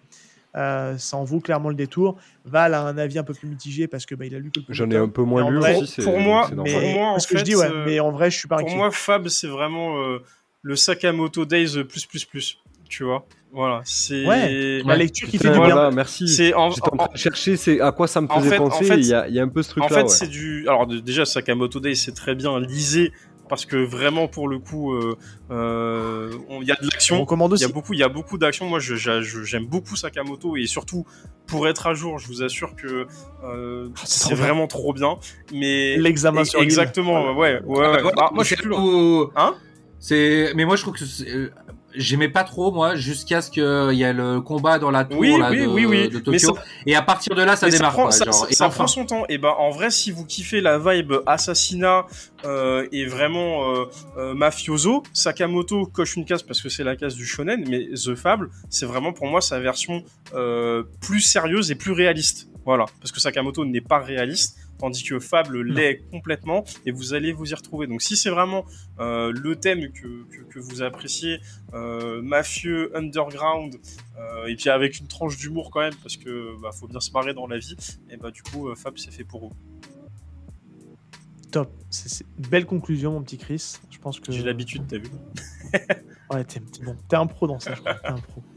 euh, ça en vaut clairement le détour. Val a un avis un peu plus mitigé parce que bah, il a lu que le premier J'en ai un peu moins lu vrai, aussi. c'est- pour moi- c'est Mais normal. Pour moi, en parce que je dis ouais, euh, mais en vrai, je suis pas Pour inquiet. moi, Fab, c'est vraiment euh, le Sakamoto Days plus plus plus. Tu vois Voilà. C'est. Ouais, la lecture qui fait du bien. voilà, merci. C'est en, J'étais en en- train de chercher c'est à quoi ça me En faisait fait- en penser. fait- Il y, a, il y a un peu ce En truc-là. fait, ouais. c'est du. Alors déjà, Sakamoto Days, c'est très bien. Lisez parce que vraiment, pour le coup, euh, euh, il y a de On l'action. Il aussi. y a beaucoup, il y a beaucoup d'action. Moi, je- je- je- j'aime beaucoup Sakamoto et surtout pour être à jour, je vous assure que euh, Ah, c'est bien. vraiment trop bien. Mais L'examen sur exactement, ouais, ouais. ouais. Ah, bah, Ah, moi, je c'est suis plus loin. où- Hein? C'est, mais moi je trouve que c'est- j'aimais pas trop moi jusqu'à ce qu'il y ait le combat dans la tour Oui, là, oui, de, oui, de Tokyo. ça- Et à partir de là, ça Mais démarre prend, quoi. ça, genre, ça- et ça enfin, prend son temps. Et ben en vrai, si vous kiffez la vibe assassinat euh, et vraiment euh, euh, mafioso, Sakamoto coche une case parce que c'est la case du shonen, mais The Fable, c'est vraiment pour moi sa version euh, plus sérieuse et plus réaliste. Voilà, parce que Sakamoto n'est pas réaliste, tandis que Fable l'est complètement, et vous allez vous y retrouver. Donc si c'est vraiment euh, le thème que, que, que vous appréciez, euh, mafieux, underground, euh, et puis avec une tranche d'humour quand même, parce que bah, faut bien se marrer dans la vie, et bah du coup, Fable c'est fait pour vous. Top. C'est belle conclusion, mon petit Chris. Je pense que J'ai l'habitude, t'as vu. Ouais, t'es t'es bon. T'es un pro dans ça, je crois. T'es un pro.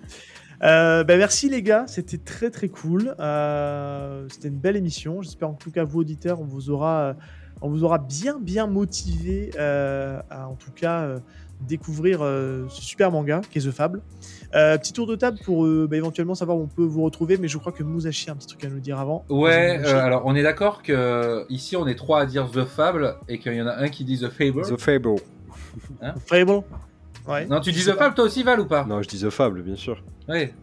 Euh, bah, merci les gars, c'était très très cool. Euh, c'était une belle émission. J'espère en tout cas vous auditeurs, on vous aura, euh, on vous aura bien bien motivé euh, à en tout cas euh, découvrir euh, ce super manga qui est The Fable. Euh, petit tour de table pour euh, bah, éventuellement savoir où on peut vous retrouver, mais je crois que Musashi a un petit truc à nous dire avant. Ouais, euh, alors on est d'accord que ici on est trois à dire The Fable et qu'il y en a un qui dit The Fable. The Fable. Fable. Ouais. Non, tu dis The. Fable toi aussi Val ou pas Non, je dis The Fable, bien sûr. Ouais.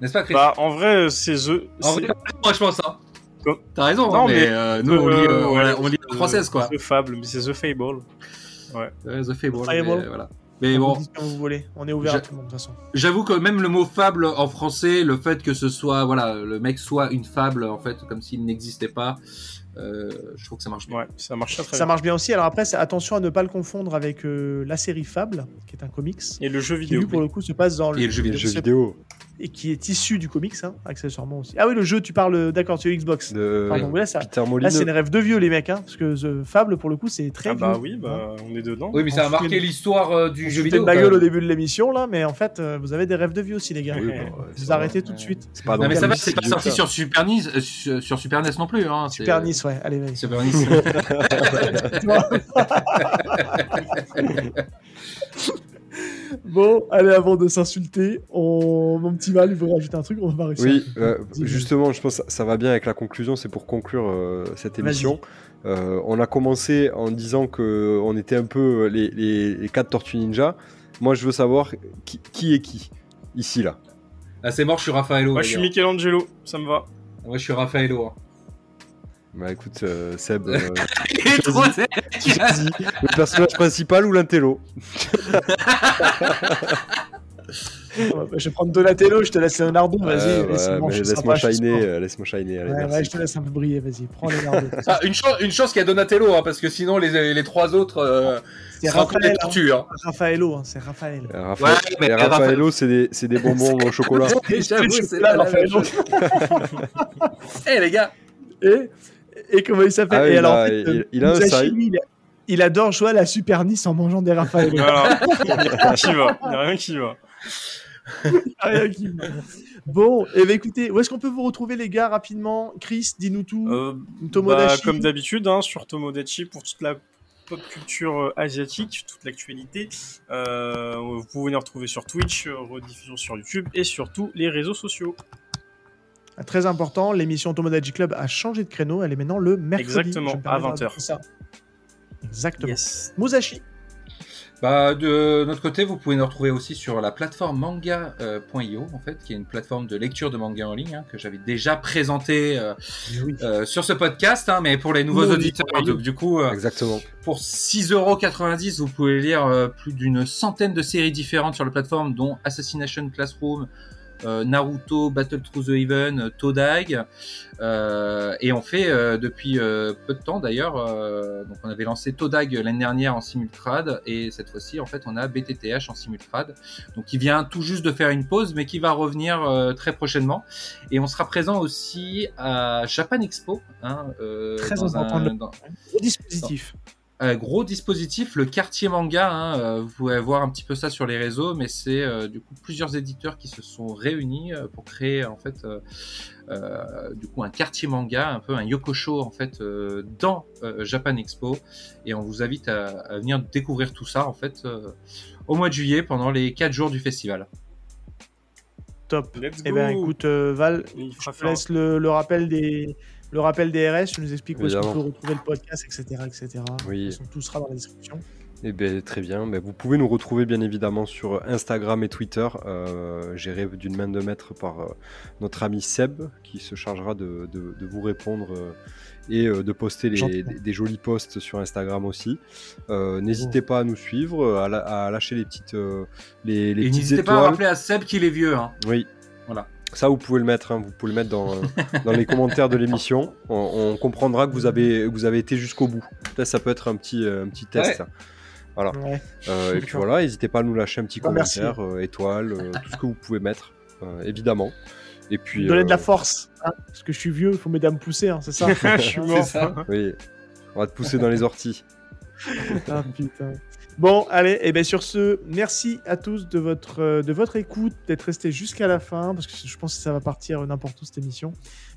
N'est-ce pas Chris Bah en vrai, c'est The. En vrai, moi je pense ça. Quoi T'as raison, Non, hein, mais, mais- euh, nous on lit, euh, on, ouais, on lit la française quoi. The Fable, mais c'est The Fable. Ouais, The Fable. Fable. Mais, voilà. Mais On bon, vous voulez. On est ouvert à tout le monde de toute façon. J'avoue que même le mot fable en français, le fait que ce soit, voilà, le mec soit une fable, en fait, comme s'il n'existait pas, euh, je trouve que ça marche bien. Ouais, ça marche très Ça bien. marche bien aussi. Alors après, attention à ne pas le confondre avec euh, la série Fable, qui est un comics, Et le jeu qui vidéo. lui pour le coup se passe dans le, Et le jeu vidéo. Et qui est issu du comics, hein, accessoirement aussi. Ah oui, le jeu, tu parles, d'accord, c'est Xbox. De Pardon, mais là, ça, Peter là, c'est les rêves de vieux, les mecs, hein, parce que The Fable, pour le coup, c'est très Ah bah vieux. oui, bah on est dedans. Oui, mais ça a marqué l'histoire euh, du On jeu vidéo. la gueule au même. début de l'émission, là, mais en fait, euh, vous avez des rêves de vieux aussi, les gars. Oui, ouais, vous arrêtez tout de suite. C'est pas Non, mais ça va, c'est pas sorti sur Super NES, euh, sur, sur Super NES non plus. Hein, Super Nice, ouais, allez, vas-y. Super NES. Bon, allez, avant de s'insulter, on... mon petit Val, il veut rajouter un truc, on va réussir. Oui, euh, justement, je pense que ça va bien avec la conclusion, c'est pour conclure euh, cette émission. Euh, on a commencé en disant que on était un peu les, les, les quatre Tortues Ninja. Moi, je veux savoir qui, qui est qui, ici, là. Ah, c'est mort, je suis Raffaello. Moi, je suis. Michelangelo, ça me va. Moi, je suis Raffaello. hein. Bah écoute, euh, Seb, euh, Il est trop choisis le personnage principal ou l'intello bah, je vais prendre Donatello, je te laisse Leonardo, vas-y. Euh, laisse-moi, je shiner, laisse-moi shiner. allez, Ouais, ouais, je te laisse un peu briller, vas-y, prends Leonardo. Ah, une, chance, une chance qu'il y a Donatello, hein, parce que sinon les, les trois autres euh, C'est encore des Raphaël, hein. tortues. Hein. Hein, c'est Raphaël. Euh, Raphaël- Ouais, mais les Raphaël- Raffaello, c'est des, c'est des bonbons au chocolat. J'avoue, C'est là, chose. Eh les gars, Et, et comment il s'appelle Ah Et il alors, a- en fait, il- euh, il a Musashi, adore jouer à la Super NIS en mangeant des Raphaël. Voilà. Il y a rien qui va. Il a rien qui va. Rien qui va. bon, et ben écoutez, où est-ce qu'on peut vous retrouver, les gars, rapidement Chris, dis-nous tout. Euh, Tomodachi. bah, comme d'habitude, hein, sur Tomodachi pour toute la pop culture euh, asiatique, toute l'actualité. Euh, vous pouvez nous retrouver sur Twitch, rediffusion sur YouTube et sur tous les réseaux sociaux. Très important, l'émission Tomodachi Club a changé de créneau, elle est maintenant le mercredi. Exactement, à de 20h. rajouter ça. Exactement. Yes. Musashi. bah, de notre côté, vous pouvez nous retrouver aussi sur la plateforme manga.io, en fait, qui est une plateforme de lecture de manga en ligne hein, que j'avais déjà présenté euh, euh, sur ce podcast, hein, mais pour les nouveaux Oui, auditeurs, oui. donc, du coup, euh, Exactement. pour 6,90€, vous pouvez lire euh, plus d'une centaine de séries différentes sur la plateforme, dont Assassination Classroom, euh, Naruto, Battle Through the Even, euh, Todag. Euh, et on fait euh, depuis euh, peu de temps d'ailleurs, euh, donc on avait lancé Todag l'année dernière en simultrad, et cette fois-ci, en fait, on a BTTH en simultrad. Donc qui vient tout juste de faire une pause, mais qui va revenir euh, très prochainement. Et on sera présent aussi à Japan Expo. Hein, euh, Très dans important un- dans- Gros dispositif. un gros dispositif, le quartier manga. hein, euh, vous pouvez voir un petit peu ça sur les réseaux, mais c'est euh, du coup plusieurs éditeurs qui se sont réunis euh, pour créer en fait euh, euh, du coup un quartier manga, un peu un yokosho en fait euh, dans euh, Japan Expo. Et on vous invite à, à venir découvrir tout ça en fait euh, au mois de juillet pendant les quatre jours du festival. Top. Let's Eh go. ben écoute, euh, Val, Il je te laisse le, le rappel des le rappel des RS, tu nous expliques où est-ce qu'on peut retrouver le podcast, etc. etc. Oui. Façon, Tout sera dans la description. Eh ben, très bien. Ben, vous pouvez nous retrouver bien évidemment sur Instagram et Twitter, euh, géré d'une main de maître par euh, notre ami Seb, qui se chargera de, de- de vous répondre euh, et euh, de poster les- des, des jolis posts sur Instagram aussi. Euh, N'hésitez pas à nous suivre, à, la- à lâcher les petites, euh, les, les et petites n'hésitez pas à rappeler à Seb qu'il est vieux. Hein. Oui. Voilà. Ça, vous pouvez le mettre, hein, vous pouvez le mettre dans, euh, dans les commentaires de l'émission. On, on comprendra que vous avez, que vous avez été jusqu'au bout. Peut-être ça peut être un petit, euh, un petit test. Ouais. Voilà. Ouais. Euh, et puis voilà, n'hésitez pas à nous lâcher un petit Bah, commentaire, euh, étoile, euh, tout ce que vous pouvez mettre, euh, évidemment. Et puis. Donner de la force. hein, parce que je suis vieux, il faut m'aider à me pousser, hein, c'est ça je suis mort. ça. Oui, on va te pousser dans les orties. Ah, putain. Bon, allez, et bien sur ce, merci à tous de votre, euh, de votre écoute, d'être restés jusqu'à la fin, parce que je pense que ça va partir n'importe où cette émission.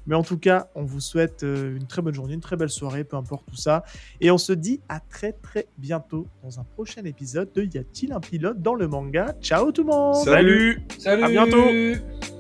Mais en tout cas, on vous souhaite euh, une très bonne journée, une très belle soirée, peu importe tout ça. Et on se dit à très très bientôt dans un prochain épisode de Y a-t-il un pilote dans le manga? Ciao tout le monde Salut. Salut. À bientôt.